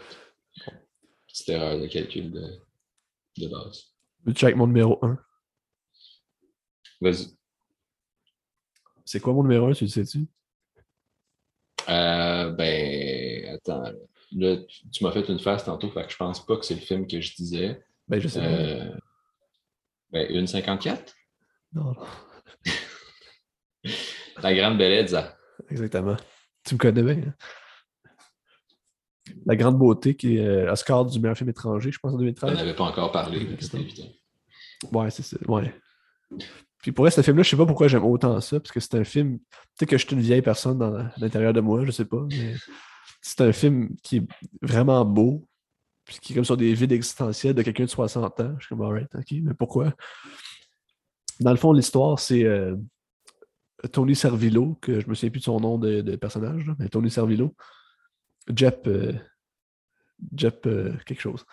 Petite erreur de calcul de, de base. Avec mon numéro 1? Vas-y. C'est quoi mon numéro 1, tu le sais-tu? Euh, ben, attends. Là, tu, m'as fait une face tantôt, fait que je pense pas que c'est le film que je disais. Ben, je sais euh, Ben, une 54? Non, [laughs] La grande bellezza. Exactement. Tu me connais bien. Hein? La grande beauté qui est euh, Oscar du meilleur film étranger, je pense, en 2013. On n'avait pas encore parlé, c'était évident. Ouais, c'est ça. Ouais. Puis pour ce film-là, je sais pas pourquoi j'aime autant ça, parce que c'est un film. Peut-être que je suis une vieille personne dans l'intérieur de moi, je sais pas, mais c'est un film qui est vraiment beau, puis qui est comme sur des vides existentiels de quelqu'un de 60 ans. Je suis comme, alright, ok, mais pourquoi? Dans le fond, l'histoire, c'est euh, Tony Servillo, que je me souviens plus de son nom de, personnage, mais Tony Servillo. Jep, euh, Jep euh, quelque chose.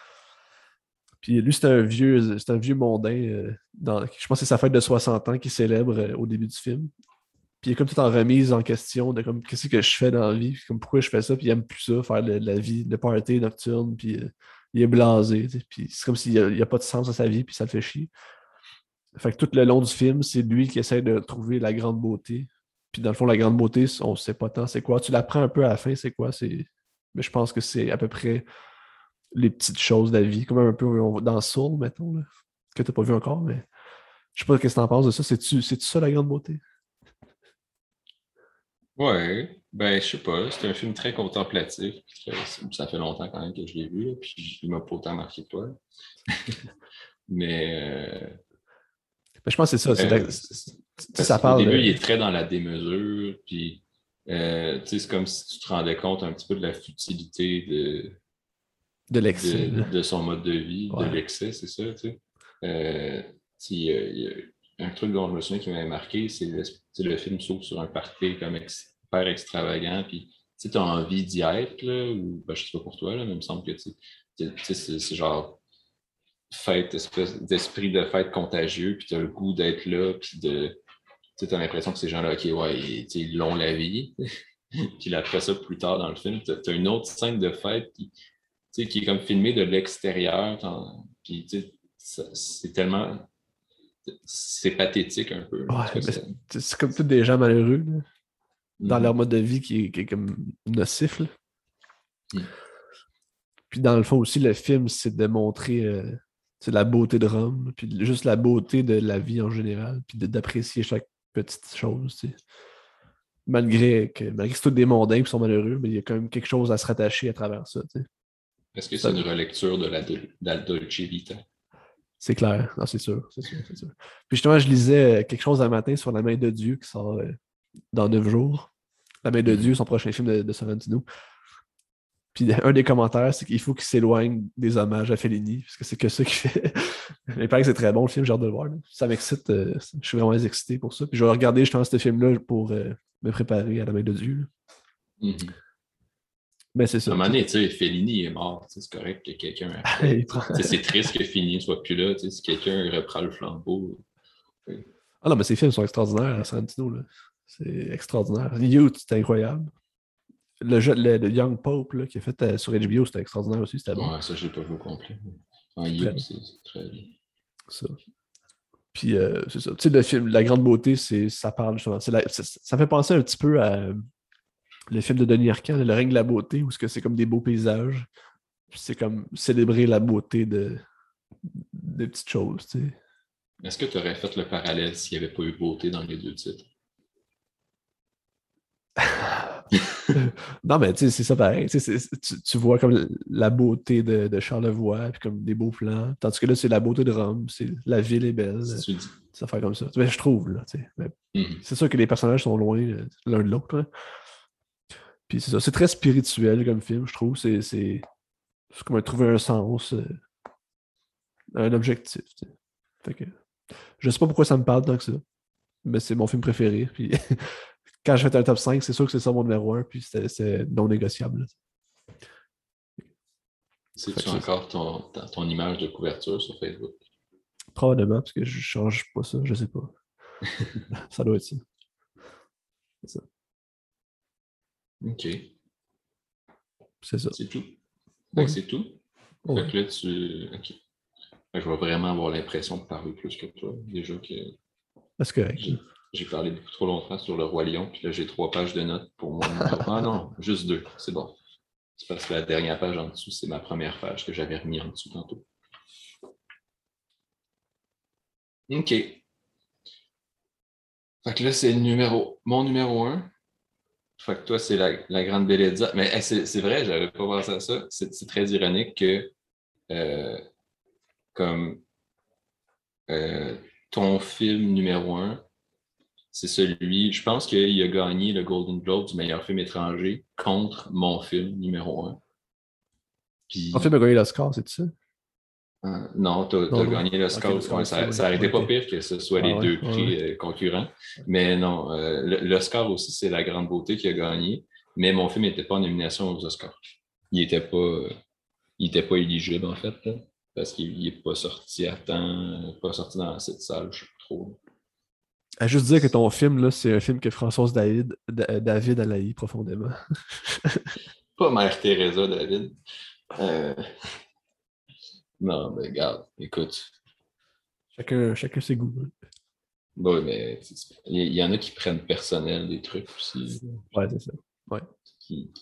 Puis lui, c'est un vieux, un vieux mondain. dans, je pense que c'est sa fête de 60 ans qui célèbre au début du film. Puis il est comme tout en remise en question de comme qu'est-ce que je fais dans la vie, comme pourquoi je fais ça, puis il aime plus ça, faire la vie, le party nocturne, puis il est blasé. Puis c'est comme s'il n'y a, a, pas de sens à sa vie, puis ça le fait chier. Fait que tout le long du film, c'est lui qui essaie de trouver la grande beauté. Puis dans le fond, la grande beauté, on ne sait pas tant c'est quoi. Tu l'apprends un peu à la fin, c'est quoi. Mais je pense que c'est à peu près les petites choses de la vie, comme un peu dans Soul, mettons, là, que tu n'as pas vu encore, mais je sais pas ce que tu en penses de ça. C'est-tu ça la grande beauté? Ouais, ben je sais pas. C'est un film très contemplatif. Ça fait longtemps quand même que je l'ai vu, puis il m'a pas autant marqué que toi. [laughs] mais euh, je pense que c'est ça. Euh, ça parle, au début, il est très dans la démesure, puis euh, c'est comme si tu te rendais compte un petit peu de la futilité de, de l'excès. De, son mode de vie, de l'excès, c'est ça. Tu sais. Euh, a, un truc dont je me souviens qui m'avait marqué, c'est le, le, film s'ouvre sur un party comme super extravagant, puis tu as envie d'y être, là, ou ben, je sais pas pour toi, là, mais il me semble que c'est genre fête, espèce d'esprit de fête contagieux, puis tu as le goût d'être là, puis de. Tu as l'impression que ces gens-là, OK, ouais, ils l'ont la vie. [laughs] puis après ça, plus tard dans le film, tu as, une autre scène de fête qui, qui est comme filmée de l'extérieur. Puis c'est tellement. C'est pathétique un peu. c'est comme tous des gens malheureux, dans mm-hmm. leur mode de vie qui est, comme nocif. Mm. Puis dans le fond aussi, le film, c'est de montrer euh, c'est la beauté de Rome, puis juste la beauté de la vie en général, puis d'apprécier chaque petite chose. Malgré que, malgré que c'est tous des mondains qui sont malheureux, mais il y a quand même quelque chose à se rattacher à travers ça. Est-ce que c'est une relecture de la, Dolce Vita? C'est clair, c'est sûr, c'est sûr, sûr, Puis justement, je lisais euh, quelque chose un matin sur La main de Dieu qui sort euh, dans neuf jours. La main de mm-hmm. Dieu, son prochain film de, de Sorrentino. Puis [laughs] un des commentaires, c'est qu'il faut qu'il s'éloigne des hommages à Fellini, parce que c'est que ça qu'il fait. Mais [laughs] il paraît que c'est très bon le film, j'ai hâte de le voir. Ça m'excite, euh, je suis vraiment excité pour ça. Puis je vais regarder, pense, ce film-là pour euh, me préparer à la main de Dieu. Mais c'est ça. À un moment donné, tu sais, Fellini est mort, c'est correct que quelqu'un. [laughs] c'est triste que Fellini ne soit plus là, si quelqu'un reprend le flambeau. Ah non, mais ces films sont extraordinaires à Santino. C'est extraordinaire. Youth, c'est incroyable le, jeu, le, Young Pope là, qui est fait euh, sur HBO, c'était extraordinaire aussi. C'était bon. Ouais, ça, je n'ai pas vu au complet. En c'est très bien. Ça. Puis, euh, c'est ça. Tu sais, le film La Grande Beauté, ça parle justement. ça fait penser un petit peu à le film de Denis Arcand, Le règne de la beauté, où c'est comme des beaux paysages. C'est comme célébrer la beauté de, des petites choses. Tu sais. Est-ce que tu aurais fait le parallèle s'il n'y avait pas eu beauté dans les deux titres? [laughs] non, mais tu sais, c'est ça pareil. Tu, vois comme la beauté de, de, Charlevoix, puis comme des beaux plans. Tandis que là, c'est la beauté de Rome. C'est, la ville est belle. Ça fait comme ça. Mais je trouve, là. Mm-hmm. C'est sûr que les personnages sont loin euh, l'un de l'autre. Puis c'est ça. C'est très spirituel comme film, je trouve. C'est, c'est, comme trouver un sens, euh, un objectif. Fait que, je sais pas pourquoi ça me parle tant que ça. Mais c'est mon film préféré. Puis [laughs] quand je fais un top 5, c'est sûr que c'est ça mon numéro 1, puis c'est non négociable. C'est-tu encore ton, ton, image de couverture sur Facebook? Probablement, parce que je change pas ça, je sais pas. [laughs] ça doit être ça. C'est ça. OK. C'est ça. C'est tout. C'est tout. Fait que là, tu. OK. je vais vraiment avoir l'impression de parler plus que toi. Déjà que. C'est correct. J'ai parlé beaucoup trop longtemps sur le Roi Lion, puis là, j'ai trois pages de notes pour moi. [laughs] ah non, juste deux, c'est bon. C'est parce que la dernière page en dessous, c'est ma première page que j'avais remis en dessous tantôt. OK. Fait que là, c'est le numéro, mon numéro un. Fait que toi, c'est la, grande Bellezza. Mais c'est vrai, j'avais pas pensé à ça. C'est très ironique que euh, comme euh, ton film numéro un, c'est celui, je pense qu'il a gagné le Golden Globe du meilleur film étranger contre mon film numéro un. Puis... Ton film a gagné l'Oscar, c'est ça? Euh, non, tu as, gagné l'Oscar. ça n'aurait été pas pire que ce soit les ah deux prix euh, concurrents. Mais non, euh, l'Oscar aussi, c'est La Grande Beauté qui a gagné. Mais mon film n'était pas en nomination aux Oscars. Il n'était pas, il pas éligible, en fait, parce qu'il n'est pas sorti à temps, pas sorti dans cette salle, je sais pas trop. À juste dire que ton film, c'est un film que Françoise David, David a profondément. pas Mère Teresa, David. Non, mais regarde, écoute. Chacun, chacun ses goûts. Hein. Oui, mais il y, en a qui prennent personnel des trucs aussi. Ouais, c'est ça. Ouais. Qui,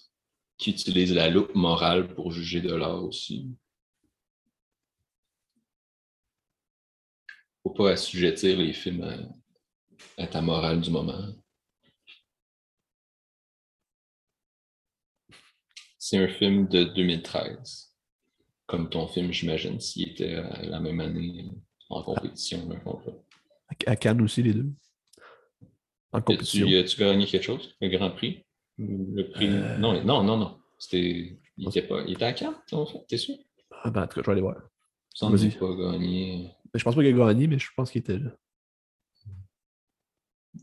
qui utilisent la loupe morale pour juger de l'art aussi. Faut pas assujettir les films à, à ta morale du moment. C'est un film de 2013 comme ton film, j'imagine, s'il était euh, la même année euh, en compétition. À Cannes aussi, les deux. En compétition. As-tu gagné quelque chose? Un grand prix? Le prix? Euh. Non, non, non, non. C'était. Il était, pas... il était à Cannes, en fait, t'es sûr? Ah ben, en tout cas, je vais aller voir. Sans pas gagné. Je pense pas qu'il a gagné, mais je pense qu'il était là.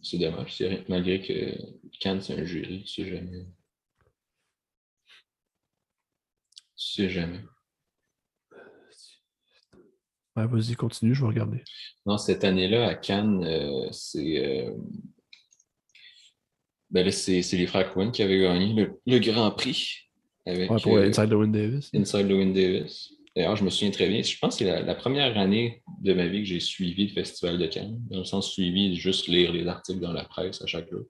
C'est dommage, malgré que Cannes, c'est un jury, tu sais jamais. Tu sais jamais. Ouais, vas-y, continue, je vais regarder. Non, cette année-là, à Cannes, euh, c'est. Euh, ben c'est les frères Cohen qui avaient gagné le, Grand Prix. Avec, ouais, pour euh, Inside Lewin Davis. Inside Lewin Davis. D'ailleurs, je me souviens très bien. Je pense que c'est la, première année de ma vie que j'ai suivi le Festival de Cannes. Dans le sens suivi, juste lire les articles dans la presse à chaque jour.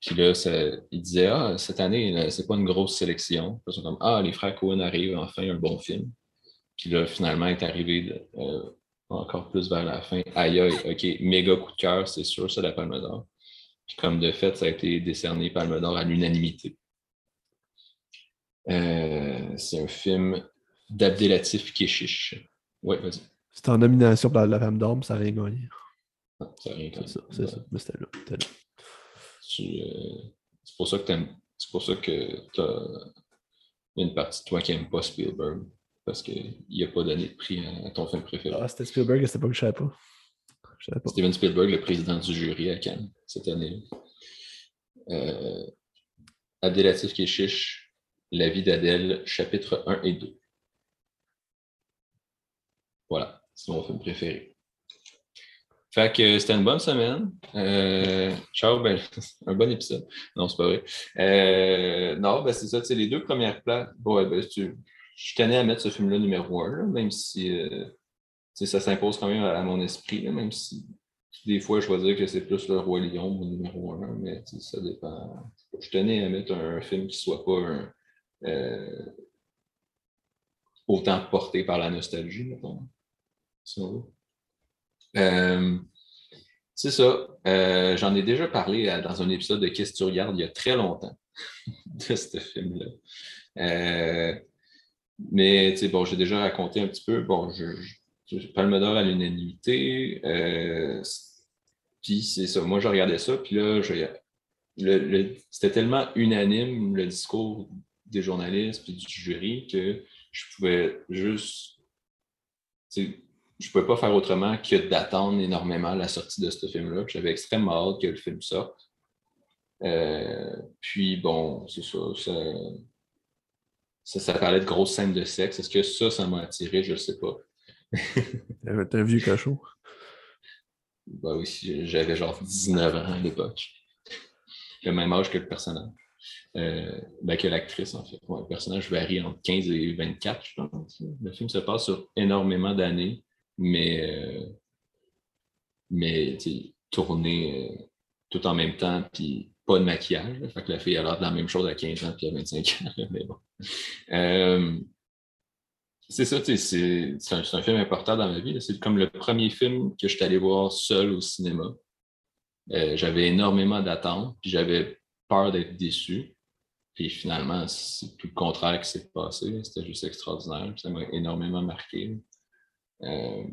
Puis là, ça, il disait Ah, cette année, c'est pas une grosse sélection. Ils sont comme Ah, les frères Cohen arrivent, enfin, un bon film. Puis là, finalement, est arrivé euh, encore plus vers la fin. Aïe, aïe, OK, méga coup de cœur, c'est sûr, c'est la Palme d'Or. Puis comme de fait, ça a été décerné Palme d'Or à l'unanimité. Euh, c'est un film d'Abdelatif Keshish. Oui, vas-y. C'était en nomination pour la, Palme d'Or, mais ça n'a rien gagné. Non, ça n'a rien gagné. C'est ça, c'est ça. Mais c'était là. là. Euh, c'est pour ça que C'est pour ça que tu as une partie de toi qui n'aime pas Spielberg parce qu'il n'a pas donné de prix à, ton film préféré. Ah, c'était Spielberg, c'était pas que je savais pas. savais pas. Steven Spielberg, le président du jury à Cannes cette année. Euh, Abdelatif Keshish, La vie d'Adèle, chapitre 1 et 2. Voilà, c'est mon film préféré. Fait que c'était une bonne semaine. Euh, ciao, ben, [laughs] un bon épisode. Non, c'est pas vrai. Euh, non, ben c'est ça, c'est les deux premières places. Bon, ben, tu, je tenais à mettre ce film-là numéro un, même si euh, ça s'impose quand même à, mon esprit, même si des fois je vais dire que c'est plus le Roi Lion, mon numéro un, mais ça dépend. Je tenais à mettre un, film qui ne soit pas euh, autant porté par la nostalgie, mettons. Euh, c'est ça. J'en ai déjà parlé dans un épisode de Qu'est-ce que tu regardes il y a très longtemps [laughs] de ce film-là. Mais bon, j'ai déjà raconté un petit peu. Bon, je, Palme d'Or à l'unanimité. Euh, puis c'est ça. Moi, je regardais ça. Puis là, c'était tellement unanime le discours des journalistes puis du jury que je pouvais juste. Je ne pouvais pas faire autrement que d'attendre énormément la sortie de ce film-là. J'avais extrêmement hâte que le film sorte. Euh, puis bon, c'est ça, ça ça, parlait de grosses scènes de sexe. Est-ce que ça, ça m'a attiré? Je ne sais pas. [laughs] T'es un vieux cachot. Bah oui, j'avais genre 19 ans à l'époque. Le même âge que le personnage. Euh, ben, que l'actrice, en fait. le personnage varie entre 15 et 24, je pense. Le film se passe sur énormément d'années, mais, euh, mais tourné euh, tout en même temps, puis pas de maquillage. Fait que la fille a l'air de la même chose à 15 ans puis à 25 ans. Mais bon. Euh, c'est ça, c'est un, un, film important dans ma vie. C'est comme le premier film que je suis allé voir seul au cinéma. Euh, j'avais énormément d'attentes, puis j'avais peur d'être déçu. Puis finalement, c'est tout le contraire qui s'est passé. C'était juste extraordinaire. ça m'a énormément marqué. Euh,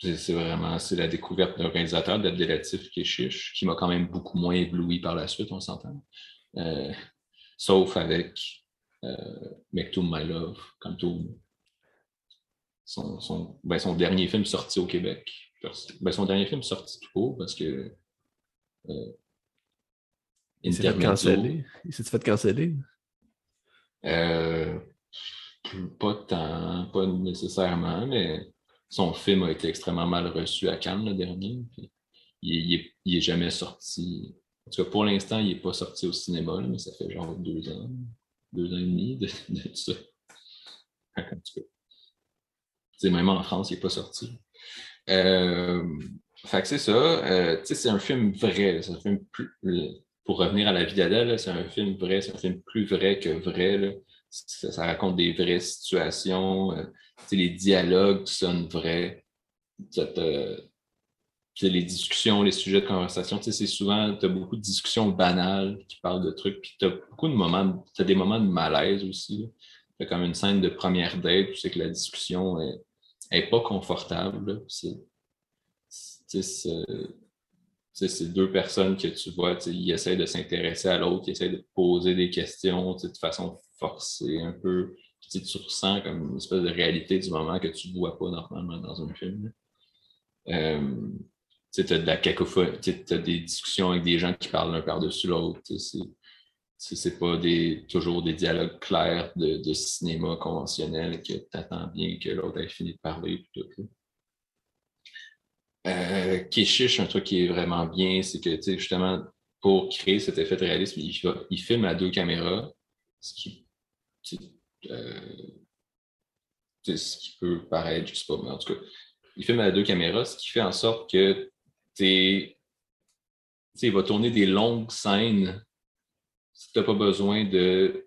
c'est vraiment c'est la découverte d'un réalisateur d'Abdelatif chiche, qui m'a quand même beaucoup moins ébloui par la suite, on s'entend. Euh, sauf avec euh, Make My Love, comme tout. Son, son, ben, son, dernier film sorti au Québec. Ben, son dernier film sorti tout court parce que. Euh, il s'est fait canceller. Il s'est fait canceller. Euh, pas tant, pas nécessairement, mais son film a été extrêmement mal reçu à Cannes le dernier. il, n'est est, jamais sorti. En tout cas, pour l'instant, il n'est pas sorti au cinéma, mais ça fait genre deux ans, deux ans et demi de, ça. En tout cas. même en France, il n'est pas sorti. Euh, fait que c'est ça. Euh, c'est un film vrai. C'est un film plus, pour revenir à la vie d'Adèle, c'est un film vrai, c'est un film plus vrai que vrai. Ça, raconte des vraies situations. Euh, les dialogues sonnent vrais. les discussions, les sujets de conversation, c'est souvent, tu as beaucoup de discussions banales qui parlent de trucs, puis tu as beaucoup de moments, tu as des moments de malaise aussi. Tu as comme une scène de première date, tu sais que la discussion est, pas confortable. C'est c'est deux personnes que tu vois, ils essaient de s'intéresser à l'autre, ils essaient de poser des questions de façon forcée un peu. Tu ressens comme une espèce de réalité du moment que tu ne vois pas normalement dans un film. Euh, tu as de la cacophonie, tu as des discussions avec des gens qui parlent l'un par-dessus l'autre. C'est pas des, toujours des dialogues clairs de, cinéma conventionnel que tu attends bien que l'autre ait fini de parler. Tout, euh, Keshish, un truc qui est vraiment bien, c'est que justement, pour créer cet effet de réalisme, il, filme à deux caméras, ce qui, euh, ce qui peut paraître, je sais pas, mais en tout cas, il filme à deux caméras, ce qui fait en sorte que tu il va tourner des longues scènes tu n'as pas besoin de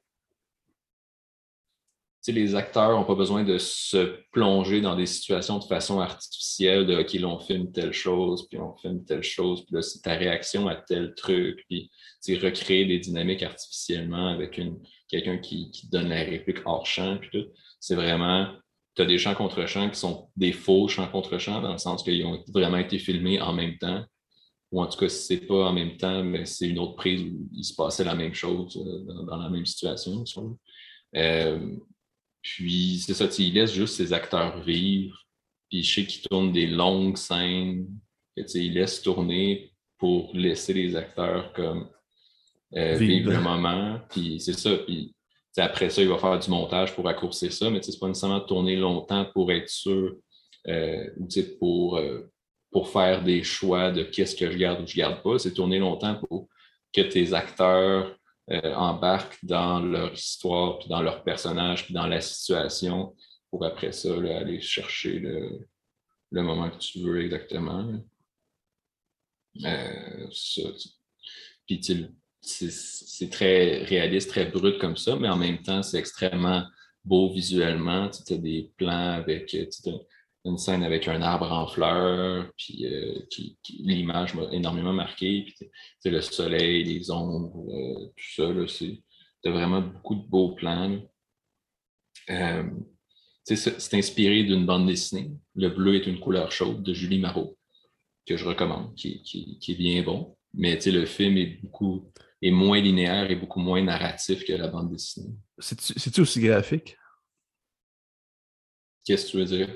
les acteurs n'ont pas besoin de se plonger dans des situations de façon artificielle, de OK, là, on filme telle chose, puis on filme telle chose, puis là, c'est ta réaction à tel truc, puis recréer des dynamiques artificiellement avec une, quelqu'un qui, donne la réplique hors champ, puis tout. C'est vraiment, tu as des chants contre chants qui sont des faux chants contre chants, dans le sens qu'ils ont vraiment été filmés en même temps. Ou en tout cas, si c'est pas en même temps, mais c'est une autre prise où il se passait la même chose euh, dans, la même situation. Euh, puis, c'est ça, il laisse juste ses acteurs vivre. Puis, je sais qu'il tourne des longues scènes. il laisse tourner pour laisser les acteurs comme euh, vivre le moment. Puis, c'est ça. Puis, après ça, il va faire du montage pour raccourcir ça, mais c'est pas nécessairement tourner longtemps pour être sûr euh, ou pour, euh, pour faire des choix de qu'est-ce que je garde ou je garde pas. C'est tourner longtemps pour que tes acteurs embarquent dans leur histoire, puis dans leur personnage, puis dans la situation, pour après ça aller chercher le, moment que tu veux exactement. Euh, puis c'est très réaliste, très brut comme ça, mais en même temps, c'est extrêmement beau visuellement. Tu as des plans avec une scène avec un arbre en fleurs, puis euh, l'image m'a énormément marqué. Puis le soleil, les ombres, euh, tout ça, c'est vraiment beaucoup de beaux plans. Euh, c'est inspiré d'une bande dessinée. Le bleu est une couleur chaude de Julie Marot, que je recommande, qui, qui est bien bon. Mais le film est beaucoup est moins linéaire et beaucoup moins narratif que la bande dessinée. C'est-tu aussi graphique? Qu'est-ce que tu veux dire?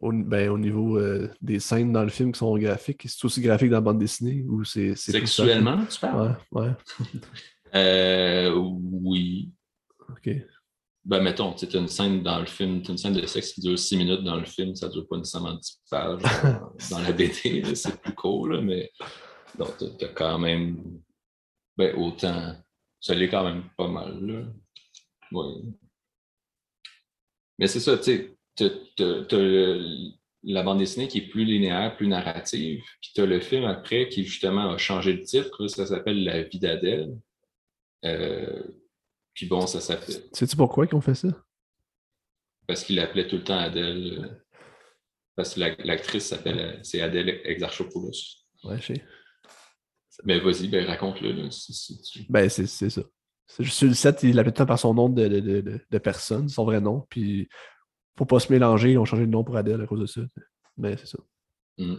Au, ben, au niveau euh, des scènes dans le film qui sont graphiques, c'est aussi graphique dans la bande dessinée ou c'est. Sexuellement, tu parles? Ouais. [laughs] euh, oui. OK. Ben, mettons, tu une scène dans le film, une scène de sexe qui dure six minutes dans le film, ça ne dure pas nécessairement 10 pages [laughs] dans, la BD, c'est plus cool, mais donc, tu as quand même ben, autant. Ça l'est quand même pas mal. Là. Oui. Mais c'est ça, tu sais, tu as, la bande dessinée qui est plus linéaire, plus narrative, puis tu as le film après qui justement a changé le titre, ça s'appelle La vie d'Adèle. Euh, puis bon, ça s'appelle. Sais-tu pourquoi ils ont fait ça? Parce qu'il l'appelait tout le temps Adèle. Euh, parce que l'actrice s'appelle, c'est Adèle Exarchopoulos. Ouais, je sais. Mais vas-y, ben raconte-le. Ben, c'est ça. Sur le set, il l'appelle par son nom de, de, de, personne, son vrai nom. Puis, pour pas se mélanger, ils ont changé de nom pour Adèle à cause de ça. Mais c'est ça. Mm.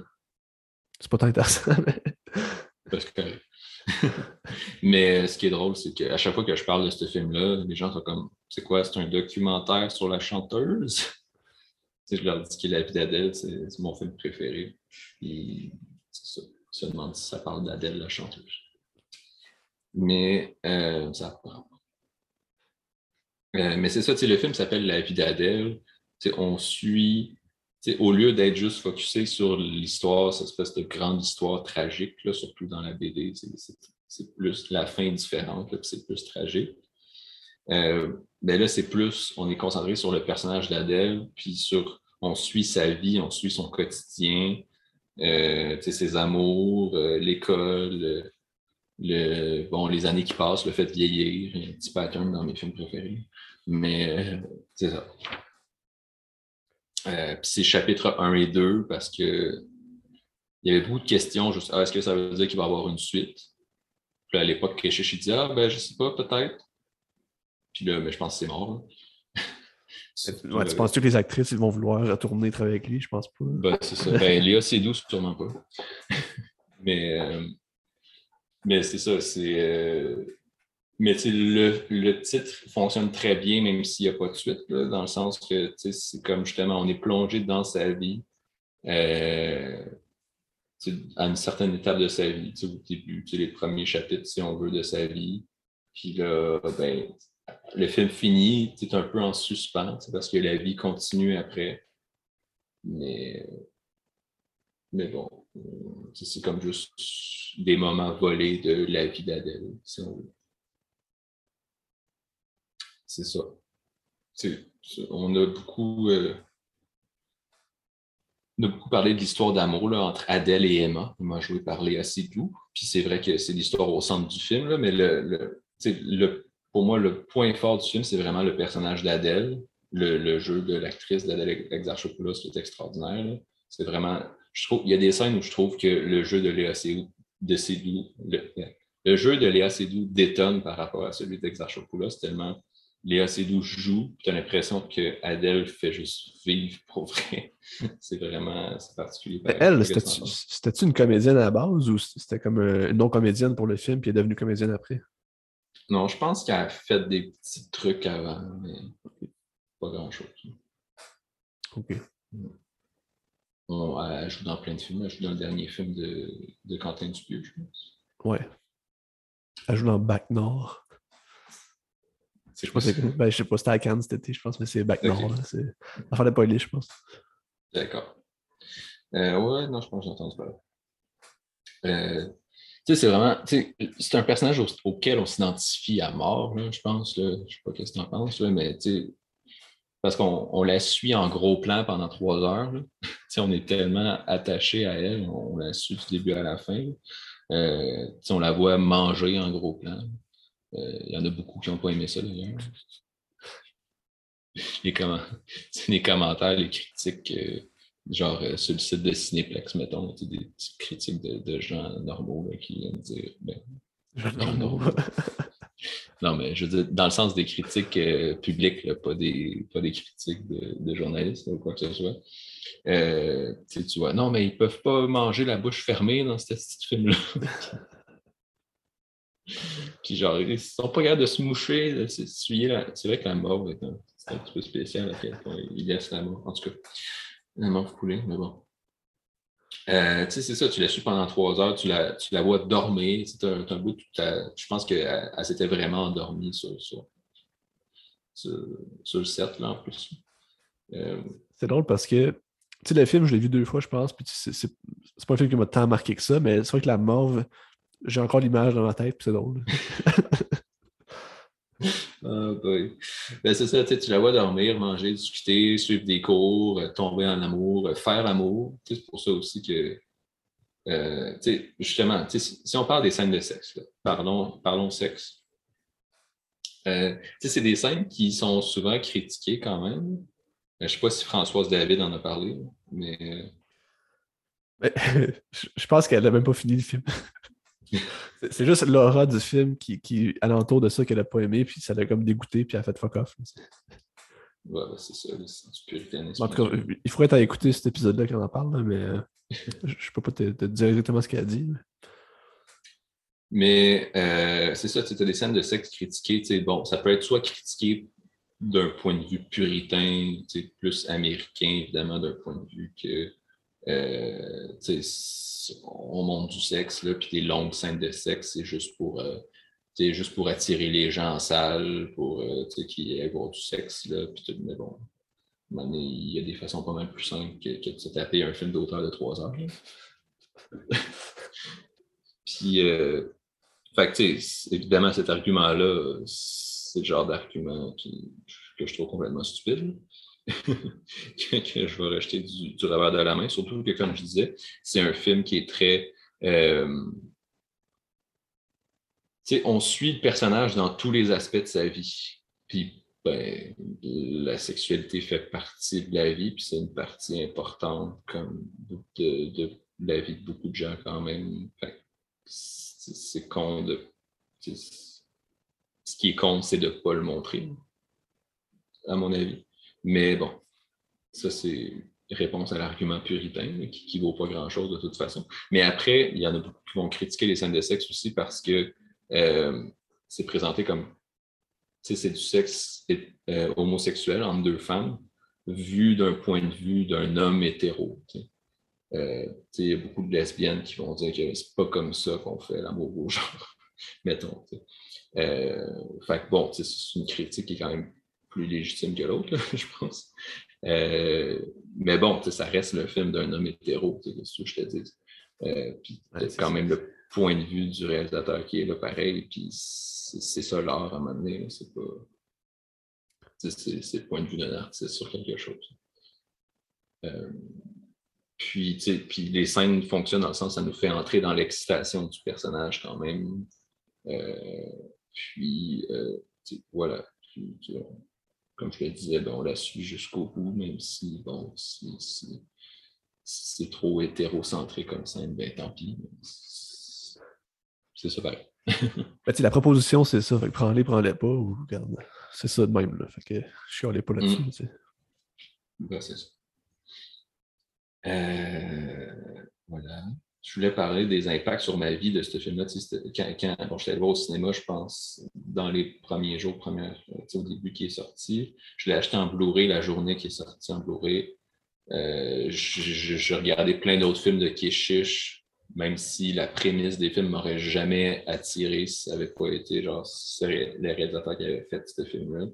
C'est pas tant intéressant, [laughs] mais. Parce que... [laughs] mais ce qui est drôle, c'est qu'à chaque fois que je parle de ce film-là, les gens sont comme C'est quoi C'est un documentaire sur la chanteuse? [laughs] Je leur dis que La vie d'Adèle, c'est mon film préféré. Puis, c'est ça. Se demandent si ça parle d'Adèle, la chanteuse. Mais euh, ça euh, mais c'est ça, le film s'appelle La vie d'Adèle. On suit, au lieu d'être juste focusé sur l'histoire, cette espèce de grande histoire tragique, là, surtout dans la BD, c'est plus la fin différente, c'est plus tragique. Euh, ben là, c'est plus, on est concentré sur le personnage d'Adèle, puis sur, on suit sa vie, on suit son quotidien, ses amours, euh, l'école, le, bon, les années qui passent, le fait de vieillir, il un petit pattern dans mes films préférés. Mais euh, c'est ça. Euh, puis c'est chapitre 1 et 2 parce que il y avait beaucoup de questions, juste ah, est-ce que ça veut dire qu'il va y avoir une suite? Puis à l'époque, Keshish dit Ah ben je sais pas, peut-être. Puis là, ben, je pense que c'est mort. Ouais, tu penses que les actrices ils vont vouloir retourner travailler avec lui? Je pense pas. Ben, c'est ça. Ben, Léa Seydoux, sûrement pas. [laughs] Mais euh, mais c'est ça, c'est. Euh, mais le, le, titre fonctionne très bien, même s'il n'y a pas de suite, dans le sens que c'est comme justement, on est plongé dans sa vie euh, à une certaine étape de sa vie, au début, les premiers chapitres, si on veut, de sa vie. Puis là, ben, le film finit, c'est un peu en suspens, parce que la vie continue après. Mais, mais bon, c'est comme juste des moments volés de la vie d'Adèle. C'est ça. on a beaucoup. Euh, on a beaucoup parlé de l'histoire d'amour entre Adèle et Emma. Moi, je vais parler assez doux. Puis c'est vrai que c'est l'histoire au centre du film, mais le, le, pour moi, le point fort du film, c'est vraiment le personnage d'Adèle, le, jeu de l'actrice d'Adèle Exarchopoulos qui est extraordinaire. C'est vraiment je trouve, il y a des scènes où je trouve que le jeu de Léa Seydoux, de le, le, jeu de Léa Seydoux détonne par rapport à celui d'Exarchopoulos, tellement Léa Seydoux joue, tu as l'impression que Adèle fait juste vivre pour vrai. [laughs] c'est vraiment particulier. Elle, c'était-tu une comédienne à la base ou c'était comme une non-comédienne pour le film puis elle est devenue comédienne après? Non, je pense qu'elle a fait des petits trucs avant, mais pas grand-chose. OK. Mm elle joue dans plein de films. Elle joue dans le dernier film de, de Quentin Dupieux, je pense. Ouais. Elle joue dans Bac Nord. Je sais, pas, ben, je sais pas, c'était à Cannes cet été, je pense, mais c'est Bac Nord. C'est l'affaire de police, je pense. D'accord. Euh, ouais, non, je pense que j'entends pas. Euh, c'est vraiment. C'est un personnage auquel on s'identifie à mort, je pense. Là. Je sais pas ce que tu en penses, mais parce qu'on la suit en gros plan pendant trois heures. [laughs] on est tellement attaché à elle, on, la suit du début à la fin. Euh, on la voit manger en gros plan. Euh, il y en a beaucoup qui n'ont pas aimé ça d'ailleurs. [laughs] Les, [laughs] les, commentaires, les critiques, euh, genre sur le site de Cinéplex, mettons, des petites critiques de, gens normaux qui viennent dire ben, non, mais je veux dire, dans le sens des critiques euh, publiques, pas, des, pas des critiques de, journalistes ou quoi que ce soit. Euh, tu vois, non, mais ils ne peuvent pas manger la bouche fermée dans ce film-là. [laughs] Puis genre, ils sont pas capables de se moucher, de s'essuyer. C'est vrai que la mort est un, un petit peu spécial à quel point ils laissent la mort. En tout cas, la mort couler, mais bon. Euh, tu sais, c'est ça, tu l'as su pendant trois heures, tu la, tu la vois dormir. C'est un, un, bout, je pense qu'elle elle, s'était vraiment endormie sur, sur, sur, le set, là, en plus. Euh, c'est drôle parce que, tu sais, le film, je l'ai vu deux fois, je pense, puis c'est pas un film qui m'a tant marqué que ça, mais c'est vrai que la morve, j'ai encore l'image dans ma tête, puis c'est drôle. [laughs] Ah, ben, c'est ça, tu la vois dormir, manger, discuter, suivre des cours, euh, tomber en amour, euh, faire l'amour. C'est pour ça aussi que, euh, justement, si on parle des scènes de sexe, parlons, parlons sexe. c'est des scènes qui sont souvent critiquées quand même. Je ne sais pas si Françoise David en a parlé, mais. [laughs] je pense qu'elle n'a même pas fini le film. C'est juste l'aura du film qui, qui alentour de ça qu'elle n'a pas aimé, puis ça l'a comme dégoûté, puis elle a fait fuck off. Ouais, c'est ça, c'est du puritanisme. En tout cas, il faudrait t'en écouter cet épisode-là quand on en parle, mais euh, je ne peux pas te, dire exactement ce qu'elle a dit. Mais, euh, c'est ça, tu as des scènes de sexe critiquées. Bon, ça peut être soit critiqué d'un point de vue puritain, plus américain, évidemment, d'un point de vue que on monte du sexe, là, puis des longues scènes de sexe, c'est juste pour euh, juste pour attirer les gens en salle, pour euh, qu'ils aient avoir du sexe. Là, puis mais bon, il y a des façons pas mal plus simples que, de se taper un film d'auteur de trois heures. [laughs] puis, euh, fait évidemment, cet argument-là, c'est le genre d'argument que je trouve complètement stupide. [laughs] que, je vais rejeter du, du, revers de la main. Surtout que, comme je disais, c'est un film qui est très. Euh, on suit le personnage dans tous les aspects de sa vie. Puis, ben, la sexualité fait partie de la vie, puis c'est une partie importante comme de, de, la vie de beaucoup de gens quand même. C'est con de. Ce qui est con, c'est de ne pas le montrer, à mon avis. Mais bon, ça, c'est réponse à l'argument puritain qui ne vaut pas grand-chose de toute façon. Mais après, il y en a beaucoup qui vont critiquer les scènes de sexe aussi parce que euh, c'est présenté comme c'est du sexe euh, homosexuel entre deux femmes vu d'un point de vue d'un homme hétéro. Euh, il y a beaucoup de lesbiennes qui vont dire que c'est pas comme ça qu'on fait l'amour au genre, [laughs] mettons. fait que bon, c'est une critique qui est quand même plus légitime que l'autre, [laughs] je pense. Euh, mais bon, ça reste le film d'un homme hétéro, c'est ce que je te dis? Euh, puis quand même le point de vue du réalisateur qui est là pareil, puis c'est ça l'art à un moment donné, c'est pas. C'est le point de vue d'un artiste sur quelque chose. Euh, puis, puis les scènes fonctionnent dans le sens ça nous fait entrer dans l'excitation du personnage quand même. puis voilà comme je le disais, ben, on la suit jusqu'au bout, même si, bon, si, c'est trop hétérocentré comme ça, ben tant pis. C'est ça pareil. [laughs] ben, la proposition, c'est ça. prends-les, prends-les pas, ou regarde. C'est ça de même. Là. Fait que je suis pas là-dessus. Mm. Ben, c'est ça. Euh, voilà je voulais parler des impacts sur ma vie de ce film-là. Quand, j'étais allé voir au cinéma, je pense, dans les premiers jours, au début qui est sorti. Je l'ai acheté en Blu-ray la journée qui est sorti en Blu-ray. Euh, je, regardais plein d'autres films de Keshish, même si la prémisse des films m'aurait jamais attiré si ça n'avait pas été genre les réalisateurs qui avaient fait ce film-là.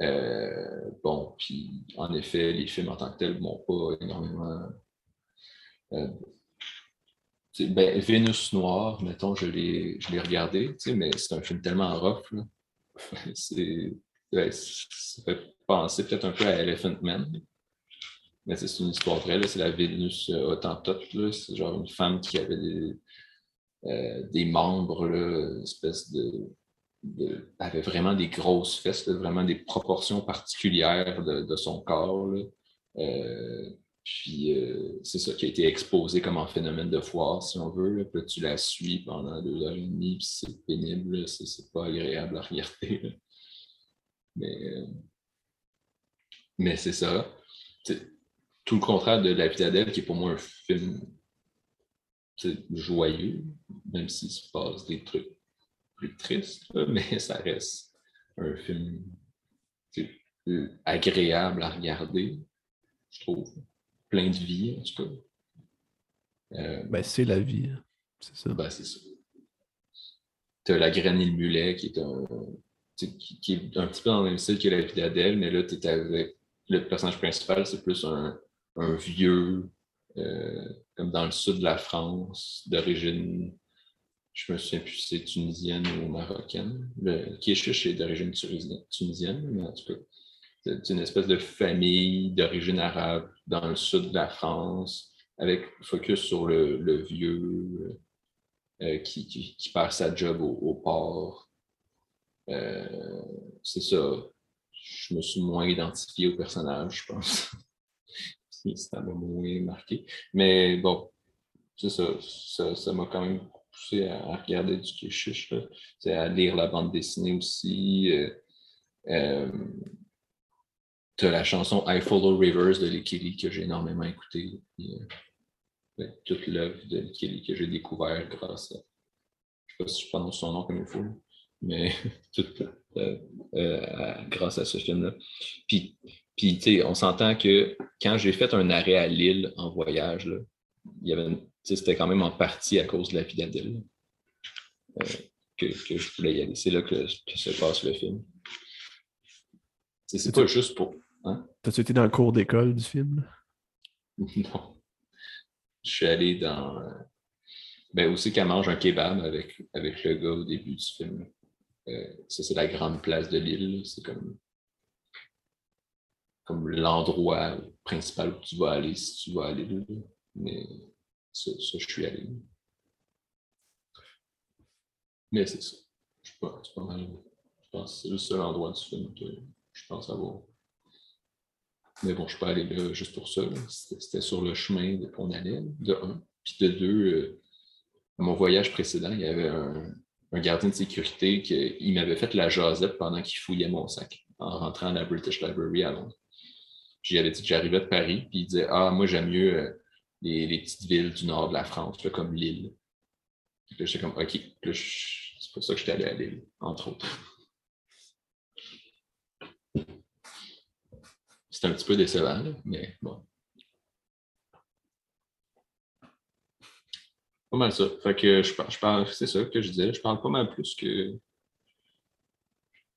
Euh, bon, puis en effet, les films en tant que tels m'ont pas énormément euh, ben, Vénus Noire, mettons, je l'ai regardé, mais c'est un film tellement rough. [laughs] ça fait penser peut-être un peu à Elephant Man. Mais c'est une histoire vraie, c'est la Vénus Autantote. C'est genre une femme qui avait des, euh, membres, là, espèce de, avait vraiment des grosses fesses, vraiment des proportions particulières de, son corps. Euh, puis euh, c'est ça qui a été exposé comme un phénomène de foire, si on veut. Puis tu la suis pendant deux heures et demie, puis c'est pénible, c'est pas agréable à regarder. Mais, euh, mais c'est ça. tout le contraire de La vie d'Adèle, qui est pour moi un film joyeux, même s'il se passe des trucs plus tristes, [laughs] mais ça reste un film agréable à regarder, je trouve plein de vie, en tout cas. Euh, ben, c'est la vie. Hein. C'est ça. Ben, c'est ça. Tu as la graine le mulet qui est un. Qui, est un petit peu dans le même style que la vie d'Adèle, mais là, tu es avec. Le personnage principal, c'est plus un, un vieux, euh, comme dans le sud de la France, d'origine. Je me souviens plus si c'est tunisienne ou marocaine. Le Kéchiche est d'origine tunisienne, mais en tout cas c'est une espèce de famille d'origine arabe dans le sud de la France, avec focus sur le, vieux euh, qui, qui, perd sa job au, port. Euh, c'est ça. Je me suis moins identifié au personnage, je pense. [laughs] ça m'a moins marqué. Mais bon, c'est ça. Ça m'a quand même poussé à, regarder du Kishish, à lire la bande dessinée aussi. Euh, euh, tu as la chanson I Follow Rivers de Likili que j'ai énormément écouté. Ben, toute l'œuvre de Likili que j'ai découvert grâce à. Je ne sais pas si je prononce son nom comme il faut, mais [laughs] toute, grâce à ce film-là. Puis, puis on s'entend que quand j'ai fait un arrêt à Lille en voyage, là, il y avait c'était quand même en partie à cause de la vie euh, que, je voulais y aller. C'est là que, se passe le film. C'est pas juste pour. Hein? T'as-tu été dans le cours d'école du film? [laughs] non. Je suis allé dans. Euh, ben aussi qu'elle mange un kebab avec, avec le gars au début du film. Euh, ça, c'est la grande place de l'île. C'est comme, comme l'endroit principal où tu vas aller si tu vas aller là. Mais ça, je suis allé. Mais c'est ça. C'est pas, pas mal. Je pense que c'est le seul endroit du film que je pense avoir. Mais bon, je suis pas allé là juste pour ça. C'était sur le chemin qu'on allait, de un. Puis de deux, euh, à mon voyage précédent, il y avait un, gardien de sécurité qui m'avait fait la jasette pendant qu'il fouillait mon sac en rentrant à la British Library à Londres. J'y dit que j'arrivais de Paris, puis il disait Ah, moi j'aime mieux euh, les, petites villes du nord de la France, comme Lille. Là, j'étais comme OK, c'est pour ça que j'étais allé à Lille, entre autres. C'est un petit peu décevant, mais bon. Pas mal ça. Fait que je, je parle, c'est ça que je disais, je parle pas mal plus que.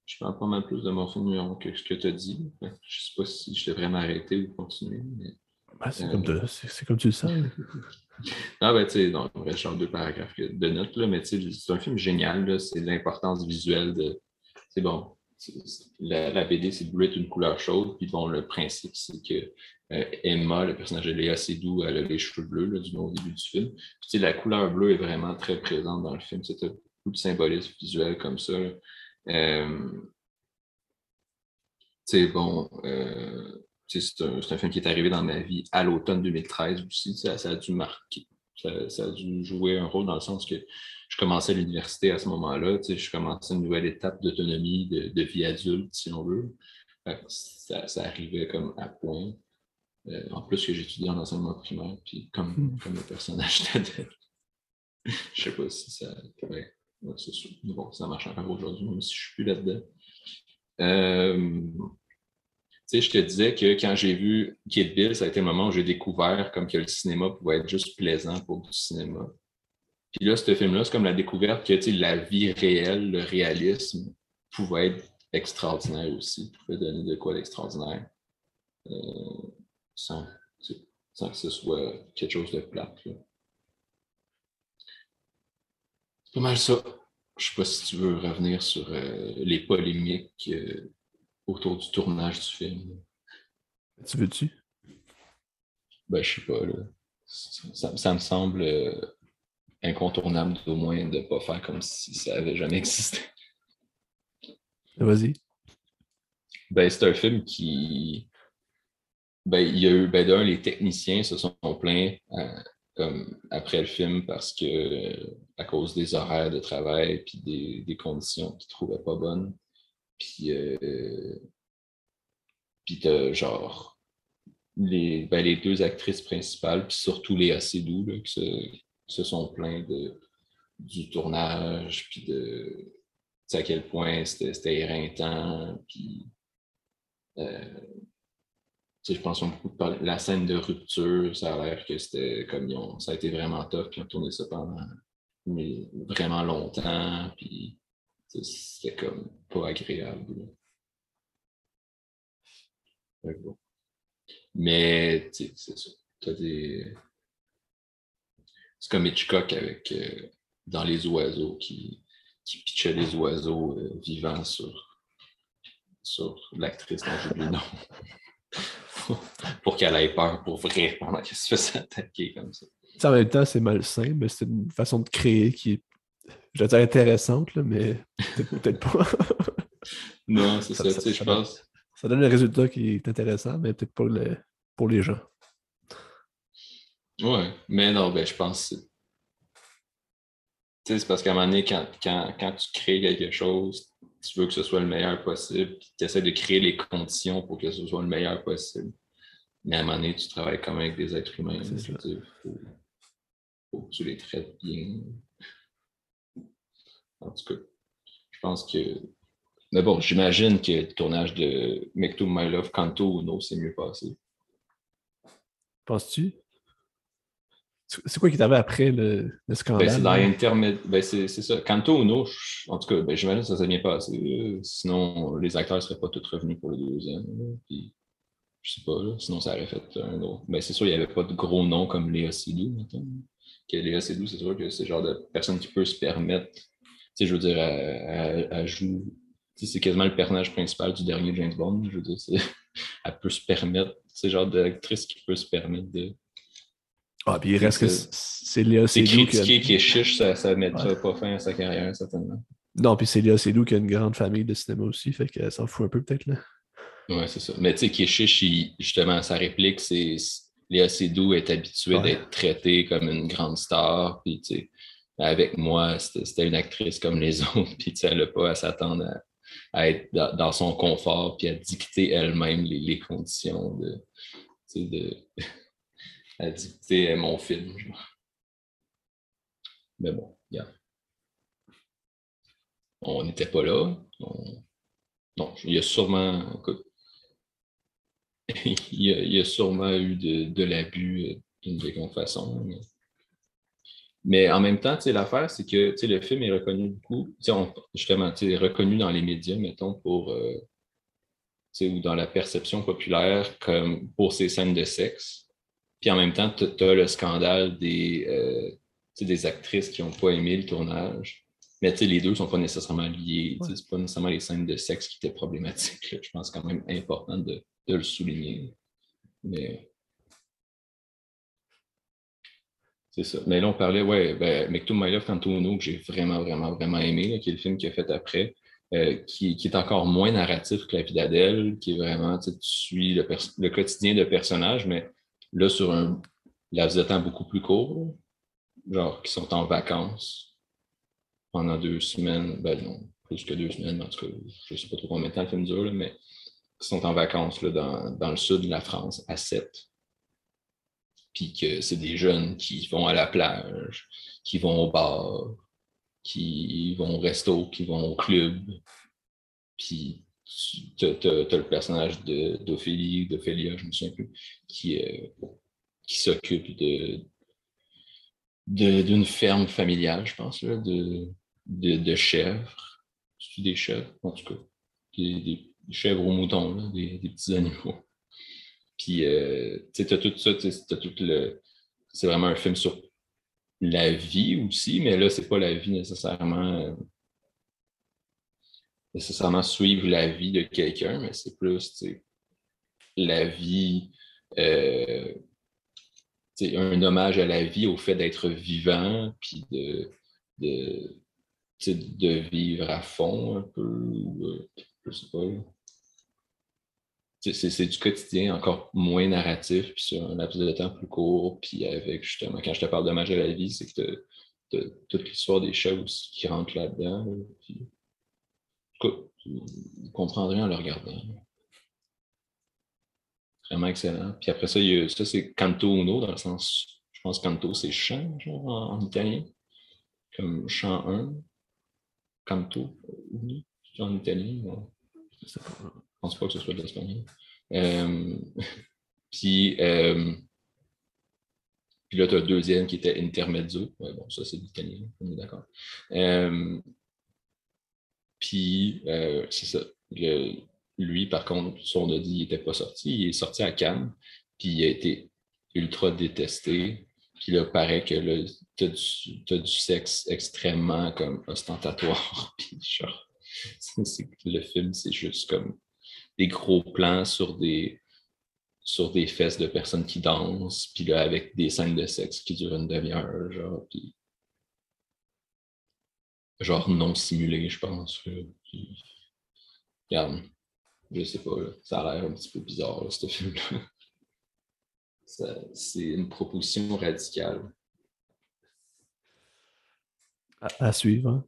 Je parle pas mal plus de mon film que ce que tu as dit. Je sais pas si je devrais m'arrêter ou continuer. Ben, c'est, comme, comme, tu le sens. [laughs] ah ben tu sais, donc, je deux paragraphes de notes, là, mais c'est un film génial, c'est l'importance visuelle de. C'est bon. La, BD, c'est bleu une couleur chaude, puis bon, le principe, c'est que euh, Emma, le personnage de Léa Seydoux, elle a les cheveux bleus du au début du film. Puis, la couleur bleue est vraiment très présente dans le film. C'est beaucoup de symbolisme visuel comme ça. Euh, c'est bon. Euh, c'est un, film qui est arrivé dans ma vie à l'automne 2013 aussi. Ça, a dû marquer. Ça, a dû jouer un rôle dans le sens que je commençais l'université à ce moment-là. Je commençais une nouvelle étape d'autonomie, de, vie adulte, si on veut. Ça, ça, arrivait comme à point. Euh, en plus que j'étudiais en enseignement primaire, puis comme, hmm. comme le personnage d'Adèle. [laughs] je sais pas si ça. Ouais, bon, ça marche encore aujourd'hui, même si je suis plus là-dedans. Euh, je te disais que quand j'ai vu Kid Bill, ça a été le moment où j'ai découvert comme que le cinéma pouvait être juste plaisant pour du cinéma. Puis là, ce film-là, c'est comme la découverte que la vie réelle, le réalisme, pouvait être extraordinaire aussi, pouvait donner de quoi d'extraordinaire. Euh, sans, que ce soit quelque chose de plate. C'est pas mal ça. Je sais pas si tu veux revenir sur euh, les polémiques euh, autour du tournage du film. Tu veux-tu? Ben, je sais pas, là. Ça, me semble euh, incontournable au moins de ne pas faire comme si ça avait jamais [laughs] existé. Vas-y. Ben, c'est un film qui. Ben, il y a eu, ben, d'un, les techniciens se sont plaints euh, comme après le film parce que, à cause des horaires de travail et des, des conditions qu'ils ne trouvaient pas bonnes, puis, euh, puis genre, les, ben, les deux actrices principales, puis surtout les assez doux, qui, se, sont plaints de, du tournage, puis de à quel point c'était éreintant, puis euh, je pense beaucoup la scène de rupture, ça a l'air que c'était comme ils ça a été vraiment tough, puis ont tourné ça pendant vraiment longtemps, puis c'était comme pas agréable. Mais c'est ça. C'est comme Hitchcock avec euh, dans les oiseaux qui, qui pitchait les oiseaux euh, vivants sur, sur l'actrice dont j'ai le nom. [laughs] pour qu'elle ait peur pour vrai pendant qu'elle se faisait attaquer comme ça. en même temps, c'est malsain, mais c'est une façon de créer qui est je dire intéressante, là, mais peut-être pas. [laughs] non, c'est ça, sais, je pense. Ça donne un résultat qui est intéressant, mais peut-être pas pour les gens. Ouais, mais non, ben, je pense c'est parce qu'à un moment donné, quand, quand, tu crées quelque chose, tu veux que ce soit le meilleur possible, puis tu essaies de créer les conditions pour que ce soit le meilleur possible. Mais à un moment donné, tu travailles quand même avec des êtres humains. Il faut, que tu les traites bien. En tout cas, je pense que. Mais bon, j'imagine que le tournage de Make to My Love Kanto ou No, c'est mieux passé. Penses-tu? C'est quoi qui t'avait après le, le ben, scandale? c'est dans l'intermédiaire. Ben, c'est ça. Kanto Uno, en tout cas, ben, j'imagine que ça s'est bien passé. Sinon, les acteurs ne seraient pas tous revenus pour le deuxième. Puis, je sais pas, sinon ça aurait fait un autre. Ben, c'est sûr, il n'y avait pas de gros noms comme Léa Seydoux, maintenant. Que Léa Seydoux, c'est sûr que c'est le genre de personne qui peut se permettre. Sais, je veux dire, elle, joue. c'est quasiment le personnage principal du dernier James Bond. Je veux dire, [laughs] elle peut se permettre. C'est le genre d'actrice qui peut se permettre de ah, puis il reste que c'est Léa C'est critiqué qui est chiche, ça ne mettra pas fin à sa carrière, certainement. Non, puis c'est Léa Seydoux qui a une grande famille de cinéma aussi, fait qu'elle s'en fout un peu peut-être là. Ouais, c'est ça. Mais tu sais, qui est chiche, justement, sa réplique, c'est Léa Seydoux est habituée d'être traitée comme une grande star, puis tu sais, avec moi, c'était une actrice comme les [laughs] autres, puis elle n'a pas à s'attendre à, être dans, son confort, puis à dicter elle-même les, conditions de, de [laughs] à dicter mon film. Mais bon, On n'était pas là. Non, il y a sûrement. [laughs] il, y a, sûrement eu de, l'abus euh, d'une quelconque façon. Mais... en même temps, l'affaire, c'est que le film est reconnu beaucoup, on, justement, reconnu dans les médias, mettons, pour euh, ou dans la perception populaire comme pour ses scènes de sexe. Puis en même temps, tu as le scandale des, euh, des actrices qui n'ont pas aimé le tournage. Mais les deux ne sont pas nécessairement liés. Ce n'est pas nécessairement les scènes de sexe qui étaient problématiques. Je pense quand même important de, le souligner. Mais c'est ça. Mais là, on parlait, ouais, ben, to My Love Cantono, que j'ai vraiment, vraiment, vraiment aimé, qui est le film qu'il a fait après, euh, qui, est encore moins narratif que La vie d'Adèle, qui est vraiment, tu suis le, le, quotidien de personnages, mais Là, sur un laps de temps beaucoup plus court, genre qui sont en vacances pendant deux semaines, ben non, plus que deux semaines, en tout cas, je ne sais pas trop combien de temps le film dure, mais qui sont en vacances là, dans, dans, le sud de la France, à Sète. Puis que c'est des jeunes qui vont à la plage, qui vont au bar, qui vont au resto, qui vont au club. Puis tu as, le personnage d'Ophélie, d'Ophélia, je me souviens plus, qui, qui s'occupe de, d'une ferme familiale, je pense, de, de, chèvres. C'est des chèvres, en tout cas. Des, chèvres aux moutons, des, petits animaux. Puis, euh, tu as tout ça, tout le. C'est vraiment un film sur la vie aussi, mais là, c'est pas la vie nécessairement. Euh, nécessairement suivre la vie de quelqu'un, mais c'est plus la vie, euh, un hommage à la vie, au fait d'être vivant, puis de, de, de, vivre à fond un peu, euh, je sais pas. C'est du quotidien encore moins narratif, puis sur un laps de temps plus court, puis avec justement, quand je te parle d'hommage à la vie, c'est que tu as, toute l'histoire des choses qui rentrent là-dedans. Puis vous comprendrez en le regardant. Vraiment excellent. Puis après ça, ça c'est canto uno, dans le sens, je pense canto, c'est chant, genre, en, italien. Comme chant 1, canto uno, en italien. Ne pense pas que ce soit de l'espagnol. Euh, [laughs] puis, euh, puis là, tu as le deuxième qui était intermezzo. Ouais, bon, ça, c'est l'italien, on est d'accord. Euh, puis, c'est ça. lui, par contre, son Audi n'était pas sorti. Il est sorti à Cannes, puis il a été ultra détesté. Puis là, paraît que tu as, du sexe extrêmement comme ostentatoire. [laughs] puis genre, [laughs] le film, c'est juste comme des gros plans sur des, sur des fesses de personnes qui dansent, puis là, avec des scènes de sexe qui durent une demi-heure, genre, puis genre non simulé, je pense. regarde, je sais pas, ça a l'air un petit peu bizarre, ce film-là. [laughs] C'est une proposition radicale. À, suivre. Hein.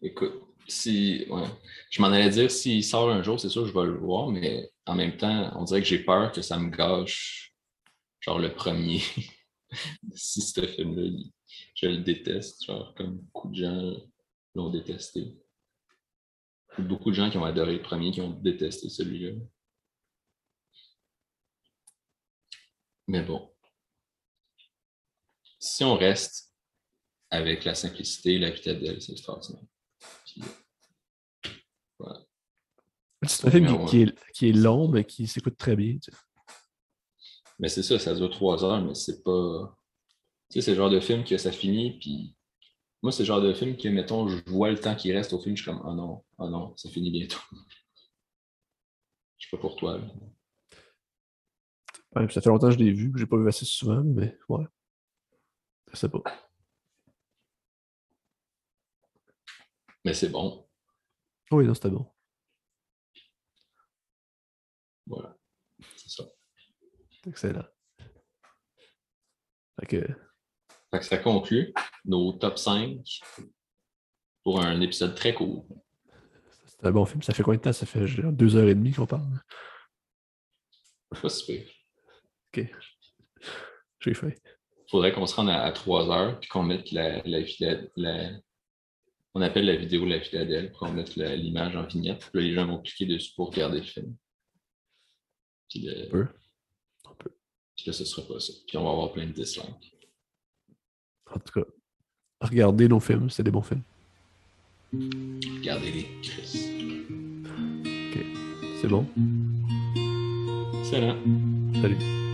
Écoute, si. Ouais. Je m'en allais dire, s'il sort un jour, c'est sûr je vais le voir, mais en même temps, on dirait que j'ai peur que ça me gâche, genre le premier. [laughs] si ce film-là, je le déteste, genre comme beaucoup de gens l'ont détesté. Beaucoup de gens qui ont adoré le premier, qui ont détesté celui-là. Mais bon. Si on reste avec la simplicité, la vitesse c'est extraordinaire. C'est un film qui, est, long, mais qui s'écoute très bien. Mais c'est ça, ça dure trois heures, mais c'est pas. Tu sais, c'est le genre de film que ça finit, puis moi, c'est le genre de film que, mettons, je vois le temps qui reste au film, je suis comme, oh non, oh non, ça finit bientôt. Je suis pas pour toi. ça fait longtemps que je l'ai vu, j'ai pas vu assez souvent, mais ouais. Je sais pas. Mais c'est bon. Oui, non, c'était bon. Voilà. C'est ça. Excellent. Fait que... fait que ça conclut nos top 5 pour un épisode très court. C'est un bon film. Ça fait combien de temps? Ça fait genre, deux heures et demie qu'on parle. Pas super. OK. J'ai fait. Faudrait qu'on se rende à, trois heures puis qu'on mette la, la, la, on appelle la vidéo la Philadèle pour qu'on mette l'image en vignette. Puis là, les gens vont cliquer dessus pour regarder le film. Puis, euh, peu. Un peu. Puis là, ce sera pas ça. Puis on va avoir plein de dislikes. En tout cas, regardez nos films, c'est des bons films. Regardez-les, Chris. Ok, c'est bon. Excellent. Salut.